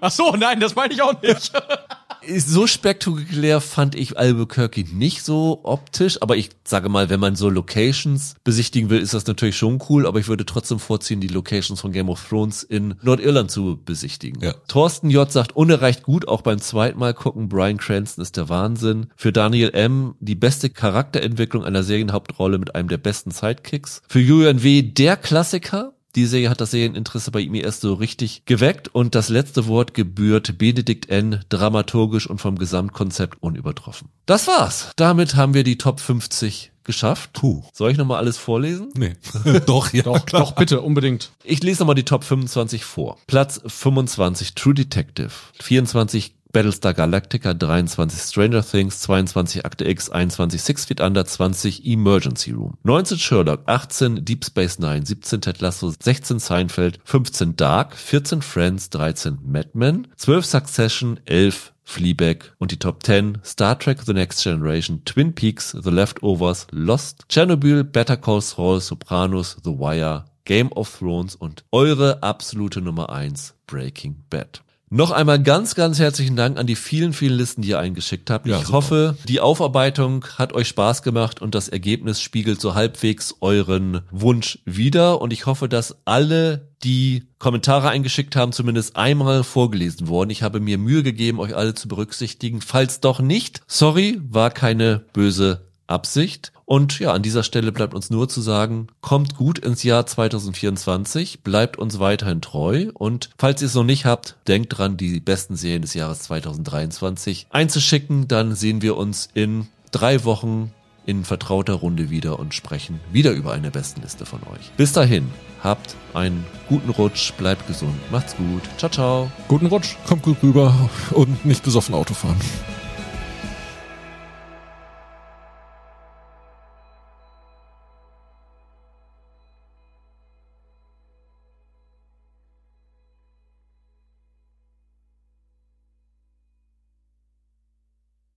Ach so, nein, das meine ich auch nicht. so spektakulär fand ich Albuquerque nicht so optisch, aber ich sage mal, wenn man so Locations besichtigen will, ist das natürlich schon cool, aber ich würde trotzdem vorziehen, die Locations von Game of Thrones in Nordirland zu besichtigen. Ja. Thorsten J. sagt, unerreicht gut, auch beim zweiten Mal gucken, Brian Cranston ist der Wahnsinn. Für Daniel M. die beste Charakterentwicklung einer Serienhauptrolle mit einem der besten Sidekicks. Für Julian W. der Klassiker, die Serie hat das Serieninteresse bei ihm erst so richtig geweckt und das letzte Wort gebührt Benedikt N. dramaturgisch und vom Gesamtkonzept unübertroffen. Das war's. Damit haben wir die Top 50 geschafft. Puh. Soll ich nochmal alles vorlesen? Nee. doch, ja. Doch, doch, bitte, unbedingt. Ich lese nochmal die Top 25 vor. Platz 25 True Detective, 24 Battlestar Galactica, 23 Stranger Things, 22 Akte X, 21 Six Feet Under, 20 Emergency Room, 19 Sherlock, 18 Deep Space Nine, 17 Ted Lasso, 16 Seinfeld, 15 Dark, 14 Friends, 13 Mad Men, 12 Succession, 11 Fleabag und die Top 10 Star Trek The Next Generation, Twin Peaks, The Leftovers, Lost, Chernobyl, Better Call Saul, Sopranos, The Wire, Game of Thrones und eure absolute Nummer 1 Breaking Bad. Noch einmal ganz, ganz herzlichen Dank an die vielen, vielen Listen, die ihr eingeschickt habt. Ja, ich super. hoffe, die Aufarbeitung hat euch Spaß gemacht und das Ergebnis spiegelt so halbwegs euren Wunsch wider. Und ich hoffe, dass alle, die Kommentare eingeschickt haben, zumindest einmal vorgelesen wurden. Ich habe mir Mühe gegeben, euch alle zu berücksichtigen. Falls doch nicht, sorry, war keine böse Absicht. Und ja, an dieser Stelle bleibt uns nur zu sagen, kommt gut ins Jahr 2024, bleibt uns weiterhin treu und falls ihr es noch nicht habt, denkt dran, die besten Serien des Jahres 2023 einzuschicken, dann sehen wir uns in drei Wochen in vertrauter Runde wieder und sprechen wieder über eine Bestenliste von euch. Bis dahin, habt einen guten Rutsch, bleibt gesund, macht's gut, ciao, ciao. Guten Rutsch, kommt gut rüber und nicht besoffen Auto fahren.